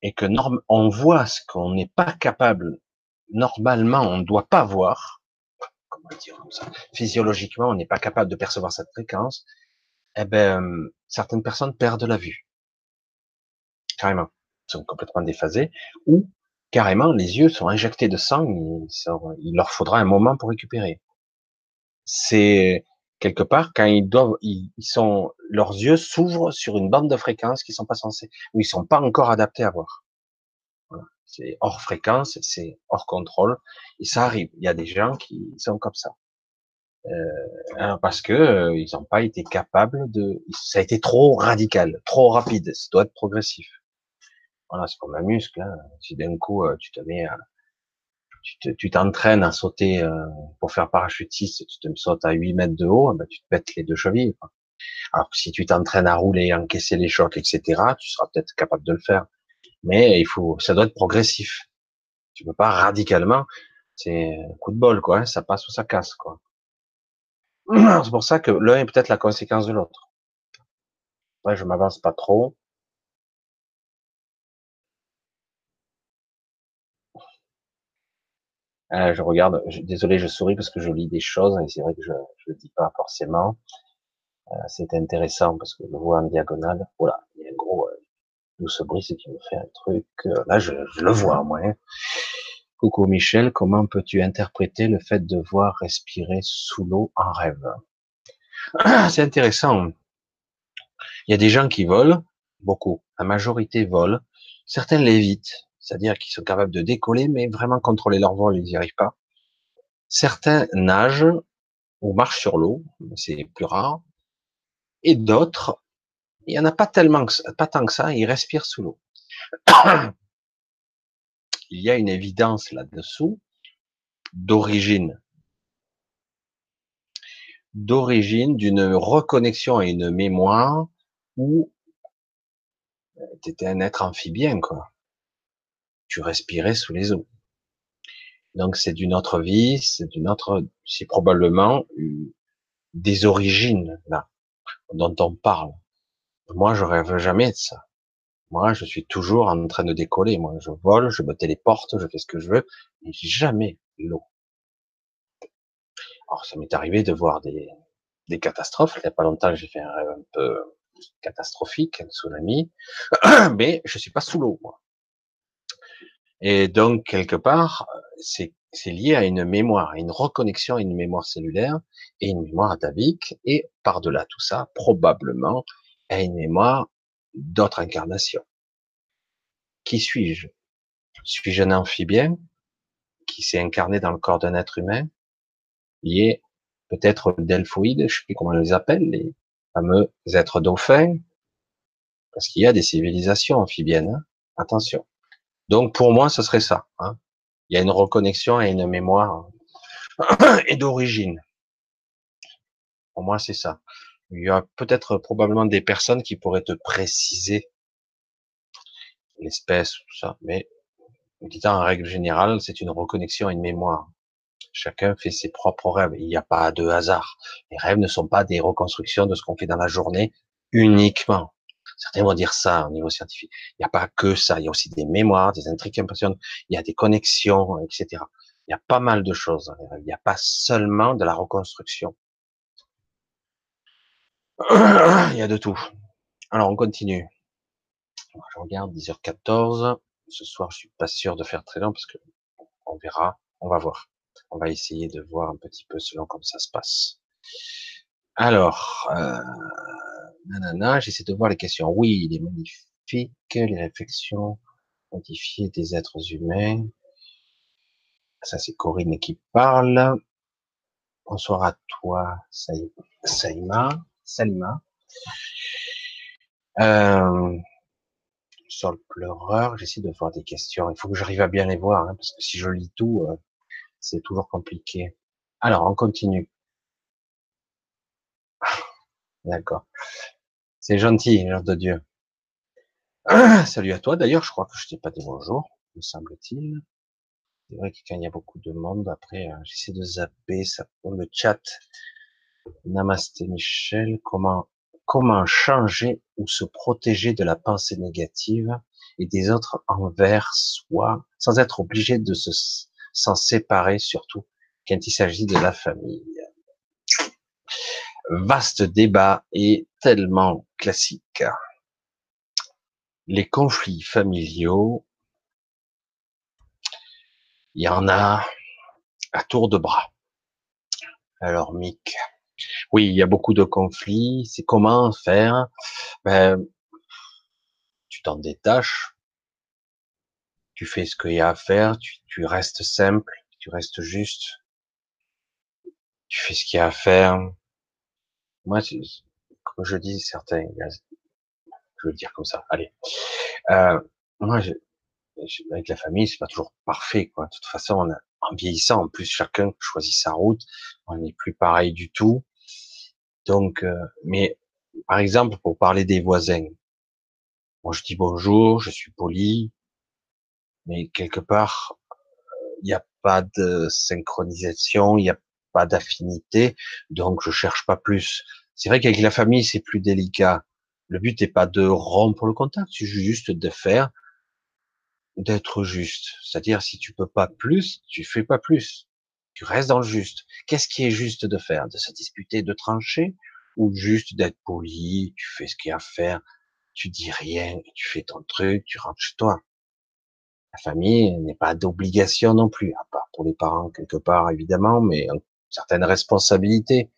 et que norme, on voit ce qu'on n'est pas capable, normalement, on ne doit pas voir, comment dire comme ça, physiologiquement, on n'est pas capable de percevoir cette fréquence, eh ben, certaines personnes perdent la vue. Carrément. Ils sont complètement déphasés, ou carrément, les yeux sont injectés de sang, il leur faudra un moment pour récupérer. C'est, quelque part, quand ils doivent, ils, sont, leurs yeux s'ouvrent sur une bande de fréquences qui sont pas censés, ou ils sont pas encore adaptés à voir. C'est hors fréquence, c'est hors contrôle, et ça arrive. Il y a des gens qui sont comme ça. Euh, parce que euh, ils n'ont pas été capables de. Ça a été trop radical, trop rapide. Ça doit être progressif. Voilà, c'est comme un muscle. Hein. Si d'un coup euh, tu te mets, à, tu t'entraînes à sauter euh, pour faire parachutiste, tu te sautes à 8 mètres de haut, ben, tu te pètes les deux chevilles. Alors que si tu t'entraînes à rouler, encaisser les chocs, etc., tu seras peut-être capable de le faire. Mais il faut, ça doit être progressif. Tu peux pas radicalement. C'est un coup de bol, quoi. Hein. ça passe ou ça casse, quoi. <clears throat> C'est pour ça que l'un est peut-être la conséquence de l'autre. Ouais, je m'avance pas trop. Euh, je regarde, désolé, je souris parce que je lis des choses et c'est vrai que je ne le dis pas forcément. Euh, c'est intéressant parce que je vois en diagonale. Voilà, il y a un gros euh, douce brise qui me fait un truc. Euh, là, je, le vois, moi. Hein. Coucou Michel, comment peux-tu interpréter le fait de voir respirer sous l'eau en rêve? Ah, C'est intéressant. Il y a des gens qui volent, beaucoup, la majorité volent, certains l'évitent, c'est-à-dire qu'ils sont capables de décoller, mais vraiment contrôler leur vol, ils n'y arrivent pas. Certains nagent ou marchent sur l'eau, c'est plus rare, et d'autres, il n'y en a pas tellement, pas tant que ça, ils respirent sous l'eau. <coughs> il y a une évidence là-dessous d'origine. D'origine d'une reconnexion à une mémoire où euh, tu étais un être amphibien, quoi. Tu respirais sous les eaux. Donc c'est d'une autre vie, c'est d'une autre, c'est probablement des origines là dont on parle. Moi, je rêve jamais de ça. Moi, je suis toujours en train de décoller. Moi, je vole, je me téléporte, je fais ce que je veux, mais jamais l'eau. Alors, ça m'est arrivé de voir des, des catastrophes. Il n'y a pas longtemps, j'ai fait un rêve un peu catastrophique, un tsunami, <clears throat> mais je suis pas sous l'eau. Et donc, quelque part, c'est c'est lié à une mémoire, à une reconnexion à une mémoire cellulaire et une mémoire atavique, et par-delà tout ça, probablement à une mémoire d'autres incarnations. Qui suis-je? Suis-je un amphibien qui s'est incarné dans le corps d'un être humain? Lié peut-être delphoïde, je sais plus comment on les appelle, les fameux êtres dauphins, parce qu'il y a des civilisations amphibiennes. Hein. Attention. Donc pour moi, ce serait ça. Hein. Il y a une reconnexion à une mémoire <clears throat> et d'origine. Pour moi, c'est ça. Il y a peut-être probablement des personnes qui pourraient te préciser l'espèce, tout ça, mais en règle générale, c'est une reconnexion à une mémoire. Chacun fait ses propres rêves. Il n'y a pas de hasard. Les rêves ne sont pas des reconstructions de ce qu'on fait dans la journée uniquement. Certains vont dire ça au niveau scientifique. Il n'y a pas que ça. Il y a aussi des mémoires, des intrigues impressionnantes. Il y a des connexions, etc. Il y a pas mal de choses. Il n'y a pas seulement de la reconstruction. <coughs> Il y a de tout. Alors, on continue. Je regarde 10h14. Ce soir, je suis pas sûr de faire très long parce que on verra, on va voir. On va essayer de voir un petit peu selon comment ça se passe. Alors, euh, j'essaie de voir les questions. Oui, il est magnifique, les réflexions modifiées des êtres humains. Ça, c'est Corinne qui parle. Bonsoir à toi, Saïma. Salima. Euh, sur le pleureur, j'essaie de voir des questions. Il faut que j'arrive à bien les voir, hein, parce que si je lis tout, euh, c'est toujours compliqué. Alors, on continue. <laughs> D'accord. C'est gentil, l'air de Dieu. <clears throat> salut à toi. D'ailleurs, je crois que je t'ai pas dit bonjour, me semble-t-il. C'est vrai que quand il y a beaucoup de monde, après, euh, j'essaie de zapper ça le chat. Namasté Michel, comment, comment changer ou se protéger de la pensée négative et des autres envers soi, sans être obligé de se, s'en séparer, surtout quand il s'agit de la famille? Vaste débat et tellement classique. Les conflits familiaux il y en a à tour de bras. Alors, Mick, oui, il y a beaucoup de conflits. C'est comment faire? Ben, Tu t'en détaches, tu fais ce qu'il y a à faire, tu, tu restes simple, tu restes juste, tu fais ce qu'il y a à faire. Moi, comme je dis certains, je veux dire comme ça. Allez, euh, moi, je, avec la famille, c'est pas toujours parfait, quoi. De toute façon, on a, en vieillissant, en plus, chacun choisit sa route. On n'est plus pareil du tout. Donc, euh, mais par exemple, pour parler des voisins, moi, je dis bonjour, je suis poli, mais quelque part, il n'y a pas de synchronisation, il n'y a pas d'affinité, donc je cherche pas plus. C'est vrai qu'avec la famille, c'est plus délicat. Le but n'est pas de rompre le contact, c'est juste de faire d'être juste. C'est-à-dire, si tu peux pas plus, tu fais pas plus. Tu restes dans le juste. Qu'est-ce qui est juste de faire? De se disputer, de trancher? Ou juste d'être poli, tu fais ce qu'il y a à faire, tu dis rien, tu fais ton truc, tu rentres chez toi? La famille n'est pas d'obligation non plus, à part pour les parents quelque part évidemment, mais certaines responsabilités.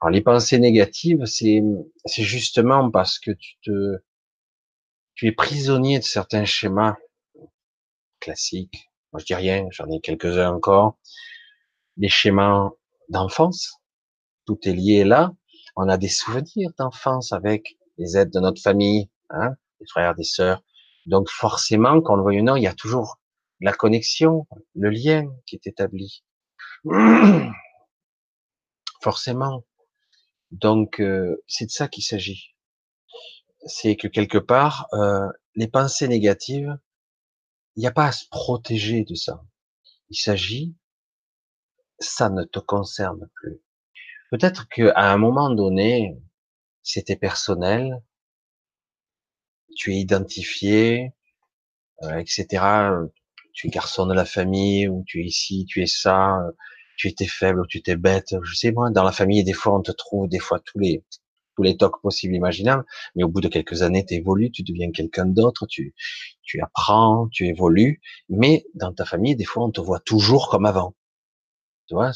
Alors les pensées négatives, c'est justement parce que tu te tu es prisonnier de certains schémas classiques. Moi, je dis rien, j'en ai quelques-uns encore. Des schémas d'enfance. Tout est lié là. On a des souvenirs d'enfance avec les aides de notre famille, hein, des frères, des sœurs. Donc, forcément, quand on le voit ou non, il y a toujours la connexion, le lien qui est établi. <clears throat> forcément. Donc, euh, c'est de ça qu'il s'agit c'est que quelque part, euh, les pensées négatives, il n'y a pas à se protéger de ça. Il s'agit, ça ne te concerne plus. Peut-être qu'à un moment donné, c'était personnel, tu es identifié, euh, etc. Tu es garçon de la famille, ou tu es ici, tu es ça, tu étais faible, ou tu étais bête, je sais moi. Dans la famille, des fois, on te trouve, des fois, tous les tous les tocs possibles imaginables, mais au bout de quelques années, tu évolues, tu deviens quelqu'un d'autre, tu, tu apprends, tu évolues, mais dans ta famille, des fois, on te voit toujours comme avant. Tu vois,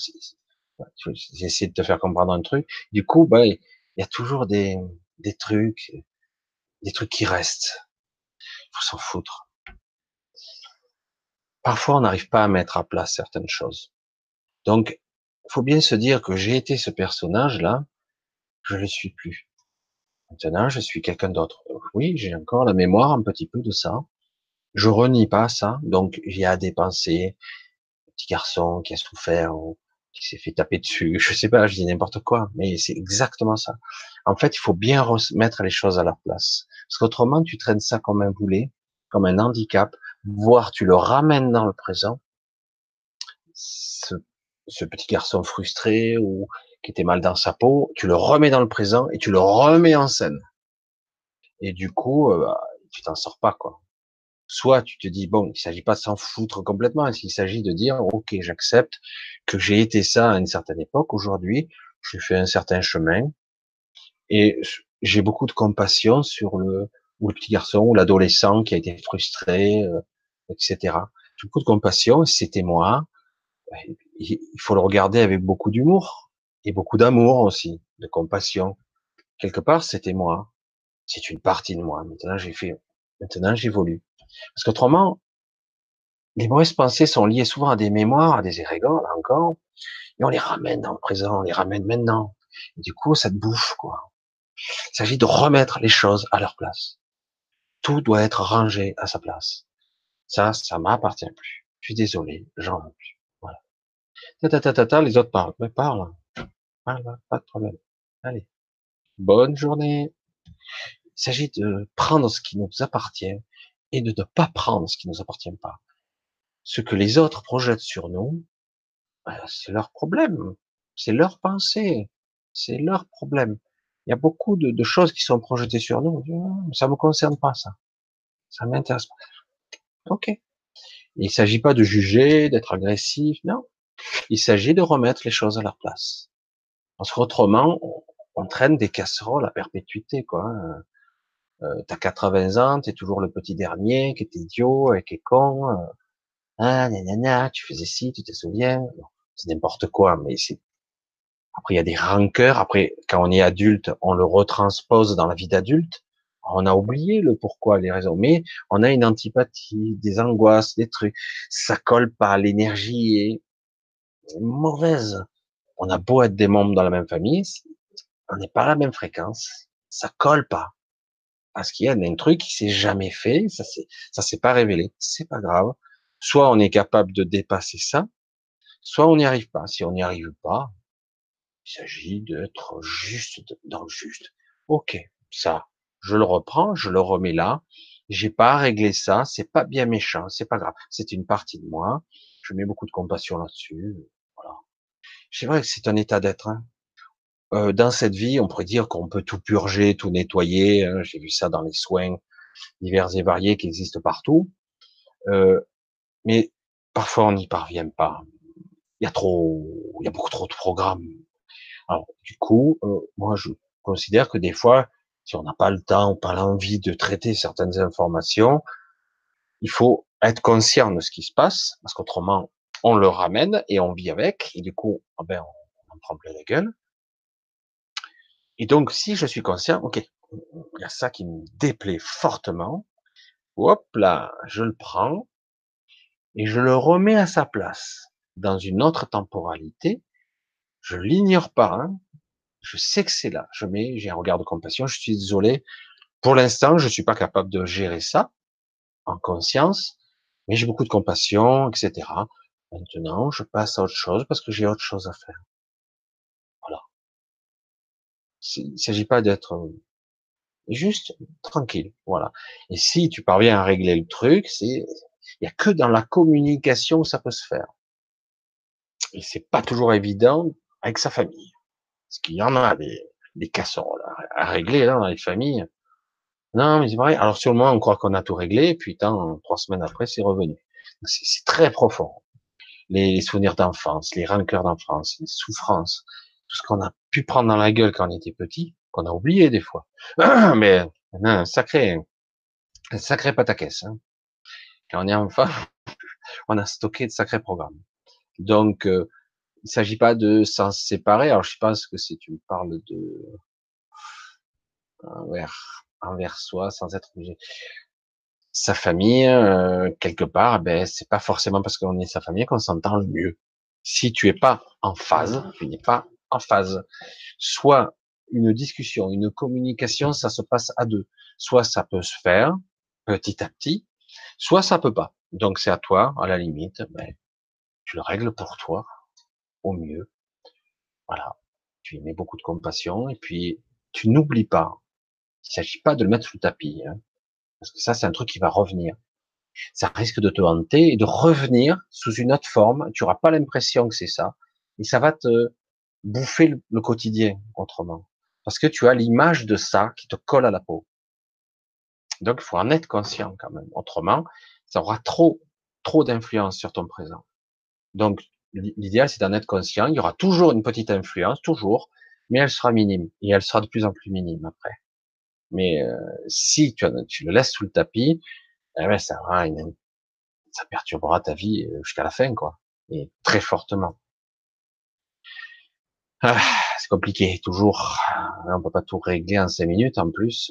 j'essaie de te faire comprendre un truc. Du coup, bah, il y a toujours des, des trucs, des trucs qui restent. Faut s'en foutre. Parfois, on n'arrive pas à mettre à place certaines choses. Donc, faut bien se dire que j'ai été ce personnage-là, je ne suis plus. Maintenant, je suis quelqu'un d'autre. Oui, j'ai encore la mémoire un petit peu de ça. Je renie pas ça. Donc, il y a des pensées, petit garçon qui a souffert ou qui s'est fait taper dessus. <laughs> Je sais pas, je dis n'importe quoi, mais c'est exactement ça. En fait, il faut bien remettre les choses à leur place. Parce qu'autrement, tu traînes ça comme un boulet, comme un handicap, voire tu le ramènes dans le présent. Ce, ce petit garçon frustré ou qui était mal dans sa peau, tu le remets dans le présent et tu le remets en scène. Et du coup, euh, bah, tu t'en sors pas, quoi. Soit tu te dis, bon, il s'agit pas de s'en foutre complètement, il s'agit de dire, ok, j'accepte que j'ai été ça à une certaine époque, aujourd'hui, j'ai fait un certain chemin, et j'ai beaucoup de compassion sur le, ou le petit garçon, ou l'adolescent qui a été frustré, euh, etc. J'ai beaucoup de compassion, c'était moi, il faut le regarder avec beaucoup d'humour et beaucoup d'amour aussi, de compassion. Quelque part, c'était moi. C'est une partie de moi. Maintenant, j'ai fait, maintenant, j'évolue. Parce qu'autrement, les mauvaises pensées sont liées souvent à des mémoires, à des érigants, là encore, et on les ramène dans le présent, on les ramène maintenant. Et du coup, ça te bouffe, quoi. Il s'agit de remettre les choses à leur place. Tout doit être rangé à sa place. Ça, ça m'appartient plus. Je suis désolé, j'en veux plus. Voilà. Ta, ta, ta, ta, les autres parlent. Mais parle. Parle, pas de problème. Allez. Bonne journée. Il s'agit de prendre ce qui nous appartient et de ne pas prendre ce qui nous appartient pas. Ce que les autres projettent sur nous, ben, c'est leur problème. C'est leur pensée. C'est leur problème. Il y a beaucoup de, de, choses qui sont projetées sur nous. Ah, ça me concerne pas, ça. Ça m'intéresse pas. Ok. Il s'agit pas de juger, d'être agressif, non. Il s'agit de remettre les choses à leur place. Parce qu'autrement, on, traîne des casseroles à perpétuité, quoi. Euh, t'as 80 ans, t'es toujours le petit dernier, qui est idiot, et qui est con. Euh, ah, gna, tu faisais ci, tu te souviens. c'est n'importe quoi, mais c'est après, il y a des rancœurs. Après, quand on est adulte, on le retranspose dans la vie d'adulte. On a oublié le pourquoi, les raisons. Mais on a une antipathie, des angoisses, des trucs. Ça colle pas. L'énergie est mauvaise. On a beau être des membres dans la même famille, on n'est pas à la même fréquence. Ça colle pas. Parce qu'il y a un truc qui s'est jamais fait, ça s'est, ça s'est pas révélé. C'est pas grave. Soit on est capable de dépasser ça, soit on n'y arrive pas. Si on n'y arrive pas, il s'agit d'être juste dans le juste. Ok, ça, je le reprends, je le remets là. J'ai pas réglé ça, c'est pas bien méchant, c'est pas grave. C'est une partie de moi. Je mets beaucoup de compassion là-dessus. C'est vrai que c'est un état d'être. Hein. Euh, dans cette vie, on pourrait dire qu'on peut tout purger, tout nettoyer. Hein. J'ai vu ça dans les soins divers et variés qui existent partout. Euh, mais parfois, on n'y parvient pas. Il y a trop, il y a beaucoup trop de programmes. Alors, du coup, euh, moi, je considère que des fois, si on n'a pas le temps ou pas l'envie de traiter certaines informations, il faut être conscient de ce qui se passe, parce qu'autrement, on le ramène et on vit avec, et du coup, ah ben, on en prend plein la gueule. Et donc, si je suis conscient, ok, il y a ça qui me déplaît fortement, hop là, je le prends et je le remets à sa place dans une autre temporalité, je l'ignore pas. Hein. Je sais que c'est là. Je mets, j'ai un regard de compassion. Je suis désolé. Pour l'instant, je suis pas capable de gérer ça en conscience, mais j'ai beaucoup de compassion, etc. Maintenant, je passe à autre chose parce que j'ai autre chose à faire. Voilà. Il ne s'agit pas d'être euh, juste tranquille. Voilà. Et si tu parviens à régler le truc, c'est, il y a que dans la communication où ça peut se faire. Et c'est pas toujours évident avec sa famille. Parce qu'il y en a des, des casseroles à, régler là, dans les familles. Non, mais c'est vrai. Alors sur le moment, on croit qu'on a tout réglé, puis tant, trois semaines après, c'est revenu. C'est très profond. Les, souvenirs d'enfance, les rancœurs d'enfance, les souffrances, tout ce qu'on a pu prendre dans la gueule quand on était petit, qu'on a oublié des fois. <clears throat> mais un sacré, un sacré pataquès. Hein. Quand on est enfant, <laughs> on a stocké de sacrés programmes. Donc, euh, il s'agit pas de s'en séparer. Alors, je pense que si tu me parles de envers, envers soi, sans être obligé, sa famille, euh, quelque part, ben c'est pas forcément parce qu'on est sa famille qu'on s'entend le mieux. Si tu es pas en phase, tu n'es pas en phase. Soit une discussion, une communication, ça se passe à deux. Soit ça peut se faire petit à petit, soit ça peut pas. Donc c'est à toi, à la limite, ben, tu le règles pour toi au mieux. Voilà. Tu y mets beaucoup de compassion et puis tu n'oublies pas. Il s'agit pas de le mettre sous le tapis, hein, parce que ça, c'est un truc qui va revenir. Ça risque de te hanter et de revenir sous une autre forme. Tu auras pas l'impression que c'est ça, et ça va te bouffer le, le quotidien autrement, parce que tu as l'image de ça qui te colle à la peau. Donc, il faut en être conscient quand même. Autrement, ça aura trop, trop d'influence sur ton présent. Donc, l'idéal, c'est d'en être conscient. Il y aura toujours une petite influence, toujours, mais elle sera minime et elle sera de plus en plus minime après. Mais euh, si tu, le laisses sous le tapis, eh ben, ça, ça perturbera ta vie jusqu'à la fin, quoi. et très fortement. Ah, c'est compliqué, toujours. On peut pas tout régler en cinq minutes en plus.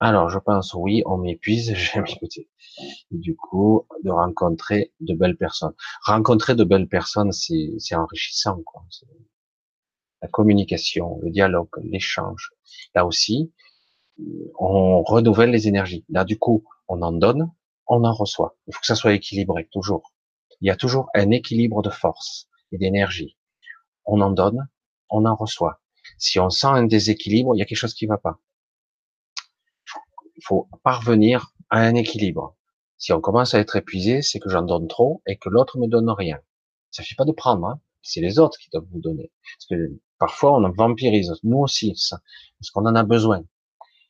Alors, je pense, oui, on m'épuise, <laughs> j'aime écouter. Du coup, de rencontrer de belles personnes. Rencontrer de belles personnes, c'est enrichissant, quoi. La communication, le dialogue, l'échange. Là aussi, on renouvelle les énergies. Là, du coup, on en donne, on en reçoit. Il faut que ça soit équilibré, toujours. Il y a toujours un équilibre de force et d'énergie. On en donne, on en reçoit. Si on sent un déséquilibre, il y a quelque chose qui ne va pas il faut parvenir à un équilibre. Si on commence à être épuisé, c'est que j'en donne trop et que l'autre me donne rien. Ça suffit pas de prendre, hein. c'est les autres qui doivent vous donner. Que parfois on vampirise, nous aussi, ça, parce qu'on en a besoin.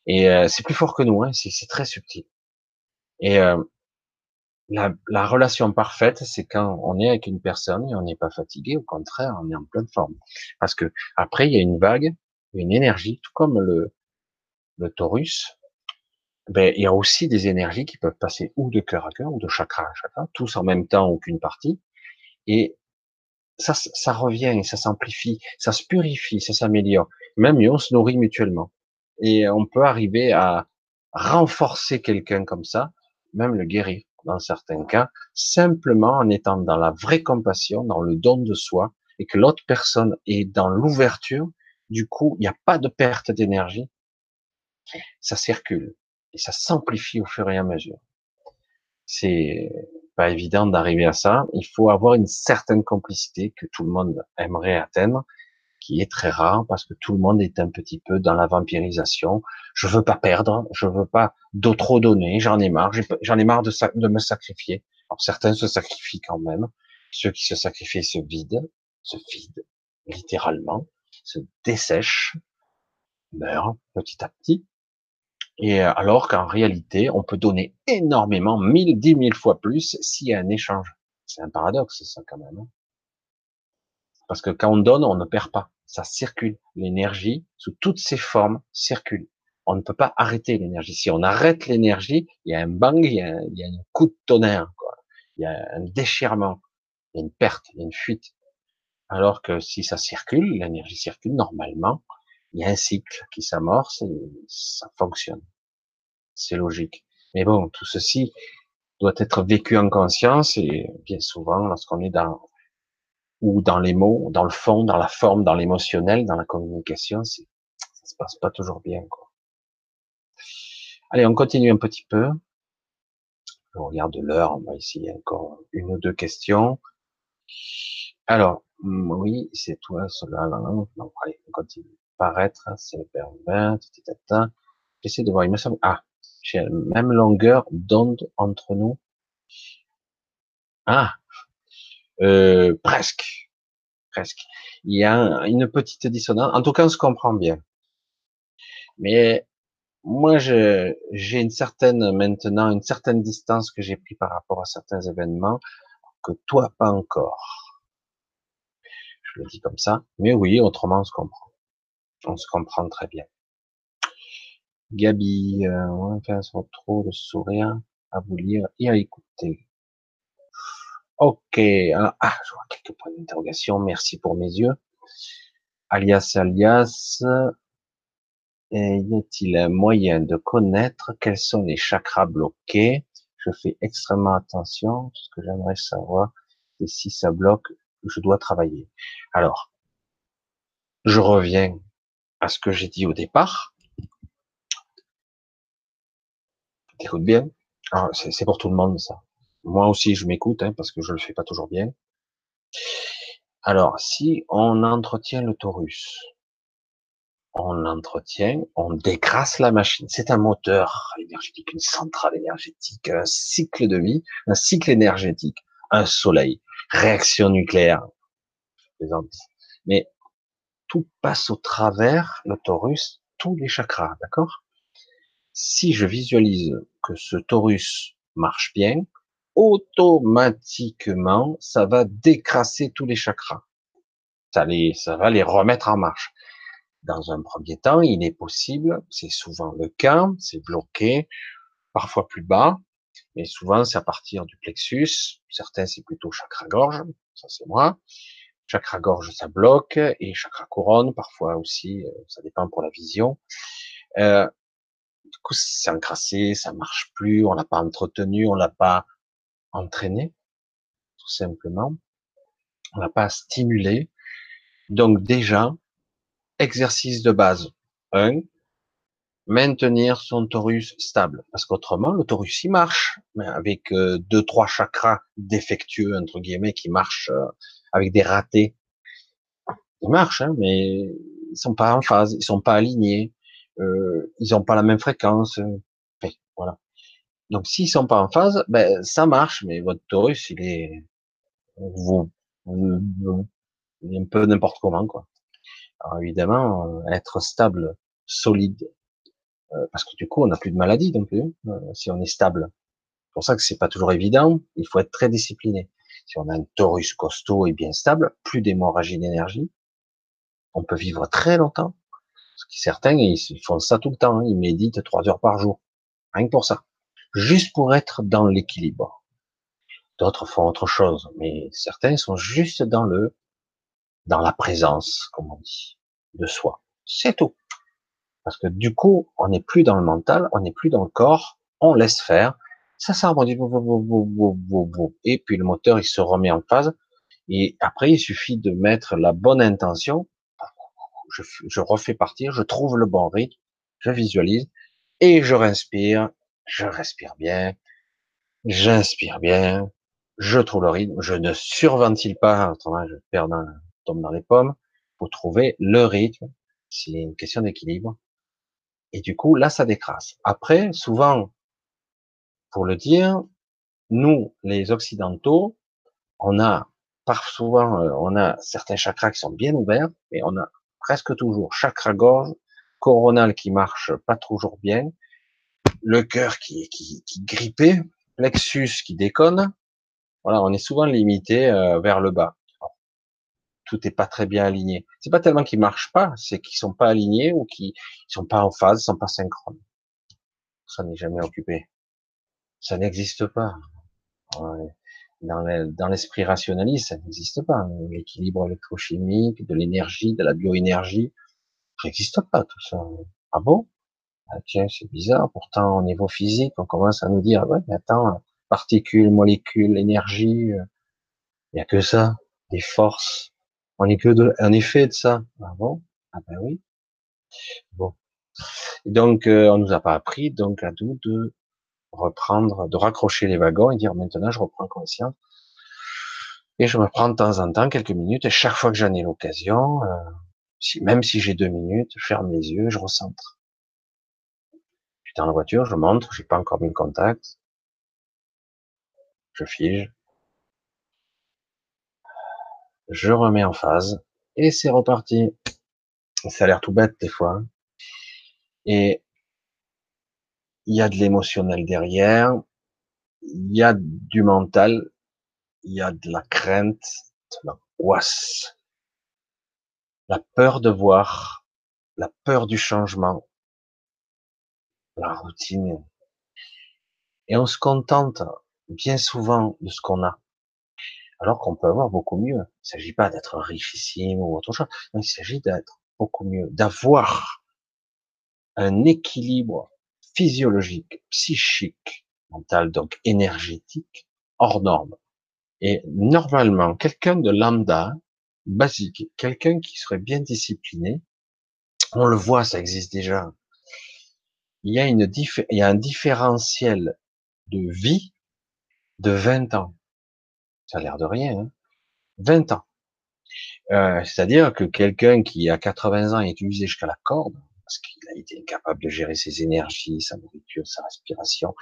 Et euh, c'est plus fort que nous, hein, c'est très subtil. Et euh, la, la, relation parfaite, c'est quand on est avec une personne et on n'est pas fatigué, au contraire, on est en pleine forme. Parce que après, il y a une vague, une énergie, tout comme le, le taurus, ben, il y a aussi des énergies qui peuvent passer ou de cœur à cœur ou de chakra à chakra, tous en même temps, aucune partie. Et ça, ça revient, ça s'amplifie, ça se purifie, ça s'améliore. Même on se nourrit mutuellement. Et on peut arriver à renforcer quelqu'un comme ça, même le guérir dans certains cas, simplement en étant dans la vraie compassion, dans le don de soi, et que l'autre personne est dans l'ouverture. Du coup, il n'y a pas de perte d'énergie. Ça circule et ça s'amplifie au fur et à mesure. C'est pas évident d'arriver à ça. Il faut avoir une certaine complicité que tout le monde aimerait atteindre, qui est très rare parce que tout le monde est un petit peu dans la vampirisation. Je veux pas perdre, je veux pas de trop donner, j'en ai marre, j'en ai marre de, de me sacrifier. Alors certains se sacrifient quand même. Ceux qui se sacrifient se vident, se vident littéralement, se dessèchent, meurent petit à petit. Et euh, alors qu'en réalité, on peut donner énormément, mille, dix mille fois plus s'il y a un échange. C'est un paradoxe, ça, quand même. Hein. Parce que quand on donne, on ne perd pas. Ça circule. L'énergie, sous toutes ses formes, circule. On ne peut pas arrêter l'énergie. Si on arrête l'énergie, il y a un bang, il y a un, il y a un coup de tonnerre, quoi. Il y a un déchirement, il y a une perte, il y a une fuite. Alors que si ça circule, l'énergie circule normalement, il y a un cycle qui s'amorce et ça fonctionne. C'est logique. Mais bon, tout ceci doit être vécu en conscience et bien souvent, lorsqu'on est dans ou dans les mots, dans le fond, dans la forme, dans l'émotionnel, dans la communication, ça se passe pas toujours bien. Quoi. Allez, on continue un petit peu. Je regarde l'heure, on va essayer encore une ou deux questions. Alors, oui, c'est toi, cela. Non, allez, on continue paraître, c'est le pervers, J'essaie de voir, il me semble, ah, j'ai la même longueur d'onde entre nous. Ah, euh, presque, presque. Il y a une petite dissonance. En tout cas, on se comprend bien. Mais moi, j'ai une certaine maintenant une certaine distance que j'ai pris par rapport à certains événements que toi pas encore. Je le dis comme ça. Mais oui, autrement, on se comprend. On se comprend très bien. Gabi, euh, on faire trop de sourire à vous lire et à écouter? Ok, ah, je vois quelques points d'interrogation. Merci pour mes yeux. Alias, alias, y a-t-il un moyen de connaître quels sont les chakras bloqués? Je fais extrêmement attention. Ce que j'aimerais savoir, c'est si ça bloque, je dois travailler. Alors, je reviens à ce que j'ai dit au départ. Écoute bien. C'est pour tout le monde, ça. Moi aussi, je m'écoute, hein, parce que je le fais pas toujours bien. Alors, si on entretient le taurus, on l'entretient, on décrasse la machine. C'est un moteur énergétique, une centrale énergétique, un cycle de vie, un cycle énergétique, un soleil, réaction nucléaire. Mais tout passe au travers le taurus, tous les chakras, d'accord? Si je visualise que ce taurus marche bien, automatiquement, ça va décrasser tous les chakras. Ça, les, ça va les remettre en marche. Dans un premier temps, il est possible, c'est souvent le cas, c'est bloqué, parfois plus bas, mais souvent c'est à partir du plexus. Certains c'est plutôt chakra gorge, ça c'est moi. Chakra gorge ça bloque et chakra couronne parfois aussi, euh, ça dépend pour la vision. Euh, du coup c'est encrassé, ça marche plus, on l'a pas entretenu, on l'a pas entraîné, tout simplement. On l'a pas stimulé. Donc déjà, exercice de base. Un, maintenir son torus stable. Parce qu'autrement, le torus, il marche, mais avec euh, deux, trois chakras défectueux, entre guillemets, qui marchent euh, avec des ratés. Il marche, hein, mais ils sont pas en phase, ils sont pas alignés, euh, ils ont pas la même fréquence. voilà. Donc s'ils sont pas en phase, ben ça marche, mais votre torus, il est, un peu n'importe comment, quoi. Alors évidemment, être stable, solide, euh, parce que du coup, on n'a plus de maladie non plus, euh, si on est stable. C'est pour ça que c'est pas toujours évident. Il faut être très discipliné. Si on a un torus costaud et bien stable, plus d'hémorragie d'énergie, on peut vivre très longtemps. Certains, ils font ça tout le temps. Hein. Ils méditent trois heures par jour. Rien que pour ça. Juste pour être dans l'équilibre. D'autres font autre chose. Mais certains sont juste dans le, dans la présence, comme on dit, de soi. C'est tout. Parce que du coup, on n'est plus dans le mental, on n'est plus dans le corps, on laisse faire. Ça s'arrondit, et puis le moteur, il se remet en phase. Et après, il suffit de mettre la bonne intention. Je, je refais partir, je trouve le bon rythme, je visualise, et je respire, je respire bien, j'inspire bien, je trouve le rythme, je ne surventile pas, autrement je perds dans, tombe dans les pommes, pour trouver le rythme. C'est une question d'équilibre. Et du coup, là, ça décrasse. Après, souvent, pour le dire, nous, les occidentaux, on a par souvent, euh, on a certains chakras qui sont bien ouverts, mais on a presque toujours chakra gorge, coronal qui marche pas toujours bien, le cœur qui, qui grippé, plexus qui déconne. Voilà, on est souvent limité euh, vers le bas tout n'est pas très bien aligné. C'est pas tellement qu'ils marchent pas, c'est qu'ils sont pas alignés ou qu'ils sont pas en phase, sont pas synchrones. Ça n'est jamais occupé. Ça n'existe pas. Dans l'esprit rationaliste, ça n'existe pas. L'équilibre électrochimique, de l'énergie, de la bioénergie, ça n'existe pas tout ça. Ah bon? Ah Tiens, c'est bizarre. Pourtant, au niveau physique, on commence à nous dire, ouais, mais attends, particules, molécules, énergie, euh, il n'y a que ça, des forces, on n'est que de, un effet de ça. Ah bon? Ah ben oui. Bon. donc, euh, on nous a pas appris, donc à nous de reprendre, de raccrocher les wagons et dire maintenant je reprends conscience. Et je me prends de temps en temps quelques minutes et chaque fois que j'en ai l'occasion, euh, si, même si j'ai deux minutes, je ferme les yeux, je recentre. Je suis dans la voiture, je montre, j'ai pas encore mis le contact. Je fige je remets en phase, et c'est reparti. Ça a l'air tout bête des fois. Hein. Et il y a de l'émotionnel derrière, il y a du mental, il y a de la crainte, de l'angoisse, la peur de voir, la peur du changement, la routine. Et on se contente bien souvent de ce qu'on a alors qu'on peut avoir beaucoup mieux. Il ne s'agit pas d'être richissime ou autre chose, il s'agit d'être beaucoup mieux, d'avoir un équilibre physiologique, psychique, mental, donc énergétique, hors norme. Et normalement, quelqu'un de lambda, basique, quelqu'un qui serait bien discipliné, on le voit, ça existe déjà. Il y a, une il y a un différentiel de vie de 20 ans. Ça a l'air de rien. Hein 20 ans. Euh, C'est-à-dire que quelqu'un qui a 80 ans est usé jusqu'à la corde, parce qu'il a été incapable de gérer ses énergies, sa nourriture, sa respiration,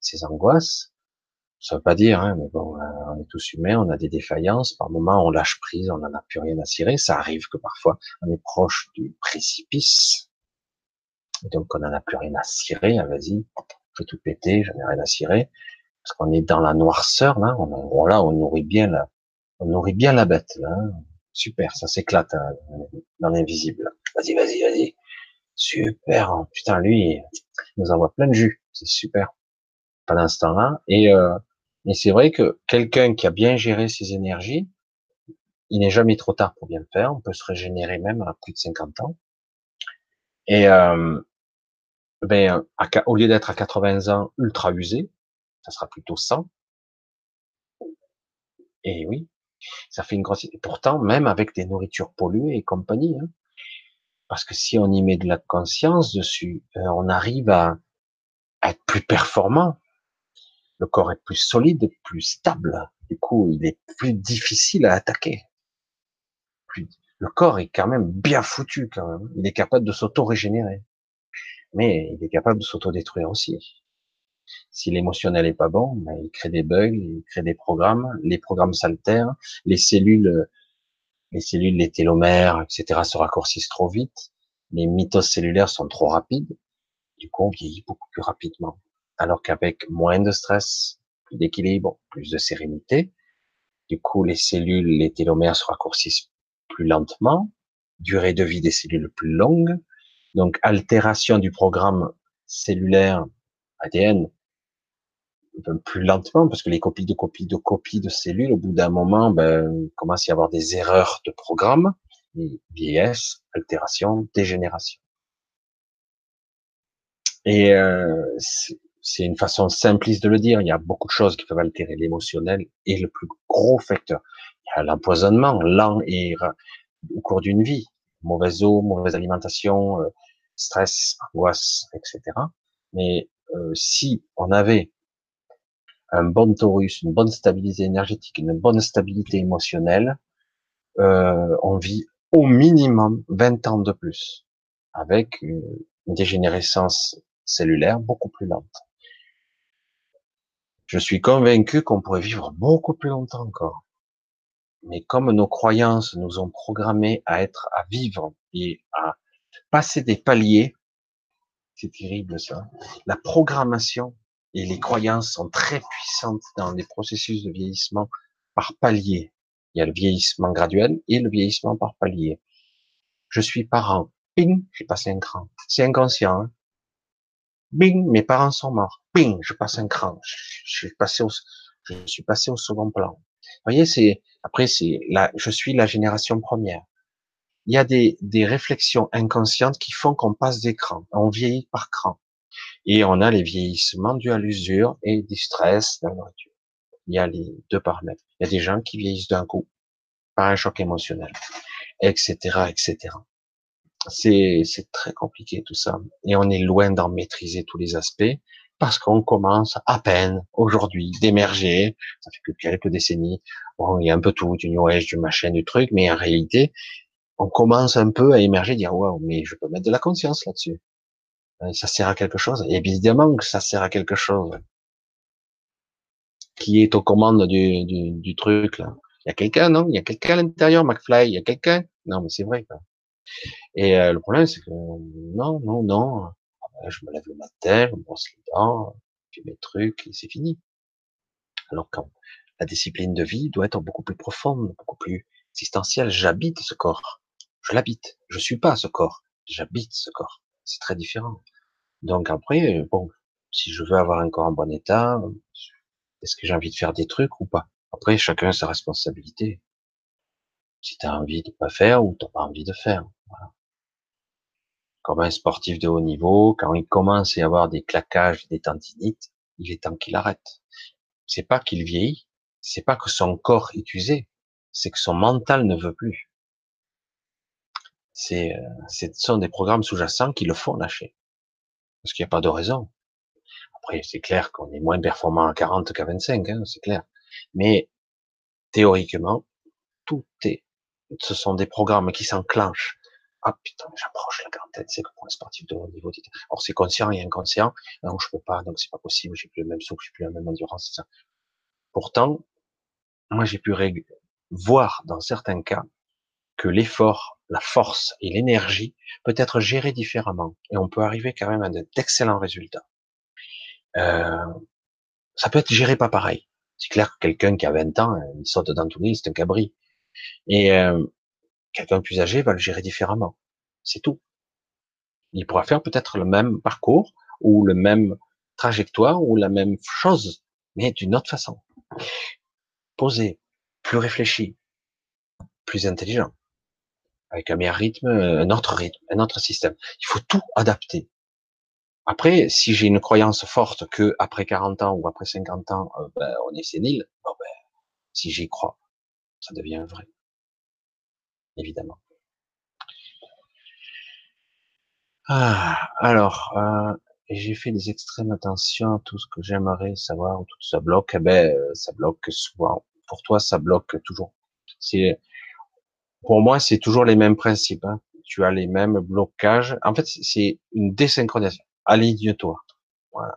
ses angoisses, ça veut pas dire, hein, mais bon, euh, on est tous humains, on a des défaillances. Par moment, on lâche prise, on n'en a plus rien à cirer. Ça arrive que parfois, on est proche du précipice. Et donc, on n'en a plus rien à cirer. Ah, vas-y, je vais tout péter, j'en ai rien à cirer parce qu'on est dans la noirceur là, on, là, on nourrit bien la, on nourrit bien la bête là. Super, ça s'éclate hein, dans l'invisible. Vas-y, vas-y, vas-y. Super, putain lui, il nous envoie plein de jus, c'est super. pendant ce temps-là. Et, euh, c'est vrai que quelqu'un qui a bien géré ses énergies, il n'est jamais trop tard pour bien le faire. On peut se régénérer même à plus de 50 ans. Et euh, ben, au lieu d'être à 80 ans ultra usé, ça sera plutôt 100. Et oui, ça fait une grosse. Pourtant, même avec des nourritures polluées et compagnie, hein, parce que si on y met de la conscience dessus, euh, on arrive à, à, être plus performant. Le corps est plus solide, plus stable. Du coup, il est plus difficile à attaquer. Le corps est quand même bien foutu quand même. Il est capable de s'auto-régénérer. Mais il est capable de s'auto-détruire aussi. Si l'émotionnel est pas bon, ben, il crée des bugs, il crée des programmes, les programmes s'altèrent, les cellules, les cellules, les télomères, etc. se raccourcissent trop vite, les mitoses cellulaires sont trop rapides, du coup on vieillit beaucoup plus rapidement. Alors qu'avec moins de stress, plus d'équilibre, plus de sérénité, du coup les cellules, les télomères se raccourcissent plus lentement, durée de vie des cellules plus longue, donc altération du programme cellulaire ADN plus lentement, parce que les copies de copies de copies de cellules, au bout d'un moment, ben, il commence à y avoir des erreurs de programme, vieillesse, altération, dégénération. Et euh, c'est une façon simpliste de le dire. Il y a beaucoup de choses qui peuvent altérer l'émotionnel et le plus gros facteur. Il y a l'empoisonnement lent et au cours d'une vie, mauvaise eau, mauvaise alimentation, euh, stress, angoisse, etc. Mais euh, si on avait un bon taurus, une bonne stabilité énergétique, une bonne stabilité émotionnelle, euh, on vit au minimum 20 ans de plus, avec une, dégénérescence cellulaire beaucoup plus lente. Je suis convaincu qu'on pourrait vivre beaucoup plus longtemps encore. Mais comme nos croyances nous ont programmés à être, à vivre et à passer des paliers, c'est terrible ça. La programmation et les croyances sont très puissantes dans les processus de vieillissement par palier. Il y a le vieillissement graduel et le vieillissement par palier. Je suis parent. Ping, j'ai passé un cran. C'est inconscient. Hein Bing, mes parents sont morts. Bing, je passe un cran. Je suis passé au, je suis passé au second plan. Vous voyez, c'est, après, c'est là, je suis la génération première. Il y a des, des réflexions inconscientes qui font qu'on passe des crans. On vieillit par cran. Et on a les vieillissements dus à l'usure et du stress, de la nourriture. Il y a les deux paramètres. Il y a des gens qui vieillissent d'un coup par un choc émotionnel, etc., etc. C'est, c'est très compliqué tout ça. Et on est loin d'en maîtriser tous les aspects parce qu'on commence à peine aujourd'hui d'émerger. Ça fait que quelques décennies. Bon, il y a un peu tout, du New Age, du machin, du truc, mais en réalité, on commence un peu à émerger, dire waouh, mais je peux mettre de la conscience là-dessus. Euh, ça sert à quelque chose. Et évidemment que ça sert à quelque chose. Qui est aux commandes du, du, du truc là Il y a quelqu'un, non? Il y a quelqu'un à l'intérieur, McFly? Il y a quelqu'un? Non, mais c'est vrai. Quoi. Et euh, le problème, c'est que non, non, non. Ben, je me lève le matin, je me brosse les dents, je fais mes trucs, et c'est fini. Alors quand la discipline de vie doit être beaucoup plus profonde, beaucoup plus existentielle. J'habite ce corps. Je l'habite. Je suis pas ce corps. J'habite ce corps c'est très différent. Donc après, bon, si je veux avoir un corps en bon état, est-ce que j'ai envie de faire des trucs ou pas? Après, chacun a sa responsabilité. Si tu as envie de pas faire ou t'as pas envie de faire. Comme un sportif de haut niveau, quand il commence à y avoir des claquages, des tendinites, il est temps qu'il arrête. C'est pas qu'il vieillit, c'est pas que son corps est usé, c'est que son mental ne veut plus. C'est, euh, ce sont des programmes sous-jacents qui le font lâcher. Parce qu'il n'y a pas de raison. Après, c'est clair qu'on est moins performant à 40 qu'à 25, hein, c'est clair. Mais théoriquement, tout est, ce sont des programmes qui s'enclenchent. Ah putain, j'approche la quarantaine, c'est comme pour un sportif de haut niveau. Alors c'est conscient et inconscient. Non, je peux pas, donc c'est pas possible. J'ai plus le même souffle, j'ai plus la même endurance, c'est ça. Pourtant, moi j'ai pu voir dans certains cas que l'effort la force et l'énergie peut être gérée différemment et on peut arriver quand même à d'excellents résultats. Euh, ça peut être géré pas pareil. C'est clair que quelqu'un qui a 20 ans, il saute dans tout c'est un cabri. Et euh, quelqu'un plus âgé va le gérer différemment. C'est tout. Il pourra faire peut-être le même parcours ou le même trajectoire ou la même chose, mais d'une autre façon. Posé, plus réfléchi, plus intelligent, avec un meilleur rythme, un autre rythme, un autre système. Il faut tout adapter. Après, si j'ai une croyance forte que après 40 ans ou après 50 ans, euh, ben, on est sénile, ben, si j'y crois, ça devient vrai. Évidemment. Ah, alors, euh, j'ai fait des extrêmes attention, tout ce que j'aimerais savoir, tout ça bloque, eh ben, euh, ça bloque souvent. Pour toi, ça bloque toujours. C'est, pour moi, c'est toujours les mêmes principes. Hein. Tu as les mêmes blocages. En fait, c'est une désynchronisation. Aligne-toi. Voilà.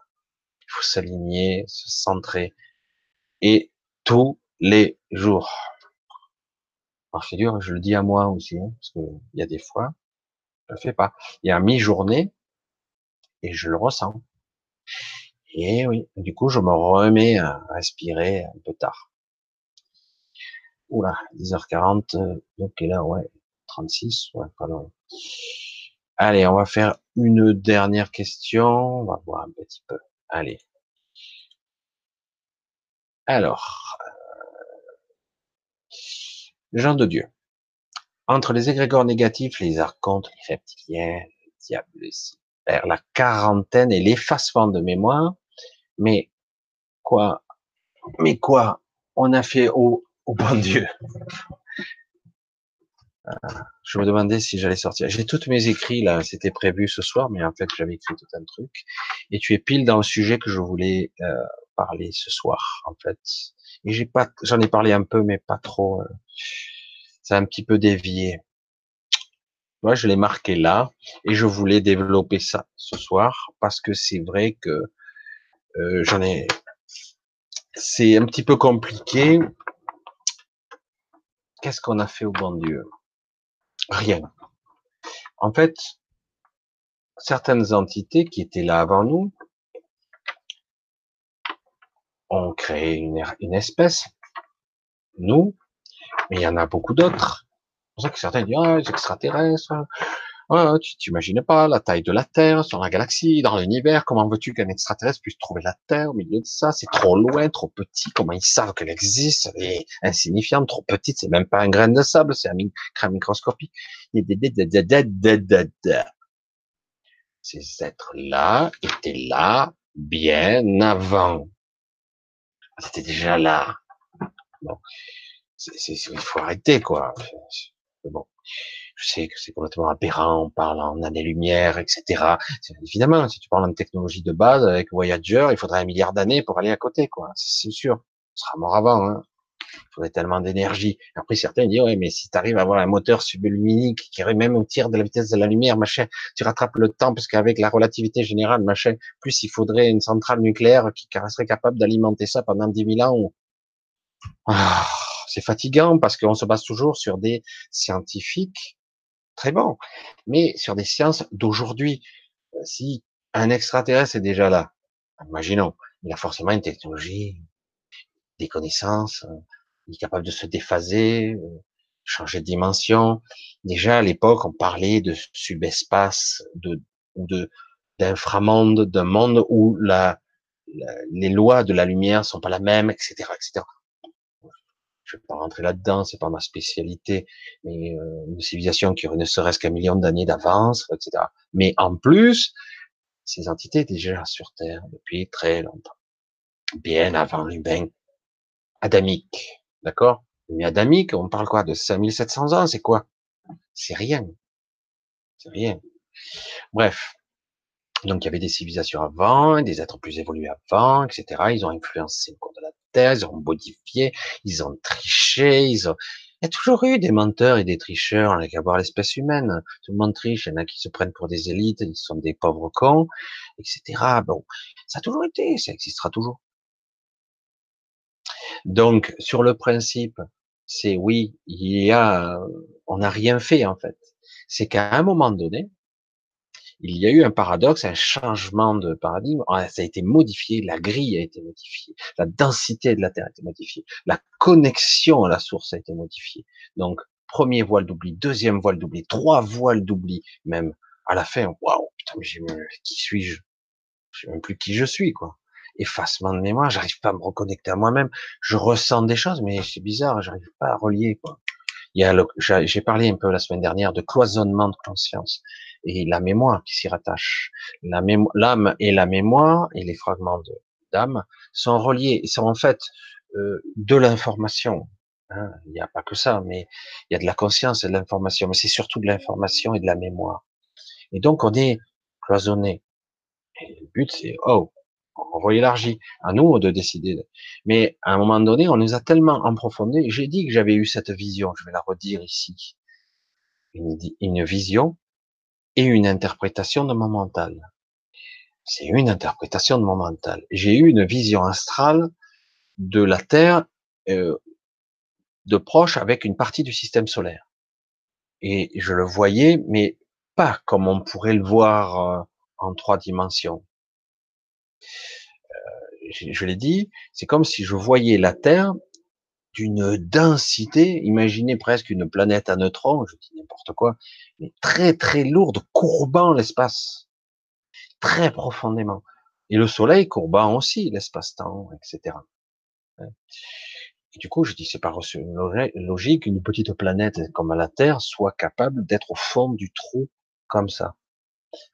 Il faut s'aligner, se centrer. Et tous les jours. Par figure, je le dis à moi aussi, hein, parce qu'il y a des fois, je le fais pas. Il y a mi-journée, et je le ressens. Et oui, du coup, je me remets à respirer un peu tard. Oula, 10h40, euh, donc là, ouais, 36, ouais, pas. Allez, on va faire une dernière question. On va voir un petit peu. Allez. Alors, euh, gens de Dieu. Entre les égrégores négatifs, les archontes, les reptiliens, les diables, la quarantaine et l'effacement de mémoire, mais quoi Mais quoi On a fait au, au bon Dieu je me demandais si j'allais sortir. J'ai tous mes écrits là, c'était prévu ce soir, mais en fait j'avais écrit tout un truc. Et tu es pile dans le sujet que je voulais euh, parler ce soir, en fait. Et j'ai pas, j'en ai parlé un peu, mais pas trop. Euh, ça a un petit peu dévié. Moi, je l'ai marqué là, et je voulais développer ça ce soir parce que c'est vrai que euh, j'en ai. C'est un petit peu compliqué. Qu'est-ce qu'on a fait au bon Dieu? Rien. En fait, certaines entités qui étaient là avant nous ont créé une, espèce, nous, mais il y en a beaucoup d'autres. C'est pour ça que certains disent, ah, les extraterrestres, tu t'imagines pas la taille de la Terre sur la galaxie, dans l'univers. Comment veux-tu qu'un extraterrestre puisse trouver la Terre au milieu de ça? C'est trop loin, trop petit. Comment ils savent qu'elle existe? Elle est insignifiante, trop petite. C'est même pas un grain de sable, c'est un crème microscopique. Ces êtres-là étaient là bien avant. C'était déjà là. Bon, il faut arrêter quoi. Bon je sais que c'est complètement aberrant, on parle en années-lumière, etc. Évidemment, si tu parles en technologie de base avec Voyager, il faudrait un milliard d'années pour aller à côté, quoi. C'est sûr. On sera mort avant, hein. Il faudrait tellement d'énergie. Après, certains disent, ouais, mais si tu arrives à avoir un moteur subluminique qui aurait même au tir de la vitesse de la lumière, machin, tu rattrapes le temps, parce qu'avec la relativité générale, machin, plus il faudrait une centrale nucléaire qui serait capable d'alimenter ça pendant 10 000 ans. Ah, c'est fatigant parce qu'on se base toujours sur des scientifiques très bon. Mais sur des sciences d'aujourd'hui, euh, si un extraterrestre est déjà là, imaginons, il a forcément une technologie, des connaissances, euh, il est capable de se déphaser, euh, changer de dimension. Déjà à l'époque, on parlait de subespace, de de d'inframonde, d'un monde où la, les lois de la lumière sont pas la même, etc., etc je vais pas rentrer là-dedans, c'est pas ma spécialité, mais euh, une civilisation qui ne serait-ce qu'un million d'années d'avance, etc. Mais en plus, ces entités étaient déjà sur Terre depuis très longtemps, bien avant l'humain adamique, d'accord? Mais adamique, on parle quoi? De 5700 ans, c'est quoi? C'est rien, c'est rien. Bref, donc il y avait des civilisations avant, des êtres plus évolués avant, etc. Ils ont influencé le cours de la Ils ont modifié, ils ont triché, ils ont... Il y a toujours eu des menteurs et des tricheurs, on n'a qu'à voir l'espèce humaine. Tout le monde triche, il y en a qui se prennent pour des élites, ils sont des pauvres cons, etc. Bon, ça a toujours été, ça existera toujours. Donc, sur le principe, c'est oui, il y a, on n'a rien fait en fait. C'est qu'à un moment donné, il y a eu un paradoxe, un changement de paradigme. Ah, ça a été modifié, la grille a été modifiée, la densité de la Terre a été modifiée, la connexion à la source a été modifiée. Donc, premier voile d'oubli, deuxième voile d'oubli, trois voiles d'oubli, même à la fin. Waouh, putain, mais qui suis-je? Je sais même plus qui je suis, quoi. Effacement de mémoire, j'arrive pas à me reconnecter à moi-même. Je ressens des choses, mais c'est bizarre, j'arrive pas à relier, quoi. J'ai parlé un peu la semaine dernière de cloisonnement de conscience et la mémoire qui s'y rattache. L'âme et la mémoire et les fragments d'âme sont reliés, sont en fait euh, de l'information. Hein. Il n'y a pas que ça, mais il y a de la conscience et de l'information, mais c'est surtout de l'information et de la mémoire. Et donc on est cloisonné. Et le but c'est oh, on élargi. À nous de décider. Mais à un moment donné, on nous a tellement approfondi. J'ai dit que j'avais eu cette vision. Je vais la redire ici. Une vision et une interprétation de mon mental. C'est une interprétation de mon mental. J'ai eu une vision astrale de la Terre euh, de proche avec une partie du système solaire. Et je le voyais, mais pas comme on pourrait le voir euh, en trois dimensions. Euh, je, je l'ai dit, c'est comme si je voyais la Terre d'une densité, imaginez presque une planète à neutrons, je dis n'importe quoi, mais très très lourde, courbant l'espace, très profondément. Et le Soleil courbant aussi l'espace-temps, etc. Et du coup, je dis, c'est pas logique une petite planète comme la Terre soit capable d'être au fond du trou comme ça.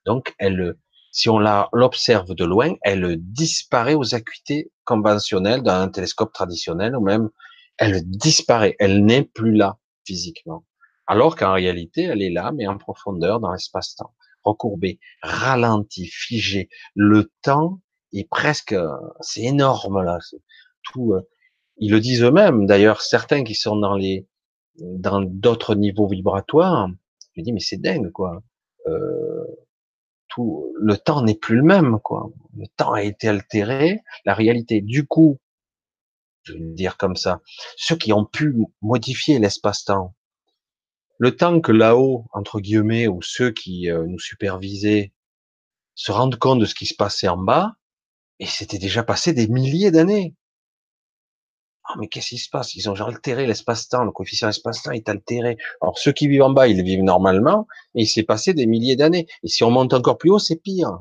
Donc, elle, si on l'observe de loin, elle disparaît aux acuités conventionnelles d'un télescope traditionnel ou même elle disparaît, elle n'est plus là physiquement. Alors qu'en réalité, elle est là, mais en profondeur dans l'espace-temps, recourbée, ralentie, figée. Le temps est presque, c'est énorme là. Tout, euh, ils le disent eux-mêmes. D'ailleurs, certains qui sont dans les, dans d'autres niveaux vibratoires, je dis mais c'est dingue quoi. Euh, tout, le temps n'est plus le même quoi. Le temps a été altéré, la réalité. Du coup, je vais dire comme ça, ceux qui ont pu modifier l'espace-temps, le temps que là-haut, entre guillemets, ou ceux qui euh, nous supervisaient se rendent compte de ce qui se passait en bas, et c'était déjà passé des milliers d'années. Ah, mais qu'est-ce qui se passe? Ils ont altéré l'espace-temps, le coefficient espace-temps est altéré. Alors ceux qui vivent en bas, ils vivent normalement, et il s'est passé des milliers d'années. Et si on monte encore plus haut, c'est pire.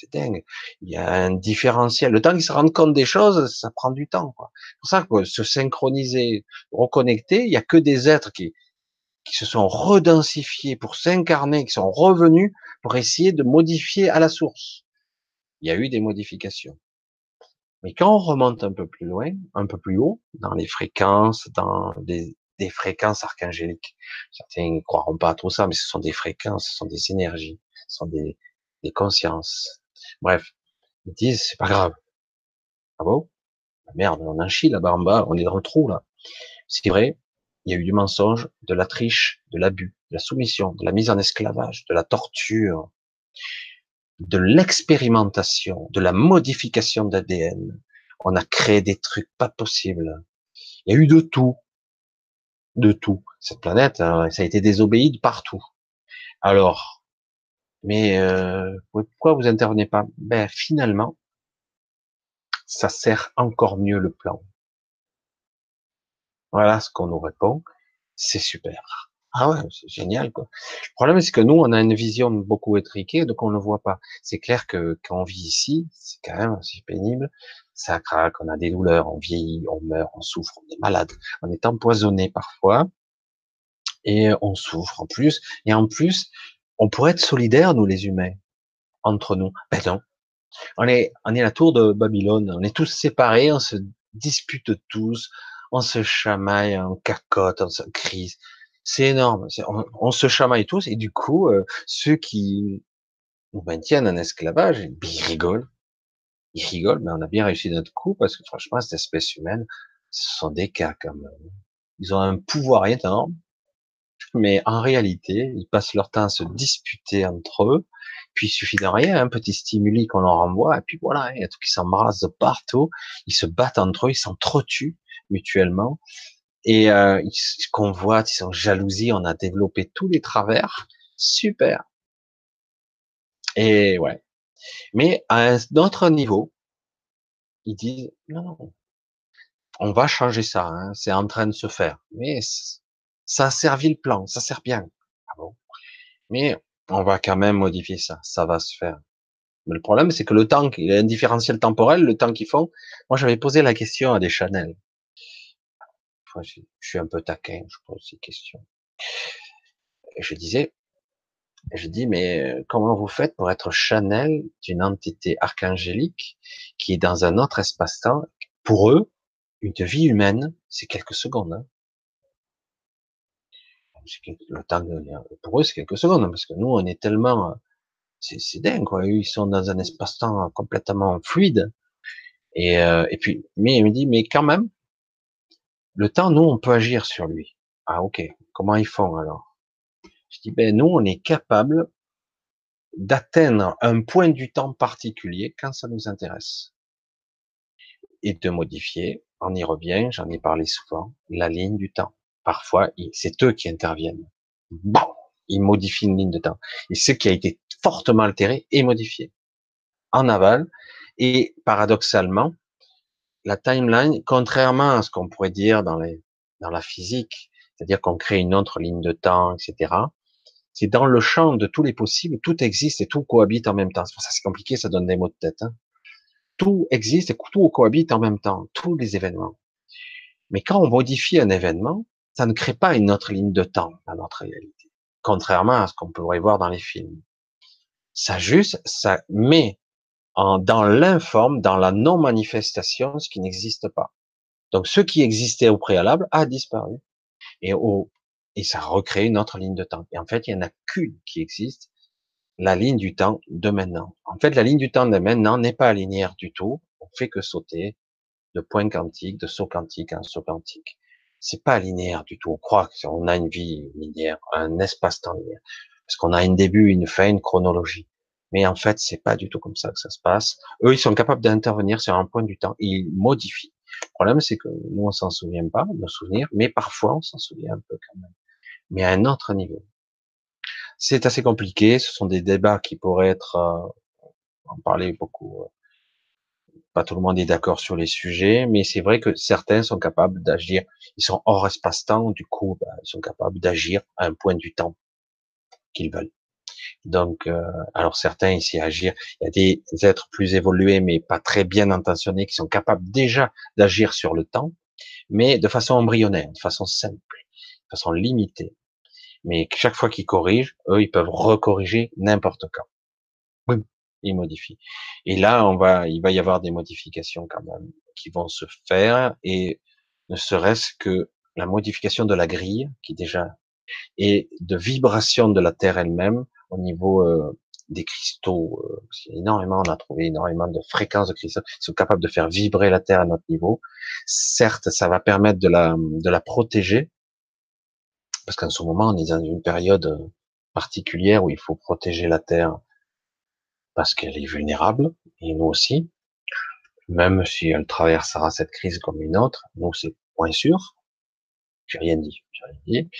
C'est dingue. Il y a un différentiel. Le temps qu'ils se rendent compte des choses, ça prend du temps. C'est pour ça que se synchroniser, reconnecter, il y a que des êtres qui, qui se sont redensifiés pour s'incarner, qui sont revenus pour essayer de modifier à la source. Il y a eu des modifications. Mais quand on remonte un peu plus loin, un peu plus haut, dans les fréquences, dans des, des fréquences archangéliques, certains ne croiront pas à tout ça, mais ce sont des fréquences, ce sont des énergies, ce sont des, des consciences. Bref, ils disent, c'est pas grave. Ah bon? Merde, on en chie là-bas en bas, on est dans le trou là. C'est vrai, il y a eu du mensonge, de la triche, de l'abus, de la soumission, de la mise en esclavage, de la torture, de l'expérimentation, de la modification d'ADN. On a créé des trucs pas possibles. Il y a eu de tout. De tout. Cette planète, hein, ça a été désobéi de partout. Alors, mais euh, pourquoi vous intervenez pas? Ben finalement, ça sert encore mieux le plan. Voilà ce qu'on nous répond. C'est super. Ah ouais, c'est génial quoi. Le problème c'est que nous on a une vision beaucoup étriquée, donc on ne voit pas. C'est clair que quand on vit ici, c'est quand même assez pénible. Ça craque, on a des douleurs, on vieillit, on meurt, on souffre, on est malade, on est empoisonné parfois et on souffre en plus. Et en plus, on pourrait être solidaires, nous les humains, entre nous. Ben non. On est, on est la tour de Babylone, on est tous séparés, on se dispute tous, on se chamaille, on cacotte, on se crise. C'est énorme. On, se chamaille tous et du coup, euh, ceux qui nous maintiennent en esclavage, ils rigolent. Ils rigolent, mais on a bien réussi notre coup parce que franchement, cette espèce humaine, ce sont des cas comme ils ont un pouvoir énorme mais en réalité, ils passent leur temps à se disputer entre eux. Puis il suffit de rien, un petit stimuli qu'on leur envoie, et puis voilà, il y a tout qui s'embrasse de partout. Ils se battent entre eux, ils s'entretuent mutuellement, et euh, ils se convoitent, ils sont jalousie. On a développé tous les travers, super. Et ouais. Mais à un autre niveau, ils disent non, non, on va changer ça. Hein, c'est en train de se faire. Mais ça a servi le plan, ça sert bien. Ah Mais on va quand même modifier ça, ça va se faire. Mais le problème, c'est que le temps, il y a différentiel temporel, le temps qu'ils font. Moi, j'avais posé la question à des Chanel. je suis un peu taquin, je pose ces questions. Et je disais, je dis, mais euh, comment vous faites pour être Chanel d'une entité archangélique qui est dans un autre espace-temps? Pour eux, une vie humaine, c'est quelques secondes. Hein. Le temps pour eux, c'est quelques secondes, parce que nous, on est tellement, c'est dingue, quoi. Ils sont dans un espace-temps complètement fluide. Et, euh, et puis, mais il me dit, mais quand même, le temps, nous, on peut agir sur lui. Ah, ok. Comment ils font alors? Je dis, ben nous, on est capable d'atteindre un point du temps particulier quand ça nous intéresse et de modifier. On y revient, j'en ai parlé souvent, la ligne du temps. Parfois, c'est eux qui interviennent. Bon, ils modifient une ligne de temps. Et ce qui a été fortement altéré est modifié en aval. Et paradoxalement, la timeline, contrairement à ce qu'on pourrait dire dans, les, dans la physique, c'est-à-dire qu'on crée une autre ligne de temps, etc., c'est dans le champ de tous les possibles, tout existe et tout cohabite en même temps. C'est ça c'est compliqué, ça donne des mots de tête. Hein. Tout existe et tout cohabite en même temps, tous les événements. Mais quand on modifie un événement, ça ne crée pas une autre ligne de temps dans notre réalité, contrairement à ce qu'on pourrait voir dans les films. Ça juste, ça met en, dans l'informe, dans la non-manifestation, ce qui n'existe pas. Donc, ce qui existait au préalable a disparu. Et, au, et ça recrée une autre ligne de temps. Et en fait, il n'y en a qu'une qui existe, la ligne du temps de maintenant. En fait, la ligne du temps de maintenant n'est pas linéaire du tout. On fait que sauter de point quantique, de saut quantique en saut quantique c'est pas linéaire du tout. On croit qu'on a une vie linéaire, un espace-temps linéaire, parce qu'on a un début, une fin, une chronologie. Mais en fait, c'est pas du tout comme ça que ça se passe. Eux, ils sont capables d'intervenir sur un point du temps. Ils modifient. Le problème, c'est que nous, on s'en souvient pas, nos souvenirs, mais parfois, on s'en souvient un peu quand même. Mais à un autre niveau. C'est assez compliqué. Ce sont des débats qui pourraient être, euh, en parler beaucoup, euh, pas tout le monde est d'accord sur les sujets, mais c'est vrai que certains sont capables d'agir. Ils sont hors espace-temps, du coup, bah, ils sont capables d'agir à un point du temps qu'ils veulent. Donc, euh, alors certains ici agir. Il y a des êtres plus évolués, mais pas très bien intentionnés, qui sont capables déjà d'agir sur le temps, mais de façon embryonnaire, de façon simple, de façon limitée. Mais chaque fois qu'ils corrigent, eux, ils peuvent recorriger n'importe quand. Oui, il modifie. Et là, on va, il va y avoir des modifications quand même qui vont se faire et ne serait-ce que la modification de la grille qui déjà et de vibration de la Terre elle-même au niveau euh, des cristaux. Euh, énormément, on a trouvé énormément de fréquences de cristaux qui sont capables de faire vibrer la Terre à notre niveau. Certes, ça va permettre de la, de la protéger parce qu'en ce moment, on est dans une période particulière où il faut protéger la Terre parce qu'elle est vulnérable, et nous aussi, même si elle traversera cette crise comme une autre, nous c'est point sûr. J'ai rien dit, rien dit.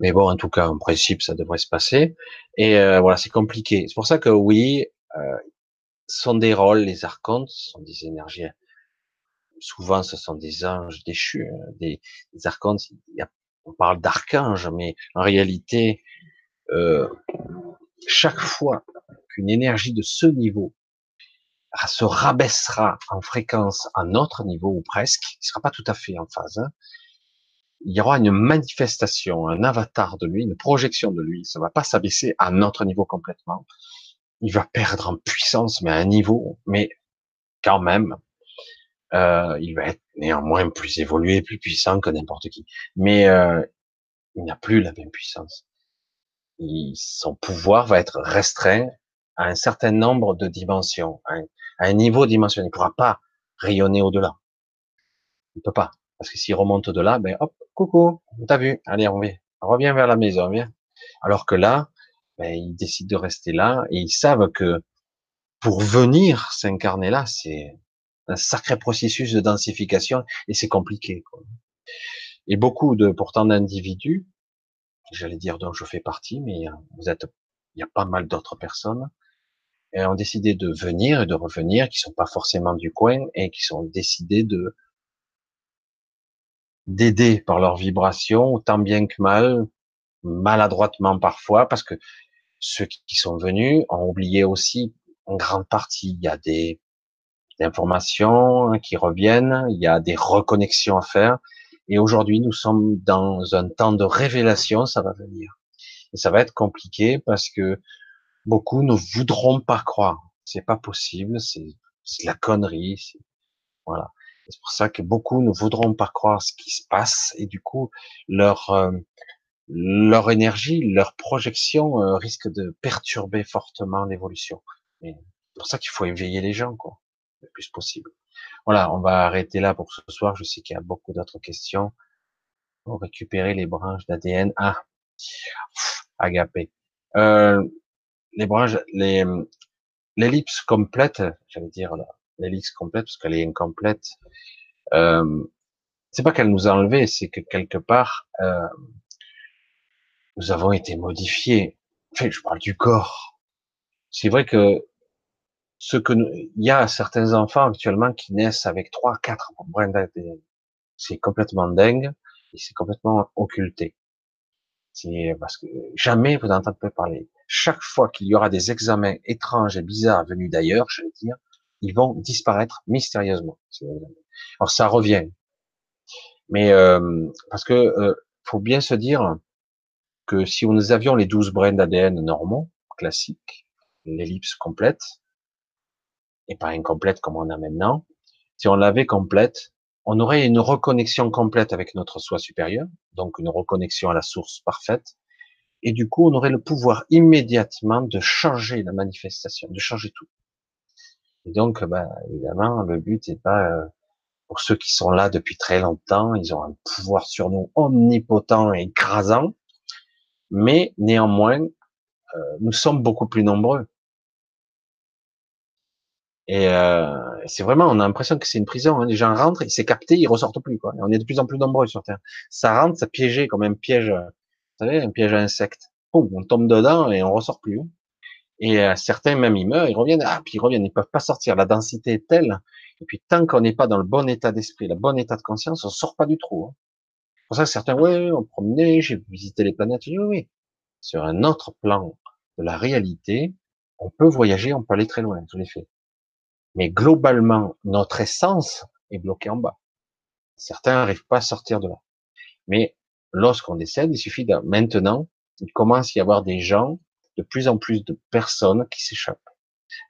Mais bon, en tout cas, en principe, ça devrait se passer. Et euh, voilà, c'est compliqué. C'est pour ça que oui, euh, sont des rôles, les archontes, sont des énergies. Souvent, ce sont des anges déchus, hein, des, des archontes. on parle d'archanges, mais en réalité, euh, chaque fois qu'une énergie de ce niveau se rabaissera en fréquence à notre niveau ou presque, il sera pas tout à fait en phase. Hein, il y aura une manifestation, un avatar de lui, une projection de lui. Ça va pas s'abaisser à notre niveau complètement. Il va perdre en puissance, mais à un niveau, mais quand même, euh, il va être néanmoins plus évolué, plus puissant que n'importe qui. Mais euh, il n'a plus la même puissance. son pouvoir va être restreint à un certain nombre de dimensions, à un, niveau dimensionnel. Il ne pourra pas rayonner au-delà. Il ne peut pas. Parce que s'il remonte au-delà, ben hop, coucou, on t'a vu, allez, on revient, vers la maison, viens. Alors que là, ben, ils décident de rester là et ils savent que pour venir s'incarner là, c'est un sacré processus de densification et c'est compliqué. Quoi. Et beaucoup de pourtant d'individus, j'allais dire dont je fais partie, mais vous êtes, il y a pas mal d'autres personnes ont décidé de venir et de revenir, qui sont pas forcément du coin et qui sont décidés de d'aider par leur vibration, tant bien que mal, maladroitement parfois, parce que ceux qui sont venus ont oublié aussi en grande partie. Il y a des, des informations qui reviennent, il y a des reconnexions à faire. Et aujourd'hui, nous sommes dans un temps de révélation, ça va venir. Et ça va être compliqué parce que beaucoup ne voudront pas croire. C'est pas possible, c'est de la connerie. Voilà. C'est pour ça que beaucoup ne voudront pas croire ce qui se passe et du coup leur euh, leur énergie, leur projection euh, risque de perturber fortement l'évolution. C'est pour ça qu'il faut éveiller les gens, quoi, le plus possible. Voilà, on va arrêter là pour ce soir. Je sais qu'il y a beaucoup d'autres questions. Pour récupérer les branches d'ADN. Ah, agapé. Euh, les branches, les l'ellipse complète, j'allais dire l'ellipse complète parce qu'elle est incomplète. Euh, c'est pas qu'elle nous a enlevé, c'est que quelque part euh, nous avons été modifiés. Enfin, je parle du corps. C'est vrai que ce que nous, il y a certains enfants actuellement qui naissent avec trois, quatre brins d'ADN. C'est complètement dingue et c'est complètement occulté. C'est parce que jamais vous n'entendez parler. Chaque fois qu'il y aura des examens étranges et bizarres venus d'ailleurs, je veux dire, ils vont disparaître mystérieusement. Alors ça revient, mais euh, parce que euh, faut bien se dire que si nous avions les 12 brins d'ADN normaux, classiques, l'ellipse complète, et pas incomplète comme on a maintenant, si on l'avait complète, on aurait une reconnexion complète avec notre soi supérieur, donc une reconnexion à la source parfaite, et du coup, on aurait le pouvoir immédiatement de changer la manifestation, de changer tout. Et donc, bah, évidemment, le but n'est pas euh, pour ceux qui sont là depuis très longtemps, ils ont un pouvoir sur nous omnipotent et écrasant, mais néanmoins, euh, nous sommes beaucoup plus nombreux. Et euh, c'est vraiment, on a l'impression que c'est une prison. Hein. Les gens rentrent, ils s'est capté, ils ressortent plus. Quoi. On est de plus en plus nombreux sur Terre. Ça rentre, ça piégé comme un piège, vous savez, un piège à insectes. on tombe dedans et on ressort plus. Et euh, certains même ils meurent, ils reviennent, ah puis ils reviennent, ils peuvent pas sortir. La densité est telle. Et puis tant qu'on n'est pas dans le bon état d'esprit, le bon état de conscience, on sort pas du trou. Hein. Pour ça certains, ouais, on promenait, j'ai visité les planètes. oui, oui, sur un autre plan de la réalité, on peut voyager, on peut aller très loin, je l'ai fait. Mais globalement, notre essence est bloquée en bas. Certains n'arrivent pas à sortir de là. Mais lorsqu'on décède, il suffit de, maintenant, il commence à y avoir des gens, de plus en plus de personnes qui s'échappent.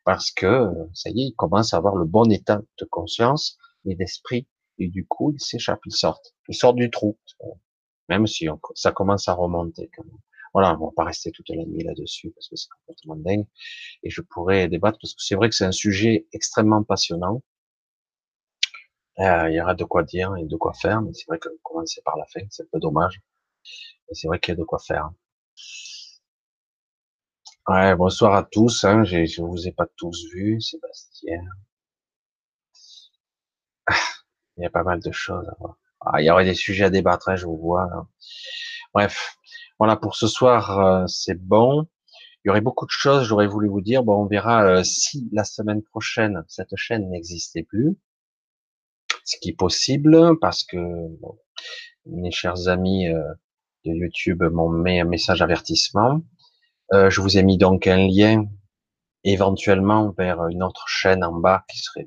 Parce que, ça y est, ils commencent à avoir le bon état de conscience et d'esprit. Et du coup, ils s'échappent, ils sortent. Ils sortent du trou. Même si ça commence à remonter quand même. Voilà, on va pas rester toute la nuit là-dessus parce que c'est complètement dingue. Et je pourrais débattre parce que c'est vrai que c'est un sujet extrêmement passionnant. Euh, il y aura de quoi dire et de quoi faire, mais c'est vrai que commencer par la fin, c'est un peu dommage. Mais c'est vrai qu'il y a de quoi faire. Ouais, bonsoir à tous. Hein, je vous ai pas tous vus, Sébastien. Ah, il y a pas mal de choses à voir. Ah, il y aurait des sujets à débattre, hein, je vous vois. Bref, voilà, pour ce soir, euh, c'est bon. Il y aurait beaucoup de choses, j'aurais voulu vous dire. Bon, on verra euh, si la semaine prochaine, cette chaîne n'existait plus. Ce qui est possible, parce que mes chers amis euh, de YouTube m'ont mis un message avertissement. je vous ai mis donc un lien éventuellement vers une autre chaîne en bas qui serait...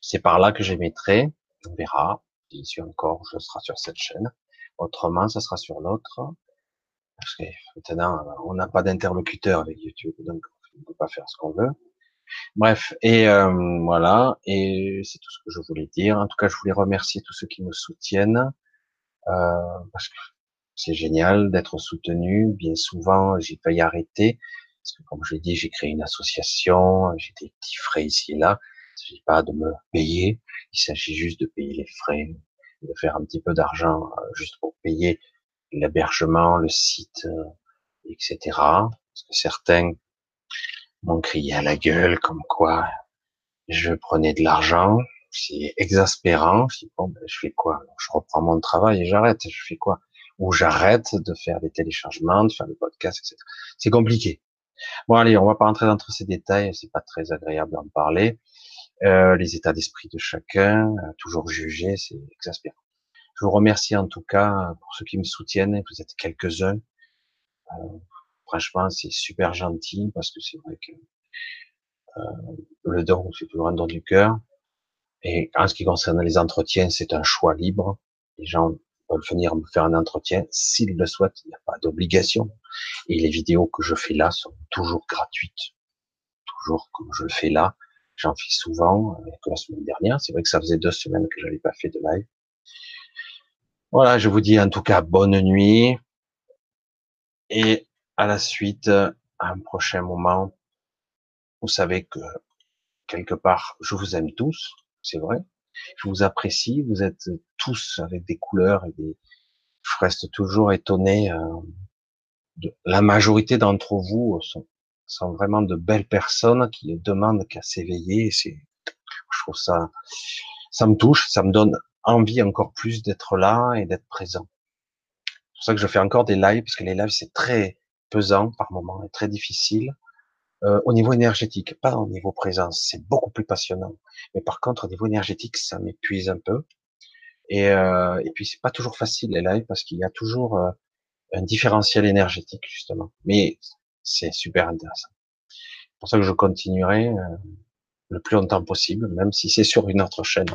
C'est par là que j'émettrai. On verra. Si encore, je serai sur cette chaîne. Autrement, ça sera sur l'autre. Parce que maintenant, on n'a pas d'interlocuteur avec YouTube, donc on ne peut pas faire ce qu'on veut. Bref, et euh, voilà, et c'est tout ce que je voulais dire. En tout cas, je voulais remercier tous ceux qui me soutiennent, euh, parce que c'est génial d'être soutenu. Bien souvent, j'ai y arrêter, parce que comme je l'ai dit, j'ai créé une association, j'ai des petits frais ici et là. Il ne s'agit pas de me payer, il s'agit juste de payer les frais, de faire un petit peu d'argent euh, juste pour payer l'hébergement, le site, euh, etc. Parce que certains m'ont crié à la gueule comme quoi je prenais de l'argent. C'est exaspérant. Je dis, bon, ben, je fais quoi? Je reprends mon travail et j'arrête. Je fais quoi? Ou j'arrête de faire des téléchargements, de faire des podcasts, etc. C'est compliqué. Bon, allez, on va pas rentrer dans tous ces détails. C'est pas très agréable d'en parler. Euh, les états d'esprit de chacun, euh, toujours jugé, c'est exaspérant. Je vous remercie en tout cas pour ceux qui me soutiennent. Vous êtes quelques-uns. Euh, franchement, c'est super gentil parce que c'est vrai que Euh, le don, c'est toujours un don du cœur. Et en ce qui concerne les entretiens, c'est un choix libre. Les gens peuvent venir me faire un entretien s'ils le souhaitent. Il n'y a pas d'obligation. Et les vidéos que je fais là sont toujours gratuites. Toujours comme je le fais là. J'en fais souvent, euh, que la semaine dernière. C'est vrai que ça faisait deux semaines que je n'avais pas fait de live. Voilà, je vous dis en tout cas bonne nuit. Et à la suite, à un prochain moment, vous savez que quelque part, je vous aime tous, c'est vrai. Je vous apprécie, vous êtes tous avec des couleurs et des. Je reste toujours étonné. Euh. La majorité d'entre vous sont, vraiment de belles personnes qui demandent qu'à s'éveiller. Je trouve ça, ça me touche, ça me donne envie encore plus d'être là et d'être présent. C'est pour ça que je fais encore des lives parce que les lives c'est très pesant par moment et très difficile. Euh, au niveau énergétique, pas au niveau présence, c'est beaucoup plus passionnant. Mais par contre, au niveau énergétique, ça m'épuise un peu. Et, euh, et puis, c'est pas toujours facile les lives parce qu'il y a toujours euh, un différentiel énergétique justement. Mais c'est super intéressant. C'est pour ça que je continuerai euh, le plus longtemps possible, même si c'est sur une autre chaîne.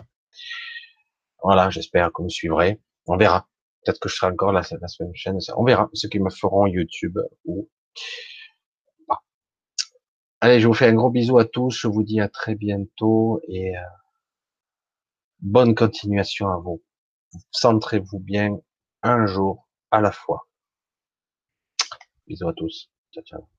Voilà, j'espère que vous me suivrez. On verra. Peut-être que je serai encore la, la semaine prochaine. On verra ceux qui me feront YouTube ou Allez, je vous fais un gros bisou à tous. Je vous dis à très bientôt et euh, bonne continuation à vous. Centrez-vous bien un jour à la fois. Bisous à tous. Ciao, ciao.